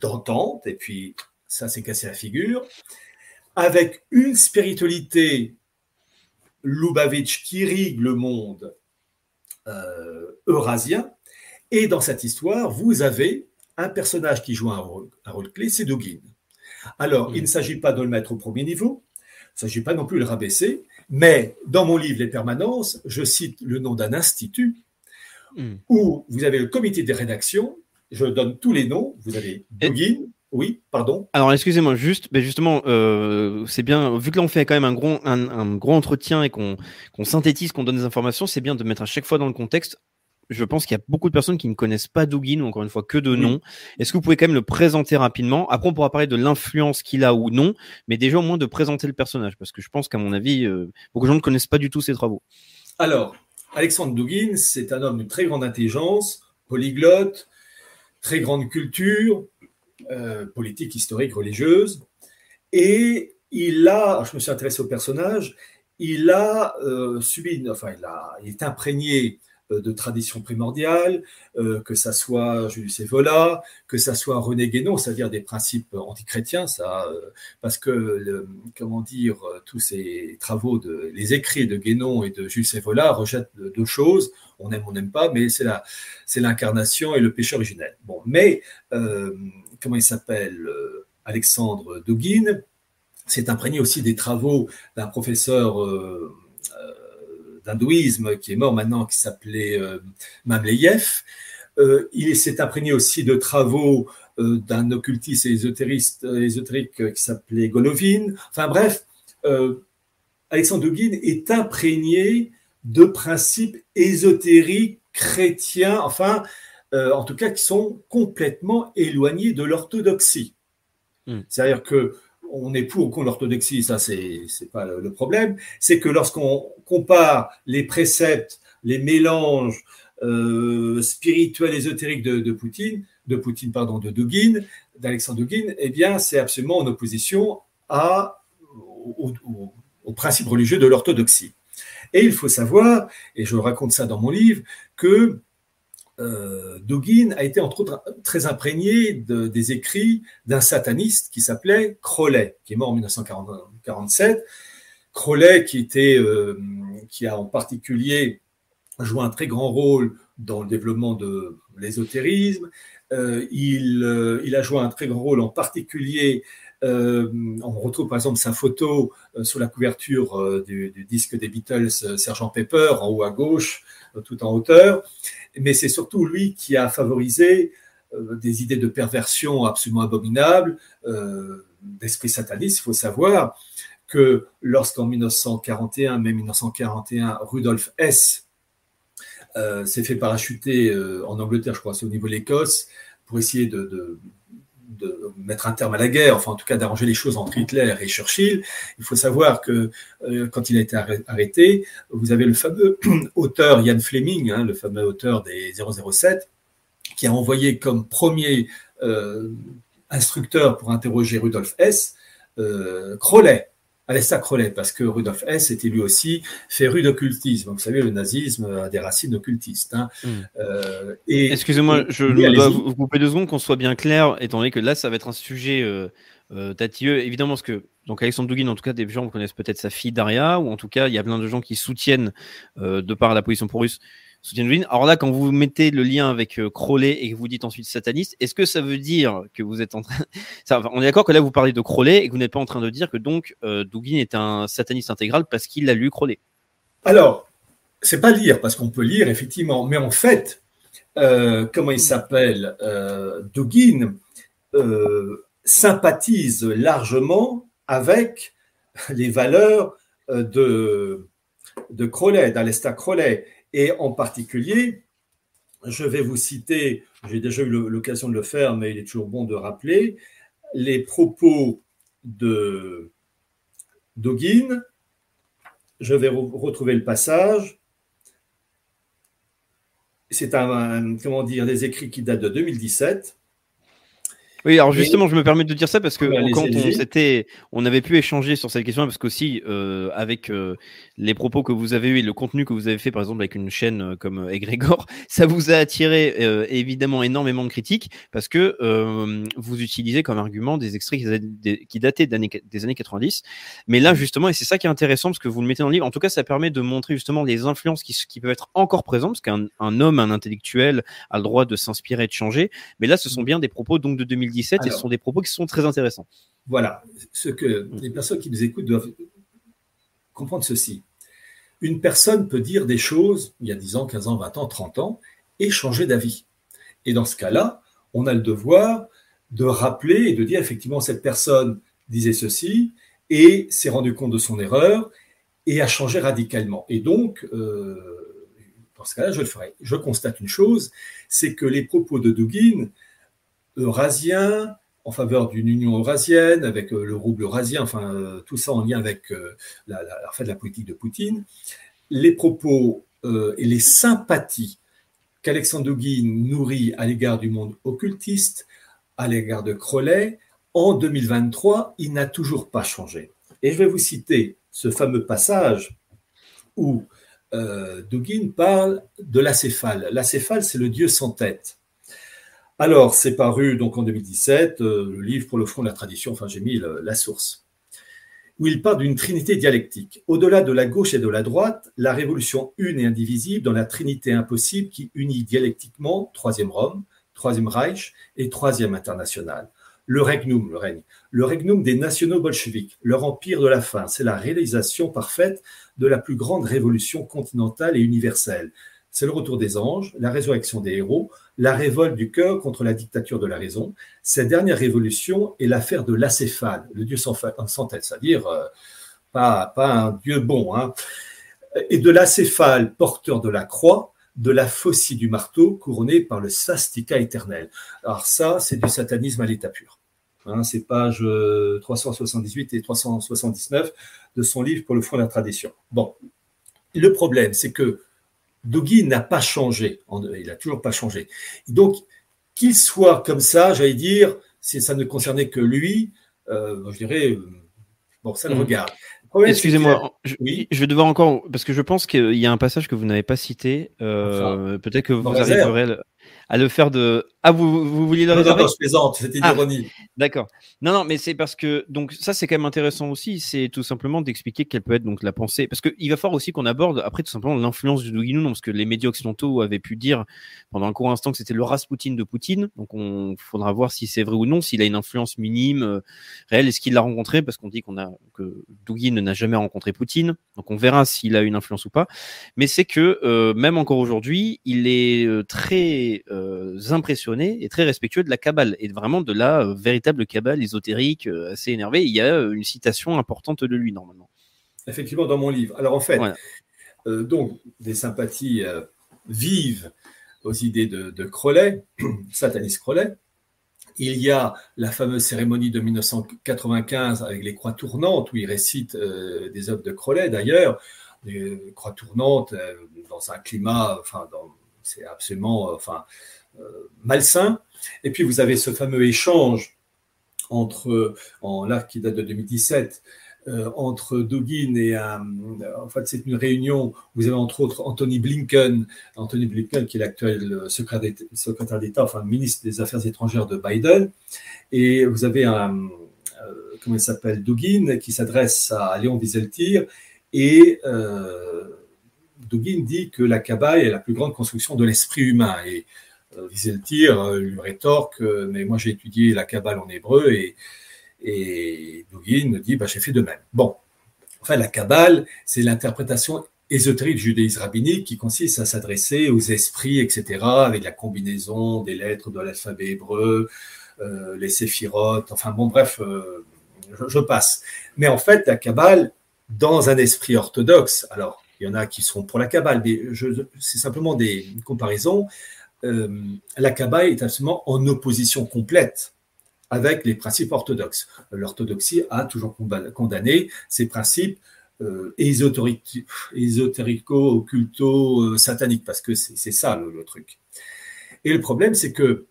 d'entente, et puis ça s'est cassé la figure, avec une spiritualité Lubavitch qui irrigue le monde euh, eurasien. Et dans cette histoire, vous avez un personnage qui joue un rôle, un rôle clé, c'est Dugin. Alors, il ne s'agit pas de le mettre au premier niveau, il ne s'agit pas non plus de le rabaisser, mais dans mon livre Les Permanences, je cite le nom d'un institut mm. où vous avez le comité de rédaction je donne tous les noms. Vous avez Dugin. Oui, pardon. Alors, excusez-moi, juste, mais justement, euh, c'est bien, vu que là on fait quand même un gros, un, gros entretien et qu'on synthétise, qu'on donne des informations, c'est bien de mettre à chaque fois dans le contexte. Je pense qu'il y a beaucoup de personnes qui ne connaissent pas Dugin, ou encore une fois que de nom. Est-ce que vous pouvez quand même le présenter rapidement? Après, on pourra parler de l'influence qu'il a ou non, mais déjà au moins de présenter le personnage, parce que je pense qu'à mon avis, euh, beaucoup de gens ne connaissent pas du tout ses travaux. Alors, Alexandre Dugin, c'est un homme de très grande intelligence, polyglotte, très grande culture euh, politique, historique, religieuse. Et il a, je me suis intéressé au personnage, il a euh, subi, enfin, il, a, il est imprégné euh, de traditions primordiales, euh, que ça soit Julius Evola, que ça soit René Guénon, c'est-à-dire des principes antichrétiens, ça, parce que, comment dire, tous ces travaux, de, les écrits de Guénon et de Julius Evola rejettent deux choses, on aime, on n'aime pas, mais c'est l'incarnation et le péché originel. Mais euh, comment il s'appelle, Alexandre Douguin, s'est imprégné aussi des travaux d'un professeur d'hindouisme qui est mort maintenant, qui s'appelait Mamleyev. il s'est imprégné aussi de travaux d'un occultiste ésotériste, ésotérique qui s'appelait Golovin. Enfin bref, Alexandre Dugin est imprégné de principes ésotériques chrétiens, enfin, en tout cas, qui sont complètement éloignés de l'orthodoxie. Hmm. C'est-à-dire que on est pour ou contre l'orthodoxie, ça c'est pas le problème. C'est que lorsqu'on compare les préceptes, les mélanges euh, spirituels ésotériques de, de, Poutine, de Poutine pardon, de Dugin, d'Alexandre Dugin, eh bien c'est absolument en opposition à au, au principe religieux de l'orthodoxie. Et il faut savoir, et je raconte ça dans mon livre, que euh, a été entre autres très imprégné des écrits d'un sataniste qui s'appelait Crowley, qui est mort en 1947. Crowley qui, était, euh, qui a en particulier joué un très grand rôle dans le développement de l'ésotérisme. Euh, il, il, a joué un très grand rôle en particulier on retrouve par exemple sa photo sur la couverture du, du, disque des Beatles, Sergent Pepper, en haut à gauche, tout en hauteur mais c'est surtout lui qui a favorisé euh, des idées de perversion absolument abominables, euh, d'esprit sataniste. Il faut savoir que lorsqu'en 1941, même 1941, Rudolf Hess euh, s'est fait parachuter en Angleterre, je crois, c'est au niveau de l'Écosse, pour essayer de mettre un terme à la guerre, enfin en tout cas d'arranger les choses entre Hitler et Churchill. Il faut savoir que euh, quand il a été arrêté, vous avez le fameux (clears throat) auteur Ian Fleming, hein, le fameux auteur des 007, qui a envoyé comme premier euh, instructeur pour interroger Rudolf Hess euh, Crowley. Alessa Crowley, parce que Rudolf Hess était lui aussi féru d'occultisme. Vous savez, le nazisme a des racines occultistes. Hein. Hmm. Euh, Excusez-moi, je dois vous couper deux secondes, qu'on soit bien clair, étant donné que là, ça va être un sujet euh, euh tatilleux. Évidemment, ce que donc Alexandre Douguin, en tout cas, des gens connaissent peut-être sa fille Daria, ou en tout cas, il y a plein de gens qui soutiennent, euh, de par la position pro-russe, alors là, quand vous mettez le lien avec euh, Crowley et que vous dites ensuite sataniste, est-ce que ça veut dire que vous êtes en train. (laughs) on est d'accord que là, vous parlez de Crowley et que vous n'êtes pas en train de dire que donc euh, Dugin est un sataniste intégral parce qu'il a lu Crowley Alors, c'est pas lire, parce qu'on peut lire effectivement, mais en fait, euh, comment il s'appelle euh, Dugin sympathise largement avec les valeurs de, de Crowley, d'Alesta Crowley. Et en particulier, je vais vous citer, j'ai déjà eu l'occasion de le faire, mais il est toujours bon de rappeler, les propos de. Je vais retrouver le passage. C'est un, comment dire, des écrits qui datent de 2017. Oui, alors justement, je me permets de dire ça parce que quand on s'était, on avait pu échanger sur cette question parce qu'aussi euh, avec euh, les propos que vous avez eu et le contenu que vous avez fait, par exemple avec une chaîne euh, comme Egrégor, (laughs) ça vous a attiré euh, évidemment énormément de critiques parce que euh, vous utilisez comme argument des extraits qui, qui dataient des années 90. Mais là, justement, et c'est ça qui est intéressant parce que vous le mettez dans le livre. En tout cas, ça permet de montrer justement les influences qui, qui peuvent être encore présentes parce qu'un un homme, un intellectuel, a le droit de s'inspirer et de changer. Mais là, ce sont bien des propos donc de 2010 et ce sont des propos qui sont très intéressants. Voilà, ce que les personnes qui nous écoutent doivent comprendre ceci. Une personne peut dire des choses il y a 10 ans, 15 ans, 20 ans, 30 ans et changer d'avis. Et dans ce cas-là, on a le devoir de rappeler et de dire effectivement cette personne disait ceci et s'est rendu compte de son erreur et a changé radicalement. Et donc, euh, dans ce cas-là, je le ferai. Je constate une chose, c'est que les propos de Dugin eurasien, en faveur d'une union eurasienne avec euh, le rouble eurasien, enfin euh, tout ça en lien avec euh, la, la, la, la politique de Poutine, les propos et les sympathies qu'Alexandre Dugin nourrit à l'égard du monde occultiste, à l'égard de Crowley, en 2023, il n'a toujours pas changé. Et je vais vous citer ce fameux passage où euh, parle de l'acéphale. L'acéphale, c'est le dieu sans tête. Alors, c'est paru donc en 2017, euh, le livre pour le front de la tradition, enfin j'ai mis la source, où il parle d'une trinité dialectique. Au-delà de la gauche et de la droite, la révolution une et indivisible dans la trinité impossible qui unit dialectiquement Troisième Rome, Troisième Reich et Troisième International. Le regnum, le règne, le regnum des nationaux bolcheviques, leur empire de la faim. C'est la réalisation parfaite de la plus grande révolution continentale et universelle. C'est le retour des anges, la résurrection des héros, la révolte du cœur contre la dictature de la raison. Cette dernière révolution est l'affaire de l'acéphale, le dieu sans, tête, c'est-à-dire euh, pas, pas, un dieu bon, hein, et de l'acéphale porteur de la croix, de la faucille du marteau couronnée par le sastika éternel. Alors ça, c'est du satanisme à l'état pur. Hein, c'est page 378 euh, et 379 de son livre pour le fond de la tradition. Bon, le problème, c'est que Dogui n'a pas changé, il n'a toujours pas changé. Donc, qu'il soit comme ça, j'allais dire, si ça ne concernait que lui, euh, je dirais, euh, bon, ça le mmh. regarde. Excusez-moi, je, oui. je vais devoir encore, parce que je pense qu'il y a un passage que vous n'avez pas cité. Euh, peut-être que vous arriverez à le faire de. Ah, vous, vous vouliez le réserver Non, je plaisante, c'était une ah, ironie. D'accord. Non, non, mais c'est parce que donc ça c'est quand même intéressant aussi, c'est tout simplement d'expliquer quelle peut être donc la pensée, parce qu'il va falloir aussi qu'on aborde après tout simplement l'influence du Douginou, parce que les médias occidentaux avaient pu dire pendant un court instant que c'était le Rasputin de Poutine, donc on faudra voir si c'est vrai ou non, s'il a une influence minime, euh, réelle, est-ce qu'il l'a rencontré, parce qu'on dit qu'on a que Douguin n'a jamais rencontré Poutine, donc on verra s'il a une influence ou pas, mais c'est que euh, même encore aujourd'hui, il est euh, très impressionné et très respectueux de la cabale et vraiment de la euh, véritable cabale ésotérique euh, assez énervée. Il y a une citation importante de lui normalement. Effectivement, dans mon livre. Alors en fait, donc des sympathies vives aux idées de, de Crowley, (clears throat) sataniste Crowley. Il y a la fameuse cérémonie de 1995 avec les croix tournantes où il récite des œuvres de Crowley d'ailleurs, des croix tournantes dans un climat, enfin, c'est absolument, enfin, euh, malsain. Et puis vous avez ce fameux échange entre, en là qui date de 2017, euh, entre Dugin et un, en fait c'est une réunion. Vous avez entre autres Anthony Blinken, Anthony Blinken qui est l'actuel secrétaire d'État, enfin ministre des Affaires étrangères de Biden, et vous avez un euh, comment il s'appelle Dugin qui s'adresse à Léon Wieseltier et euh, Dugin dit que la Kabbale est la plus grande construction de l'esprit humain et Wieseltier euh, lui rétorque, euh, mais moi j'ai étudié la Kabbale en hébreu et, et Dugin dit, bah, j'ai fait de même. Bon, enfin la Kabbale, c'est l'interprétation ésotérique du judaïsme rabbinique qui consiste à s'adresser aux esprits, etc., avec la combinaison des lettres de l'alphabet hébreu, euh, les séphirotes, enfin bon, bref, je, passe. Mais en fait, la Kabbale, dans un esprit orthodoxe, alors il y en a qui sont pour la Kabbale, mais c'est simplement des comparaisons, euh, la Kabbale est absolument en opposition complète avec les principes orthodoxes. L'orthodoxie a toujours condamné ces principes euh, ésotérico-occulto-sataniques, parce que c'est ça le, truc. Et le problème, c'est que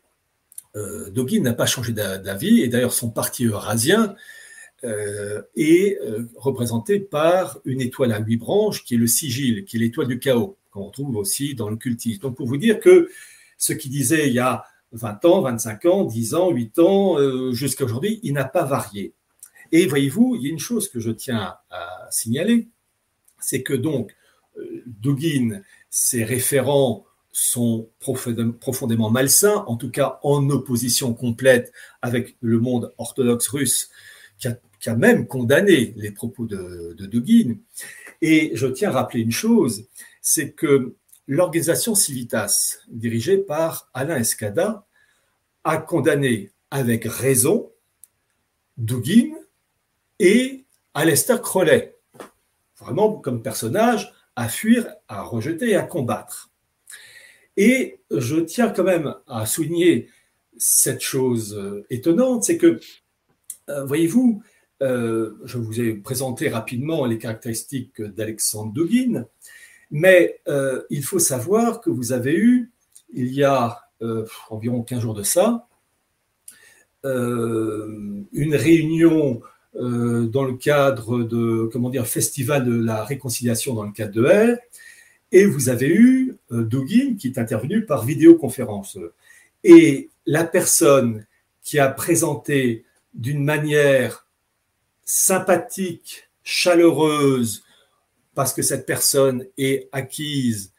euh, n'a pas changé d'avis, et d'ailleurs son parti eurasien euh, est euh, représenté par une étoile à huit branches, qui est le sigil, qui est l'étoile du chaos, qu'on retrouve aussi dans le cultisme. Donc pour vous dire que ce qu'il disait il y a 20 ans, 25 ans, 10 ans, 8 ans, euh, jusqu'à aujourd'hui, il n'a pas varié. Et voyez-vous, il y a une chose que je tiens à signaler, c'est que donc, euh, Dugin, ses référents sont profondément malsains, en tout cas en opposition complète avec le monde orthodoxe russe, qui a, même condamné les propos de, de Dugin. Et je tiens à rappeler une chose, c'est que l'organisation Civitas, dirigée par Alain Escada, a condamné avec raison Dugin et Alester Crowley, vraiment comme personnage à fuir, à rejeter et à combattre. Et je tiens quand même à souligner cette chose euh, étonnante, c'est que, euh, voyez-vous, euh, je vous ai présenté rapidement les caractéristiques d'Alexandre Dugin, mais euh, il faut savoir que vous avez eu, il y a euh, environ 15 jours de ça, une réunion dans le cadre de, comment dire, festival de la réconciliation dans le cadre de R, et vous avez eu Dugin qui est intervenu par vidéoconférence. Et la personne qui a présenté d'une manière sympathique, chaleureuse, parce que cette personne est acquise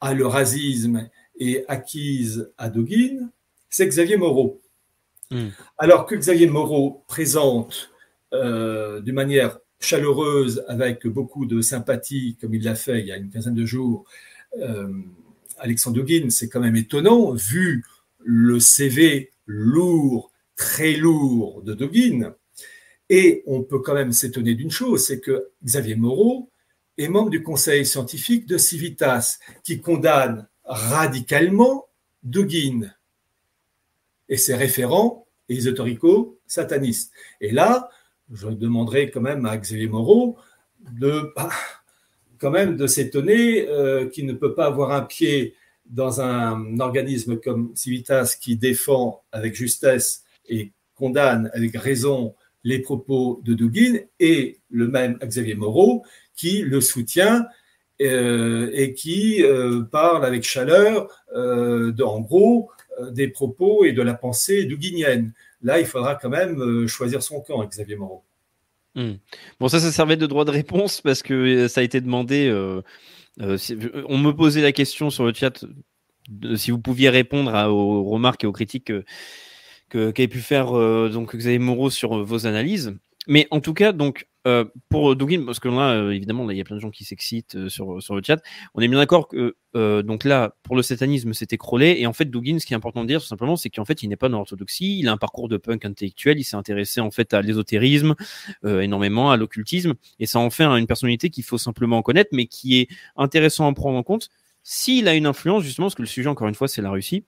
à le racisme et acquise à Dugin, c'est Xavier Moreau. Hmm. Alors que Xavier Moreau présente euh, d'une manière chaleureuse, avec beaucoup de sympathie, comme il l'a fait il y a une quinzaine de jours, euh, Alexandre Dugin, c'est quand même étonnant, vu le CV lourd, très lourd de Dugin. Et on peut quand même s'étonner d'une chose, c'est que Xavier Moreau est membre du conseil scientifique de Civitas, qui condamne radicalement Dugin et ses référents ésotérico-satanistes. Et là, je demanderai quand même à Xavier Moreau de quand même de s'étonner euh, qu'il ne peut pas avoir un pied dans un organisme comme Civitas qui défend avec justesse et condamne avec raison les propos de Dugin et le même Xavier Moreau qui le soutient euh, et qui euh, parle avec chaleur euh, en gros des propos et de la pensée duginienne. Là, il faudra quand même choisir son camp, Xavier Moreau. Hmm. Bon, ça, ça servait de droit de réponse parce que ça a été demandé. on me posait la question sur le chat si vous pouviez répondre aux remarques et aux critiques qu'avait pu faire euh, donc Xavier Moreau sur euh, vos analyses. Mais en tout cas, donc euh, pour Dugin, parce que là, euh, évidemment, il y a plein de gens qui s'excitent euh, sur sur le chat. On est bien d'accord que euh, donc là, pour le satanisme, c'était Crowley. Et en fait, Dugin, ce qui est important de dire, tout simplement, c'est qu'en fait, il n'est pas dans l'orthodoxie. Il a un parcours de punk intellectuel. Il s'est intéressé en fait à l'ésotérisme euh, énormément, à l'occultisme. Et ça en fait une personnalité qu'il faut simplement connaître, mais qui est intéressant à prendre en compte s'il a une influence, justement, parce que le sujet, encore une fois, c'est la Russie.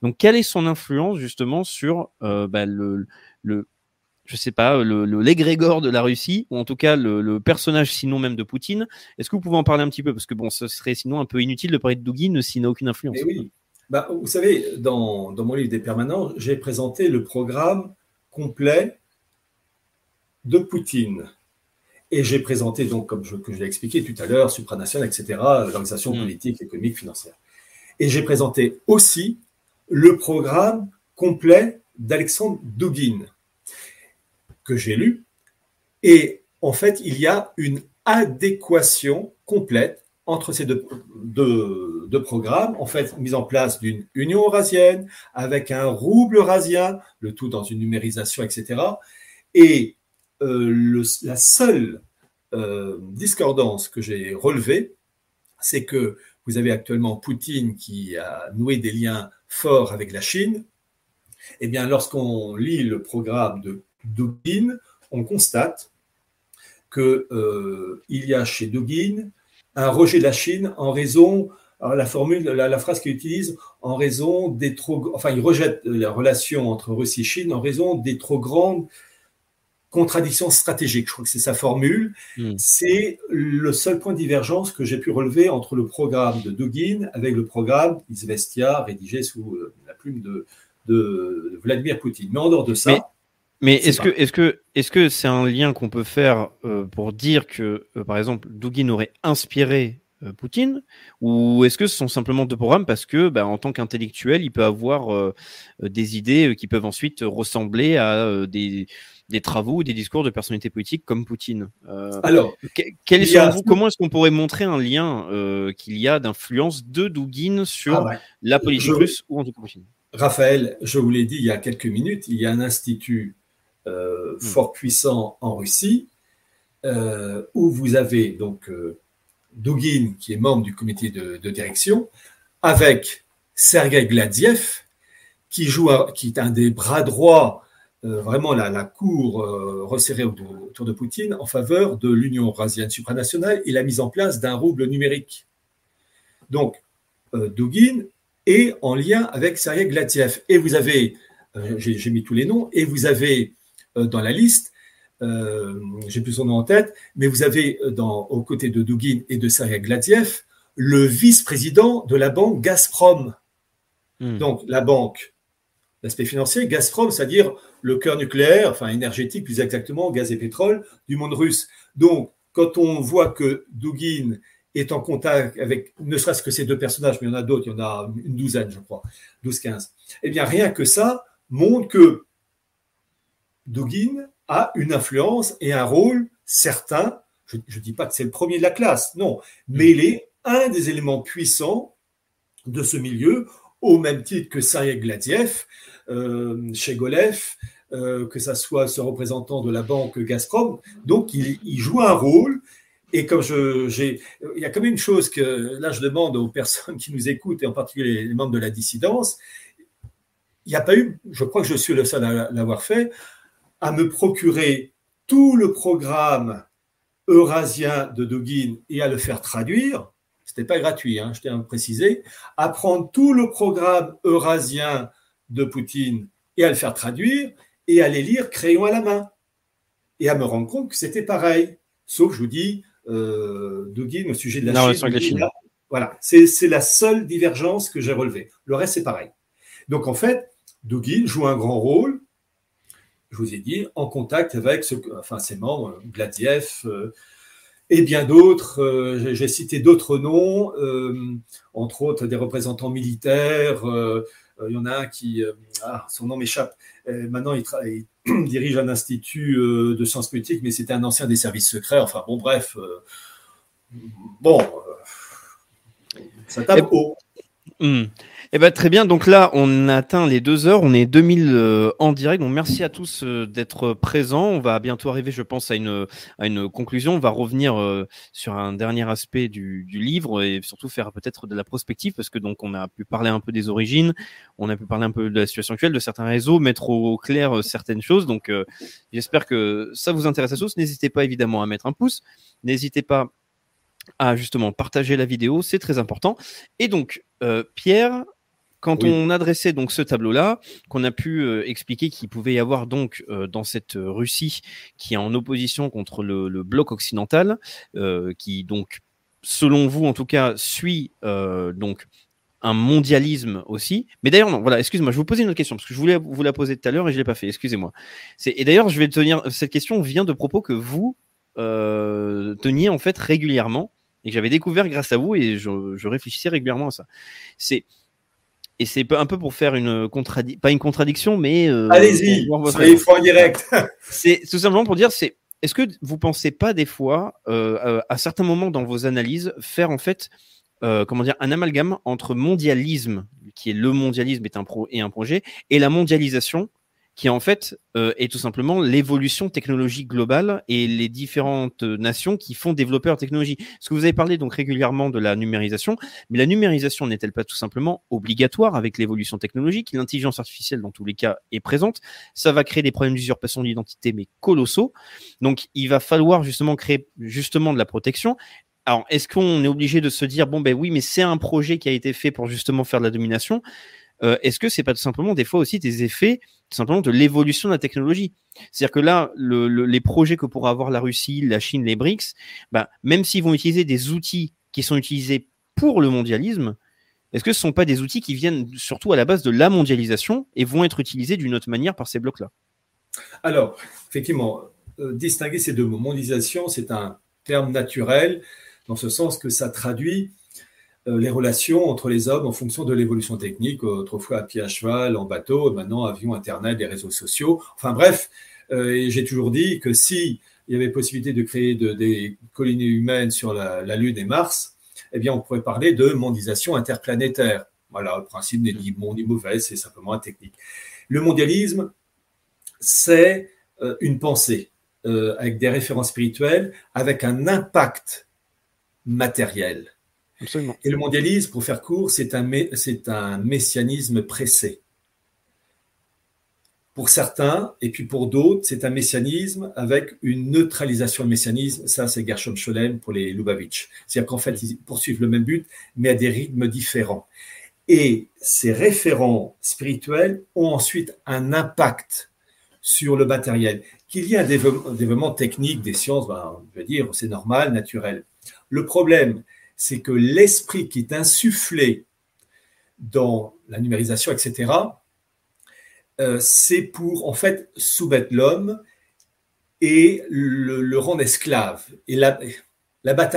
Donc, quelle est son influence, justement, sur euh, bah, le, je sais pas, le, de la Russie, ou en tout cas le, personnage, sinon même de Poutine? Est-ce que vous pouvez en parler un petit peu? Parce que bon, ce serait sinon un peu inutile de parler de Dugin s'il n'a aucune influence. Oui. Bah, vous savez, dans mon livre des permanents, j'ai présenté le programme complet de Poutine. Et j'ai présenté, donc, comme je, que je l'ai expliqué tout à l'heure, supranational, etc., l'organisation Mm. politique, économique, financière. Et j'ai présenté aussi le programme complet d'Alexandre Dugin, que j'ai lu. Et en fait, il y a une adéquation complète entre ces deux, deux, deux programmes, en fait, mise en place d'une union eurasienne avec un rouble eurasien, le tout dans une numérisation, etc. Et le, la seule euh, discordance que j'ai relevée, c'est que vous avez actuellement Poutine qui a noué des liens forts avec la Chine. Eh bien, lorsqu'on lit le programme de Dugin, on constate qu'il euh, y a chez Dugin un rejet de la Chine en raison, la formule, la, la phrase qu'il utilise, en raison des trop, enfin, il rejette la relation entre Russie et Chine en raison des trop grandes contradictions stratégiques. Je crois que c'est sa formule. Mm. C'est le seul point de divergence que j'ai pu relever entre le programme de Dugin avec le programme Izvestia rédigé sous euh, la plume de, de Vladimir Poutine. Mais en dehors de ça, Mais- est-ce que est-ce que est-ce que c'est un lien qu'on peut faire euh, pour dire que euh, par exemple Dugin aurait inspiré euh, Poutine ou est-ce que ce sont simplement deux programmes parce que bah, en tant qu'intellectuel il peut avoir des idées qui peuvent ensuite ressembler à des des travaux ou des discours de personnalités politiques comme Poutine. Euh, alors, quel est a- comment est-ce qu'on pourrait montrer un lien euh, qu'il y a d'influence de Dugin sur ah ouais. la politique je- russe ou en tout cas Poutine Raphaël, je vous l'ai dit il y a quelques minutes, il y a un institut euh, fort puissant en Russie où vous avez donc Dugin qui est membre du comité de, de direction avec Sergei Gladiev qui joue, à- qui est un des bras droits vraiment la, la cour euh, resserrée autour, de Poutine en faveur de l'Union eurasienne supranationale et la mise en place d'un rouble numérique. Donc, euh, Dugin est en lien avec Sergei Gladiev. Et vous avez, euh, j'ai mis tous les noms, et vous avez euh, dans la liste, euh, j'ai plus son nom en tête, mais vous avez euh, dans, aux côtés de Dugin et de Sergei Gladiev le vice-président de la banque Gazprom. Hmm. Donc, la banque, l'aspect financier, Gazprom, c'est-à-dire le cœur nucléaire, enfin énergétique plus exactement, gaz et pétrole du monde russe. Donc, quand on voit que Dugin est en contact avec ne serait-ce que ces deux personnages, mais il y en a d'autres, il y en a une douzaine, je crois, 12-15, eh bien, rien que ça montre que Dugin a une influence et un rôle certain. Je ne dis pas que c'est le premier de la classe, non, mais il est un des éléments puissants de ce milieu au même titre que Sergei Gladiev, chez Golev, euh, que ça soit ce représentant de la banque Gazprom. Donc, il, il joue un rôle. Et comme je, j'ai, il y a quand même une chose que là, je demande aux personnes qui nous écoutent, et en particulier les membres de la dissidence, il n'y a pas eu, je crois que je suis le seul à l'avoir fait, à me procurer tout le programme eurasien de Dugin et à le faire traduire. C'était pas gratuit, hein, je tiens à préciser. À prendre tout le programme eurasien de Poutine et à le faire traduire et à les lire crayon à la main. Et à me rendre compte que c'était pareil. Sauf, je vous dis, euh, au sujet de la Non, Chine. sur la Chine. Voilà, c'est c'est la seule divergence que j'ai relevée. Le reste, c'est pareil. Donc, en fait, Dugin joue un grand rôle, je vous ai dit, en contact avec ce, enfin, ses membres, Gladiev euh, et bien d'autres. Euh, j'ai- J'ai cité d'autres noms, euh, entre autres des représentants militaires. Euh, Il y en a un qui, euh, ah, son nom m'échappe. Euh, maintenant, il, (clears throat) dirige un institut de sciences politiques, mais c'était un ancien des services secrets. Enfin, bon, bref. bon, ça tape haut. Hmm. Eh ben, très bien. Donc là, on atteint les deux heures. On est 2000 euh, en direct. Donc merci à tous euh, d'être présents. On va bientôt arriver, je pense, à une, à une conclusion. On va revenir euh, sur un dernier aspect du, du livre et surtout faire peut-être de la prospective parce que donc on a pu parler un peu des origines, on a pu parler un peu de la situation actuelle, de certains réseaux, mettre au clair certaines choses. Donc j'espère que ça vous intéresse à tous. N'hésitez pas évidemment à mettre un pouce. N'hésitez pas à justement partager la vidéo, c'est très important. Et donc, Pierre, quand Oui. on adressait donc ce tableau-là, qu'on a pu euh, expliquer qu'il pouvait y avoir donc euh, dans cette euh, Russie qui est en opposition contre le, le bloc occidental, euh, qui donc, selon vous en tout cas, suit donc un mondialisme aussi. Mais d'ailleurs, non, voilà, excuse-moi, je vais vous poser une autre question, parce que je voulais vous la poser tout à l'heure et je l'ai pas fait, excusez-moi. Et d'ailleurs, je vais tenir, cette question vient de propos que vous teniez en fait régulièrement et que j'avais découvert grâce à vous et je, je réfléchissais régulièrement à ça. C'est et c'est un peu pour faire une contradiction, pas une contradiction, mais euh, Allez-y, soyez francs en direct. (laughs) c'est tout simplement pour dire, c'est est-ce que vous pensez pas des fois, euh, euh, à certains moments dans vos analyses, faire en fait, euh, comment dire, un amalgame entre mondialisme, qui est le mondialisme est un pro et un projet, et la mondialisation, qui en fait euh, est tout simplement l'évolution technologique globale et les différentes euh, nations qui font développer leur technologie. Parce que vous avez parlé donc régulièrement de la numérisation, mais la numérisation n'est-elle pas tout simplement obligatoire avec l'évolution technologique? L'intelligence artificielle, dans tous les cas, est présente. Ça va créer des problèmes d'usurpation d'identité, mais colossaux. Donc, il va falloir justement créer justement de la protection. Alors, est-ce qu'on est obligé de se dire, bon, ben oui, mais c'est un projet qui a été fait pour justement faire de la domination? Euh, Est-ce que c'est pas tout simplement des fois aussi des effets simplement de l'évolution de la technologie? C'est-à-dire que là, le, le- les projets que pourra avoir la Russie, la Chine, les BRICS, bah, même s'ils vont utiliser des outils qui sont utilisés pour le mondialisme, est-ce que ce ne sont pas des outils qui viennent surtout à la base de la mondialisation et vont être utilisés d'une autre manière par ces blocs-là? Alors, effectivement, euh, distinguer ces deux mots. Mondialisation, c'est un terme naturel, dans ce sens que ça traduit les relations entre les hommes en fonction de l'évolution technique, autrefois à pied à cheval, en bateau, maintenant avion, Internet, les réseaux sociaux. Enfin bref, euh, j'ai toujours dit que si il y avait possibilité de créer de- des colonies humaines sur la, la Lune et Mars, eh bien on pourrait parler de mondialisation interplanétaire. Voilà, le principe n'est ni bon ni mauvais, c'est simplement technique. Le mondialisme, c'est euh, une pensée euh, avec des références spirituelles, avec un impact matériel. Et le mondialisme, pour faire court, c'est un, c'est un messianisme pressé. Pour certains, et puis pour d'autres, c'est un messianisme avec une neutralisation de messianisme. Ça, c'est Gershom Scholem pour les Lubavitch. C'est-à-dire qu'en fait, ils poursuivent le même but, mais à des rythmes différents. Et ces référents spirituels ont ensuite un impact sur le matériel. Qu'il y ait un développement, technique des sciences, ben, je dire, c'est normal, naturel. Le problème, c'est que l'esprit qui est insufflé dans la numérisation, etc., euh, c'est pour en fait soumettre l'homme et le, rendre esclave et la, la.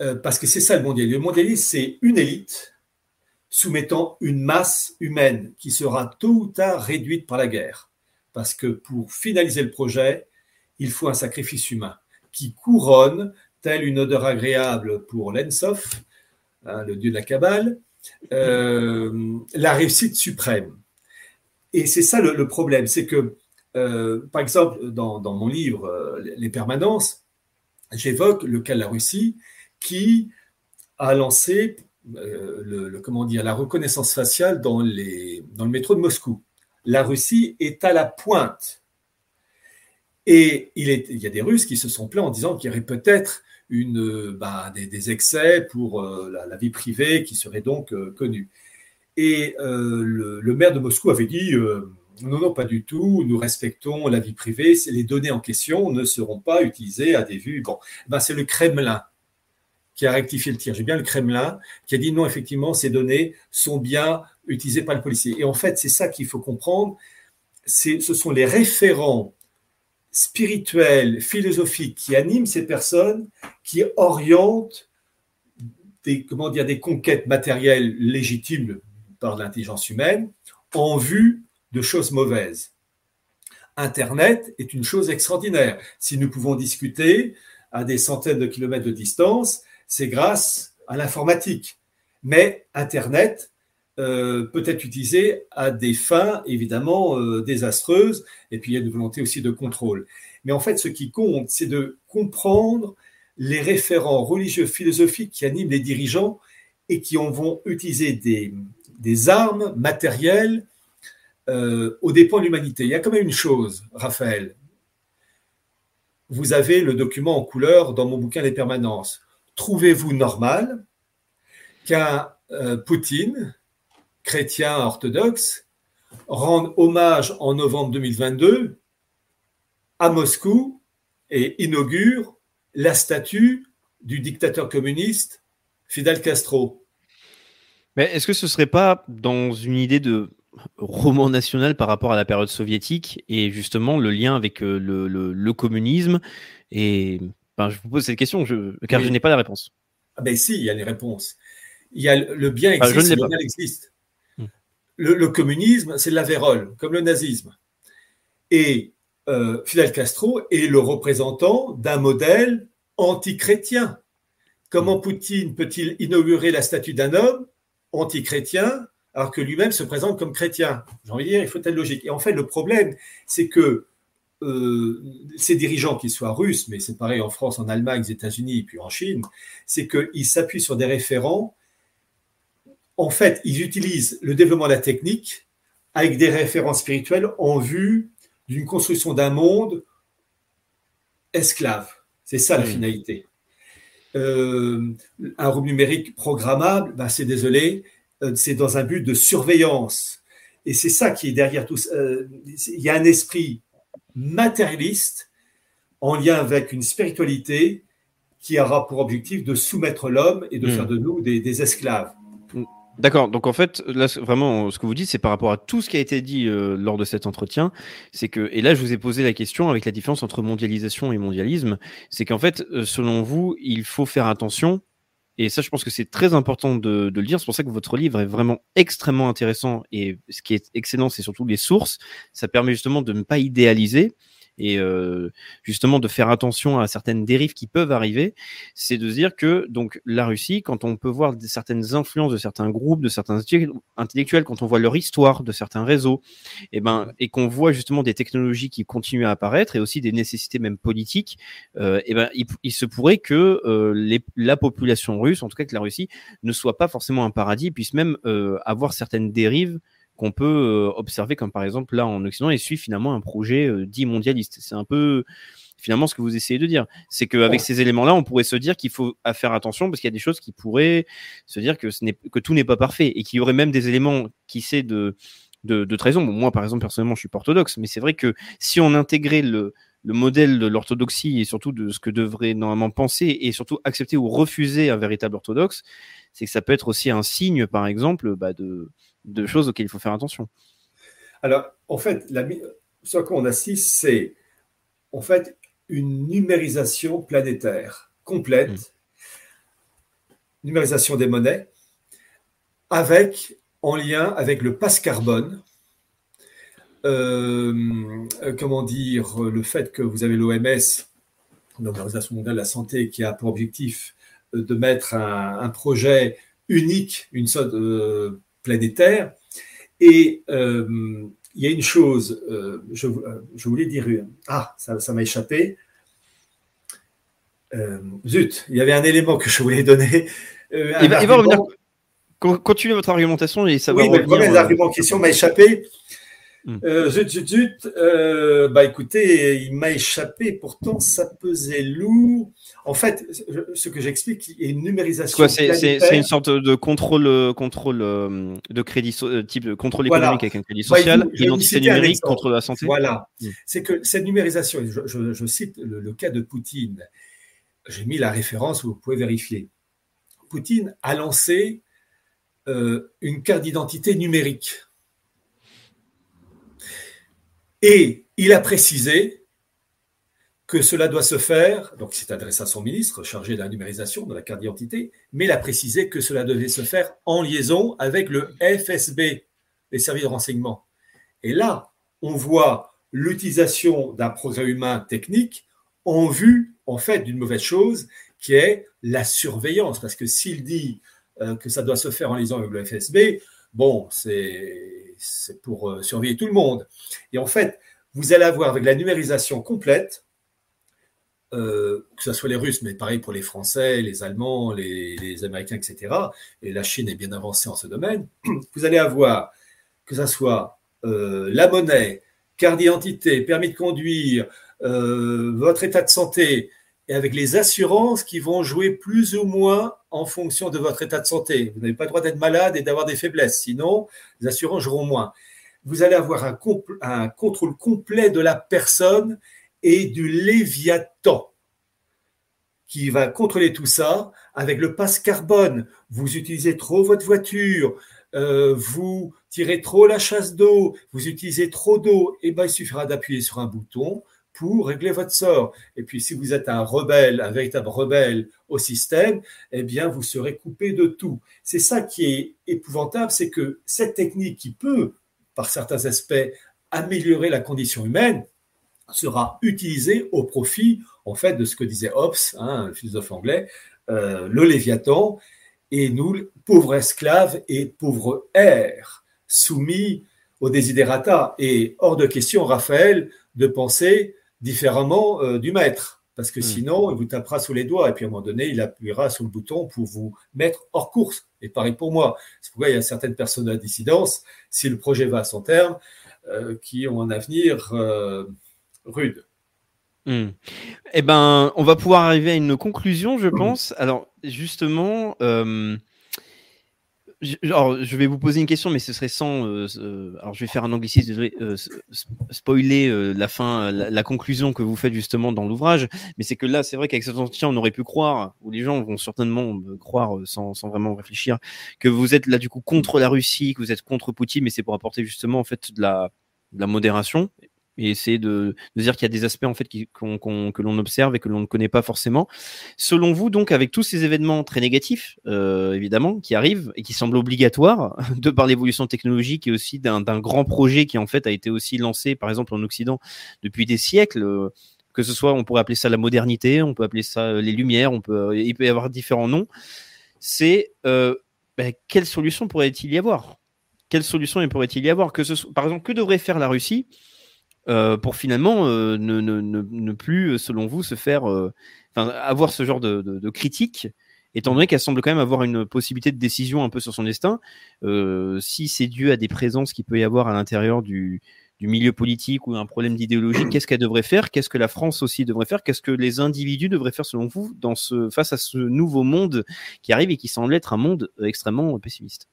Euh, parce que c'est ça le mondialisme. Le mondialisme, c'est une élite soumettant une masse humaine qui sera tôt ou tard réduite par la guerre. Parce que pour finaliser le projet, il faut un sacrifice humain qui couronne, une odeur agréable pour l'Ensof, hein, le dieu de la Kabbale, euh, la réussite suprême? Et c'est ça le, problème, c'est que, euh, par exemple, dans, mon livre euh, Les permanences, j'évoque le cas de la Russie qui a lancé le, comment dire, la reconnaissance faciale dans, les, dans le métro de Moscou. La Russie est à la pointe. Et il y a des Russes qui se sont plaints en disant qu'il y aurait peut-être une, bah, des, des excès pour euh, la, vie privée qui seraient donc euh, connus. Et euh, le, maire de Moscou avait dit non, non, pas du tout, nous respectons la vie privée, les données en question ne seront pas utilisées à des vues. Bon, ben, c'est le Kremlin qui a rectifié le tir. J'ai bien le Kremlin qui a dit non, effectivement, ces données sont bien utilisées par le policier. Et en fait, c'est ça qu'il faut comprendre. Ce sont les référents spirituels, philosophiques qui animent ces personnes, qui orientent des, comment dire, des conquêtes matérielles légitimes par l'intelligence humaine en vue de choses mauvaises. Internet est une chose extraordinaire. Si nous pouvons discuter à des centaines de kilomètres de distance, c'est grâce à l'informatique. Mais Internet euh, peut être utilisé à des fins évidemment euh, désastreuses, et puis il y a une volonté aussi de contrôle. Mais en fait, ce qui compte, c'est de comprendre les référents religieux, philosophiques qui animent les dirigeants et qui en vont utiliser des, armes matérielles euh, aux dépens de l'humanité. Il y a quand même une chose, Raphaël. Vous avez le document en couleur dans mon bouquin Les permanences. Trouvez-vous normal qu'un euh, Poutine, chrétien orthodoxe, rende hommage en novembre 2022 à Moscou et inaugure la statue du dictateur communiste Fidel Castro Mais est-ce que ce serait pas dans une idée de roman national par rapport à la période soviétique et justement le lien avec euh, le, le- le communisme? Et ben, je vous pose cette question je- car Oui. je n'ai pas la réponse. Ah ben si, il y a les réponses. Il y a le bien Ah, je ne existe, l'ai le pas. mal existe. Le, le communisme, c'est de la vérole, comme le nazisme. Et euh, Fidel Castro est le représentant d'un modèle antichrétien. Comment Poutine peut-il inaugurer la statue d'un homme antichrétien alors que lui-même se présente comme chrétien? J'ai envie de dire, il faut être logique. Et en fait, le problème, c'est que euh, ces dirigeants, qu'ils soient russes, mais c'est pareil en France, en Allemagne, aux États-Unis, puis en Chine, c'est qu'ils s'appuient sur des référents. En fait, ils utilisent le développement de la technique avec des référents spirituels en vue d'une construction d'un monde esclave. C'est ça la finalité. Euh, un revenu numérique programmable, ben, c'est désolé, euh, c'est dans un but de surveillance. Et c'est ça qui est derrière tout ça. Euh, Il y a un esprit matérialiste en lien avec une spiritualité qui aura pour objectif de soumettre l'homme et de Mm. faire de nous des, des esclaves. D'accord, donc en fait, là, vraiment, ce que vous dites, c'est par rapport à tout ce qui a été dit euh, lors de cet entretien. C'est que, et là, je vous ai posé la question avec la différence entre mondialisation et mondialisme. C'est qu'en fait, euh, selon vous, il faut faire attention. Et ça, je pense que c'est très important de, de le dire. C'est pour ça que votre livre est vraiment extrêmement intéressant. Et ce qui est excellent, c'est surtout les sources. Ça permet justement de ne pas idéaliser et euh, justement de faire attention à certaines dérives qui peuvent arriver, c'est de se dire que donc la Russie, quand on peut voir certaines influences de certains groupes, de certains intellectu- intellectuels, quand on voit leur histoire de certains réseaux, et ben et qu'on voit justement des technologies qui continuent à apparaître et aussi des nécessités même politiques, euh, et ben il, il se pourrait que euh, les, la population russe, en tout cas que la Russie, ne soit pas forcément un paradis, puisse même euh, avoir certaines dérives qu'on peut euh, observer, comme par exemple là en Occident, et suivre finalement un projet euh, dit mondialiste. C'est un peu finalement ce que vous essayez de dire. C'est qu'avec ces éléments-là, on pourrait se dire qu'il faut à faire attention parce qu'il y a des choses qui pourraient se dire que, ce n'est, que tout n'est pas parfait et qu'il y aurait même des éléments qui c'est de, de, de trahison. Bon, moi, par exemple, personnellement, je suis pas orthodoxe, mais c'est vrai que si on intégrait le, le modèle de l'orthodoxie et surtout de ce que devrait normalement penser et surtout accepter ou refuser un véritable orthodoxe, c'est que ça peut être aussi un signe, par exemple, bah, de, de choses auxquelles il faut faire attention. Alors, en fait, la, ce à quoi on assiste, c'est en fait une numérisation planétaire complète, Mm. numérisation des monnaies, avec en lien avec le passe carbone. Euh, euh, comment dire, le fait que vous avez l'OMS, l'Organisation mondiale de la santé, qui a pour objectif euh, de mettre un, un projet unique, une sonde euh, planétaire. Et euh, il y a une chose, euh, je, je, voulais dire, ah, ça, ça m'a échappé. zut, il y avait un élément que je voulais donner. il va, il va revenir. Continuez votre argumentation et ça oui, va revenir. Oui, le premier argument en question m'a échappé. Hmm. Euh, zut, zut, zut. Euh, bah écoutez, il m'a échappé. Pourtant, ça pesait lourd. En fait, ce que j'explique, a une numérisation. C'est une sorte de contrôle, contrôle euh, de crédit, type de contrôle économique avec un crédit social, bah, identité numérique contre la santé. Voilà. Hmm. C'est que cette numérisation, je, je, je cite le, le, cas de Poutine. J'ai mis la référence, vous pouvez vérifier. Poutine a lancé euh, une carte d'identité numérique Et il a précisé que cela doit se faire, donc il s'est adressé à son ministre chargé de la numérisation de la carte d'identité, mais il a précisé que cela devait se faire en liaison avec le FSB, les services de renseignement. Et là, on voit l'utilisation d'un progrès humain technique en vue, en fait, d'une mauvaise chose, qui est la surveillance. Parce que s'il dit euh, que ça doit se faire en liaison avec le FSB, bon, c'est pour euh, surveiller tout le monde. Et en fait, vous allez avoir avec la numérisation complète, euh, que ce soit les Russes, mais pareil pour les Français, les Allemands, les, Américains, etc. Et la Chine est bien avancée en ce domaine. (clears throat) Vous allez avoir que ce soit euh, la monnaie, carte d'identité, permis de conduire, votre état de santé, et avec les assurances qui vont jouer plus ou moins en fonction de votre état de santé. Vous n'avez pas le droit d'être malade et d'avoir des faiblesses, sinon les assurances joueront moins. Vous allez avoir un, contrôle complet de la personne et du léviathan qui va contrôler tout ça avec le passe carbone. Vous utilisez trop votre voiture, euh, vous tirez trop la chasse d'eau, vous utilisez trop d'eau, et eh ben il suffira d'appuyer sur un bouton pour régler votre sort. Et puis, si vous êtes un rebelle, un véritable rebelle au système, eh bien, vous serez coupé de tout. C'est ça qui est épouvantable, c'est que cette technique qui peut, par certains aspects, améliorer la condition humaine, sera utilisée au profit, en fait, de ce que disait Hobbes, hein, un philosophe anglais, euh, le Léviathan, et nous, pauvres esclaves et pauvres airs, soumis aux désidérata. Et hors de question, Raphaël, de penser différemment euh, du maître. Parce que hmm. sinon, il vous tapera sous les doigts et puis à un moment donné, il appuiera sur le bouton pour vous mettre hors course. Et pareil pour moi. C'est pourquoi il y a certaines personnes à dissidence, si le projet va à son terme, euh, qui ont un avenir euh, rude. Hmm. Eh ben, on va pouvoir arriver à une conclusion, je pense. Alors, justement, alors, je vais vous poser une question, mais ce serait sans. Euh, alors, je vais faire un anglicisme, désolé, euh, spoiler euh, la fin, la, conclusion que vous faites justement dans l'ouvrage. Mais c'est que là, c'est vrai qu'avec cet entretien, on aurait pu croire, ou les gens vont certainement croire sans, sans vraiment réfléchir, que vous êtes là du coup contre la Russie, que vous êtes contre Poutine, mais c'est pour apporter justement en fait de la, de la modération et essayer de, dire qu'il y a des aspects en fait qui, que l'on observe et que l'on ne connaît pas forcément. Selon vous, donc, avec tous ces événements très négatifs, euh, évidemment, qui arrivent et qui semblent obligatoires (laughs) de par l'évolution technologique et aussi d'un grand projet qui en fait a été aussi lancé, par exemple, en Occident depuis des siècles. Euh, que ce soit, on pourrait appeler ça la modernité, on peut appeler ça euh, les lumières, on peut, il peut y avoir différents noms. C'est ben, quelle solution pourrait-il y avoir? Quelle solution pourrait-il y avoir? Que ce soit, Par exemple, que devrait faire la Russie? Pour finalement euh, ne, ne, ne, plus, selon vous, se faire, euh, avoir ce genre de, de, de critique, étant donné qu'elle semble quand même avoir une possibilité de décision un peu sur son destin. si c'est dû à des présences qu'il peut y avoir à l'intérieur du, du milieu politique ou un problème d'idéologie, qu'est-ce qu'elle devrait faire Qu'est-ce que la France aussi devrait faire Qu'est-ce que les individus devraient faire selon vous dans ce, face à ce nouveau monde qui arrive et qui semble être un monde extrêmement pessimiste?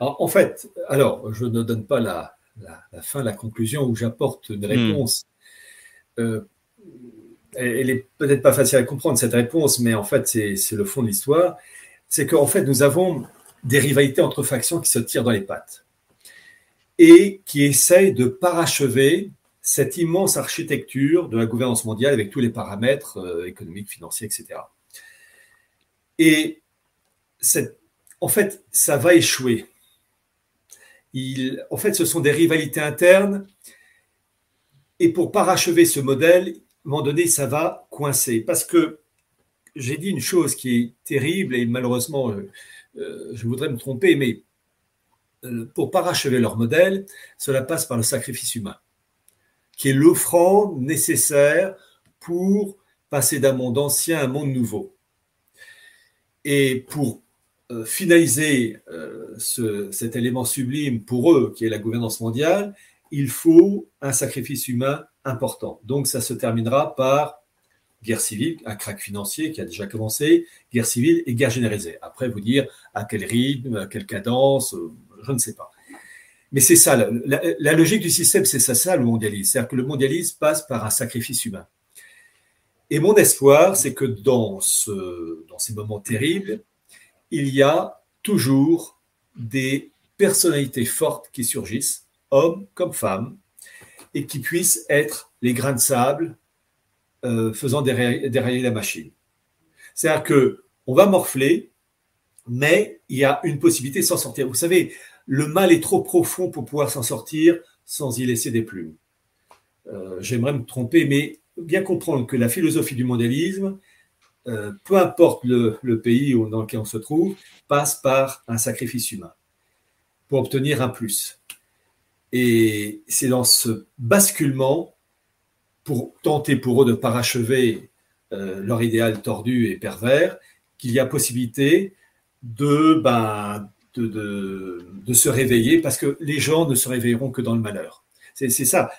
Alors, En fait, alors je ne donne pas la, la, fin, la conclusion où j'apporte une hmm. réponse. Euh, elle est peut-être pas facile à comprendre cette réponse, mais en fait c'est le fond de l'histoire. C'est qu'en fait nous avons des rivalités entre factions qui se tirent dans les pattes et qui essayent de parachever cette immense architecture de la gouvernance mondiale avec tous les paramètres euh, économiques, financiers, etc. Et en fait, ça va échouer en fait, ce sont des rivalités internes. Et pour parachever ce modèle, à un moment donné, ça va coincer. Parce que j'ai dit une chose qui est terrible et malheureusement, euh, je voudrais me tromper, mais euh, pour parachever leur modèle, cela passe par le sacrifice humain, qui est l'offrande nécessaire pour passer d'un monde ancien à un monde nouveau. Et pour euh, finaliser cet élément sublime pour eux, qui est la gouvernance mondiale, il faut un sacrifice humain important. Donc ça se terminera par guerre civile, un crack financier qui a déjà commencé, guerre civile et guerre généralisée. Après, vous dire à quel rythme, à quelle cadence, euh, je ne sais pas. Mais c'est ça, la, logique du système, c'est ça, ça le mondialisme. C'est-à-dire que le mondialisme passe par un sacrifice humain. Et mon espoir, c'est que dans, ce, dans ces moments terribles, il y a toujours des personnalités fortes qui surgissent, hommes comme femmes, et qui puissent être les grains de sable euh, faisant dérailler, la machine. C'est-à-dire que on va morfler, mais il y a une possibilité de s'en sortir. Vous savez, le mal est trop profond pour pouvoir s'en sortir sans y laisser des plumes. Euh, j'aimerais me tromper, mais bien comprendre que la philosophie du mondialisme, euh, peu importe le, pays dans lequel on se trouve, passe par un sacrifice humain pour obtenir un plus. Et c'est dans ce basculement pour tenter pour eux de parachever euh, leur idéal tordu et pervers, qu'il y a possibilité de, ben, de, de, se réveiller, parce que les gens ne se réveilleront que dans le malheur. C'est ça.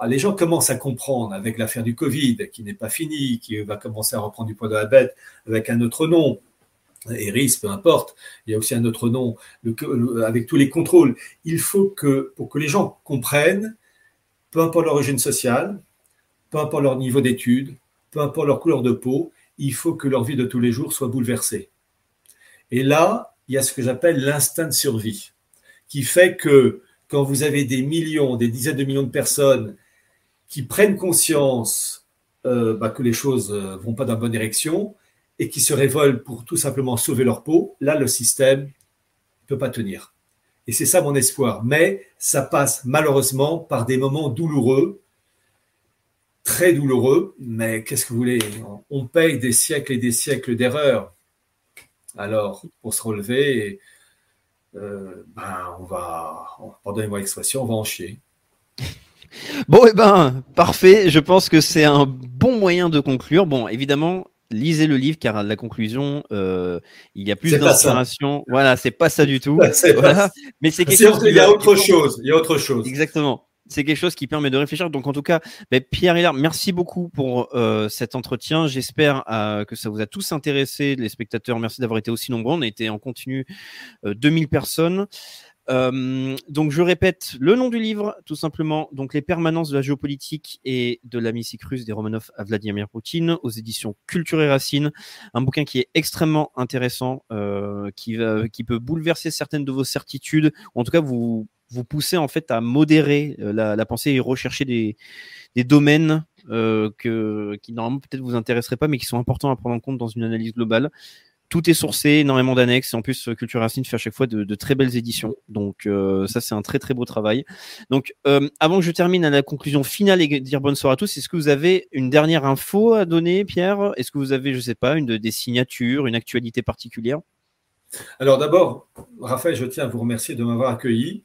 Ah, les gens commencent à comprendre avec l'affaire du Covid, qui n'est pas finie, qui va commencer à reprendre du poids de la bête avec un autre nom. Eris, peu importe, il y a aussi un autre nom, avec tous les contrôles. Il faut que, pour que les gens comprennent, peu importe l'origine sociale, peu importe leur niveau d'études, peu importe leur couleur de peau, il faut que leur vie de tous les jours soit bouleversée. Et là, il y a ce que j'appelle l'instinct de survie, qui fait que quand vous avez des millions, des dizaines de millions de personnes qui prennent conscience euh, bah, que les choses ne euh, vont pas dans la bonne direction et qui se révoltent pour tout simplement sauver leur peau, là, le système ne peut pas tenir. Et c'est ça mon espoir. Mais ça passe malheureusement par des moments douloureux très douloureux, mais qu'est-ce que vous voulez? On paye des siècles et des siècles d'erreurs. Alors, pour se relever, euh, ben, on va, pardonnez-moi l'expression, on va en chier. (laughs) Bon, et eh ben, parfait. Je pense que c'est un bon moyen de conclure. Bon, évidemment, lisez le livre car à la conclusion, euh, il y a plus d'inspiration. Voilà, c'est pas ça du tout. (laughs) Mais c'est quelque chose. Il y a autre chose. Il y a autre chose. Exactement c'est quelque chose qui permet de réfléchir. Donc en tout cas, ben, Pierre Hilaire, merci beaucoup pour euh, cet entretien. J'espère euh, que ça vous a tous intéressé, les spectateurs. Merci d'avoir été aussi nombreux. On a été en continu 2000 euh, donc je répète le nom du livre, tout simplement. Donc les permanences de la géopolitique et de la russe des Romanov à Vladimir Poutine aux éditions Culture et Racine. Un bouquin qui est extrêmement intéressant, qui, va, qui peut bouleverser certaines de vos certitudes. En tout cas, vous vous poussez en fait à modérer euh, la, pensée et rechercher des, domaines euh, qui normalement peut-être vous intéresseraient pas, mais qui sont importants à prendre en compte dans une analyse globale. Tout est sourcé, énormément d'annexes. Et en plus, Culture Racine fait à chaque fois de, très belles éditions. Donc euh, ça, c'est un très très beau travail. Donc avant que je termine à la conclusion finale et dire bonne soirée à tous, est-ce que vous avez une dernière info à donner, Pierre? Est-ce que vous avez, je sais pas, une des signatures, une actualité particulière? Alors d'abord, Raphaël, je tiens à vous remercier de m'avoir accueilli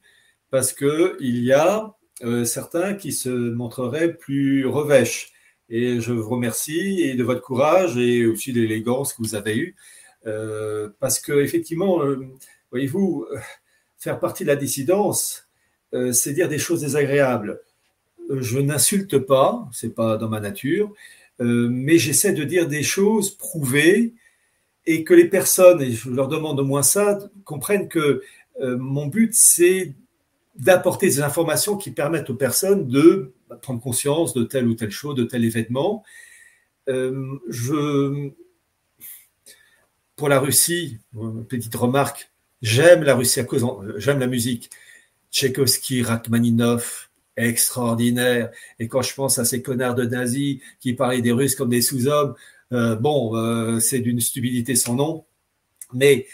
parce qu'il y a euh, certains qui se montreraient plus revêches. Et je vous remercie et de votre courage et aussi de l'élégance que vous avez eue. Euh, parce que effectivement, euh, voyez-vous, faire partie de la dissidence, c'est dire des choses désagréables. Je n'insulte pas, c'est pas dans ma nature, mais j'essaie de dire des choses prouvées et que les personnes, et je leur demande au moins ça, comprennent que mon but, c'est d'apporter des informations qui permettent aux personnes de prendre conscience de telle ou telle chose, de tel événement. Euh, je, pour la Russie, petite remarque, j'aime la Russie à cause, j'aime la musique. Tchaïkovski, Rachmaninov, extraordinaire. Et quand je pense à ces connards de nazis qui parlaient des Russes comme des sous-hommes, euh, bon, euh, c'est d'une stupidité sans nom. Mais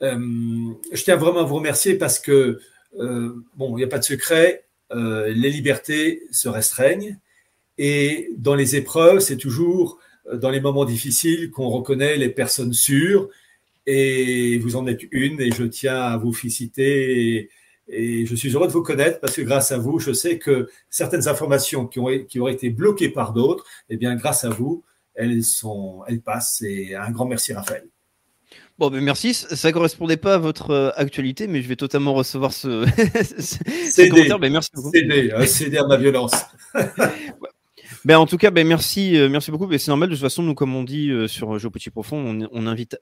je tiens vraiment à vous remercier parce que euh, bon, il n'y a pas de secret, euh, les libertés se restreignent. Et dans les épreuves, c'est toujours euh, dans les moments difficiles qu'on reconnaît les personnes sûres Et vous en êtes une et je tiens à vous féliciter. Et, et je suis heureux de vous connaître parce que grâce à vous, je sais que certaines informations qui, ont, qui auraient été bloquées par d'autres, eh bien, grâce à vous, elles, sont, elles passent. Et un grand merci, Raphaël. Bon, ben merci. Ça correspondait pas à votre euh, actualité, mais je vais totalement recevoir ce, (laughs) ce commentaire. Ben merci beaucoup. Cédé, euh, cédé à ma violence. (laughs) ben en tout cas, ben merci, euh, merci beaucoup. Ben c'est normal. De toute façon, nous, comme on dit sur Jeux Petit Profond, on, on invite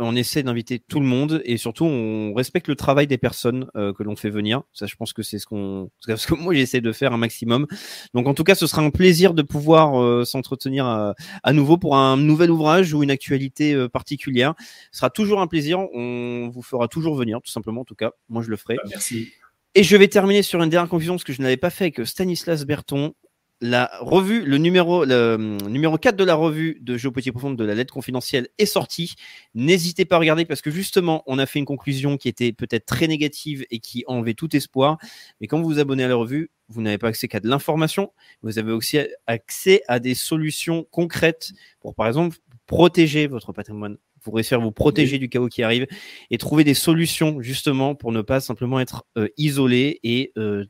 on essaie d'inviter tout le monde et surtout on respecte le travail des personnes euh, que l'on fait venir. Ça, je pense que c'est ce qu'on, (laughs) ce que moi j'essaie de faire un maximum. Donc en tout cas, ce sera un plaisir de pouvoir euh, s'entretenir à, nouveau pour un nouvel ouvrage ou une actualité euh, particulière. Ce sera toujours un plaisir. On vous fera toujours venir, tout simplement. En tout cas, moi je le ferai. Bah, merci. Et je vais terminer sur une dernière confusion parce que je n'avais pas fait avec Stanislas Berton la revue, le numéro, le hum, numéro 4 de la revue de Géopolitique Profonde de la lettre confidentielle est sorti. N'hésitez pas à regarder parce que justement, on a fait une conclusion qui était peut-être très négative et qui enlevait tout espoir. Mais quand vous vous abonnez à la revue, vous n'avez pas accès qu'à de l'information. Vous avez aussi accès à des solutions concrètes pour, par exemple, protéger votre patrimoine pour réussir à vous protéger du chaos qui arrive et trouver des solutions justement pour ne pas simplement être euh, isolé et euh,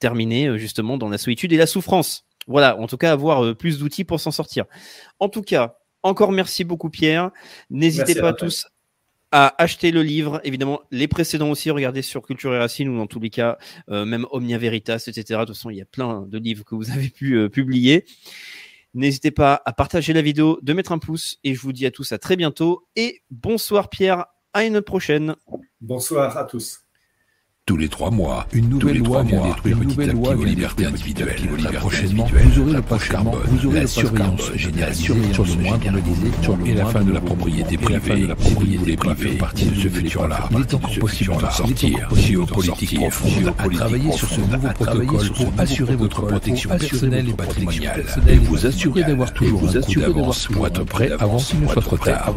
terminer euh, justement dans la solitude et la souffrance. Voilà, en tout cas, avoir euh, plus d'outils pour s'en sortir. En tout cas, encore merci beaucoup Pierre. N'hésitez pas tous à acheter le livre. Évidemment, les précédents aussi, regardez sur Culture et Racine ou dans tous les cas, euh, même Omnia Veritas, etc. De toute façon, il y a plein de livres que vous avez pu publier. N'hésitez pas à partager la vidéo, de mettre un pouce et je vous dis à tous à très bientôt et bonsoir Pierre, à une prochaine. Bonsoir à tous. Tous les trois mois, une nouvelle loi vient détruire petit à petit vos libertés individuelles. Prochainement, vous aurez le passe carbone, vous aurez la surveillance généralisée sur le moindre modèle et la fin de la propriété privée. Voulez pas faire partie de ce futur-là, il est encore possible d'en sortir. Géopolitique profonde a travaillé sur ce nouveau protocole pour assurer votre protection personnelle et patrimoniale et vous assurer d'avoir toujours un coup d'avance pour être prêt avant qu'il ne soit trop tard.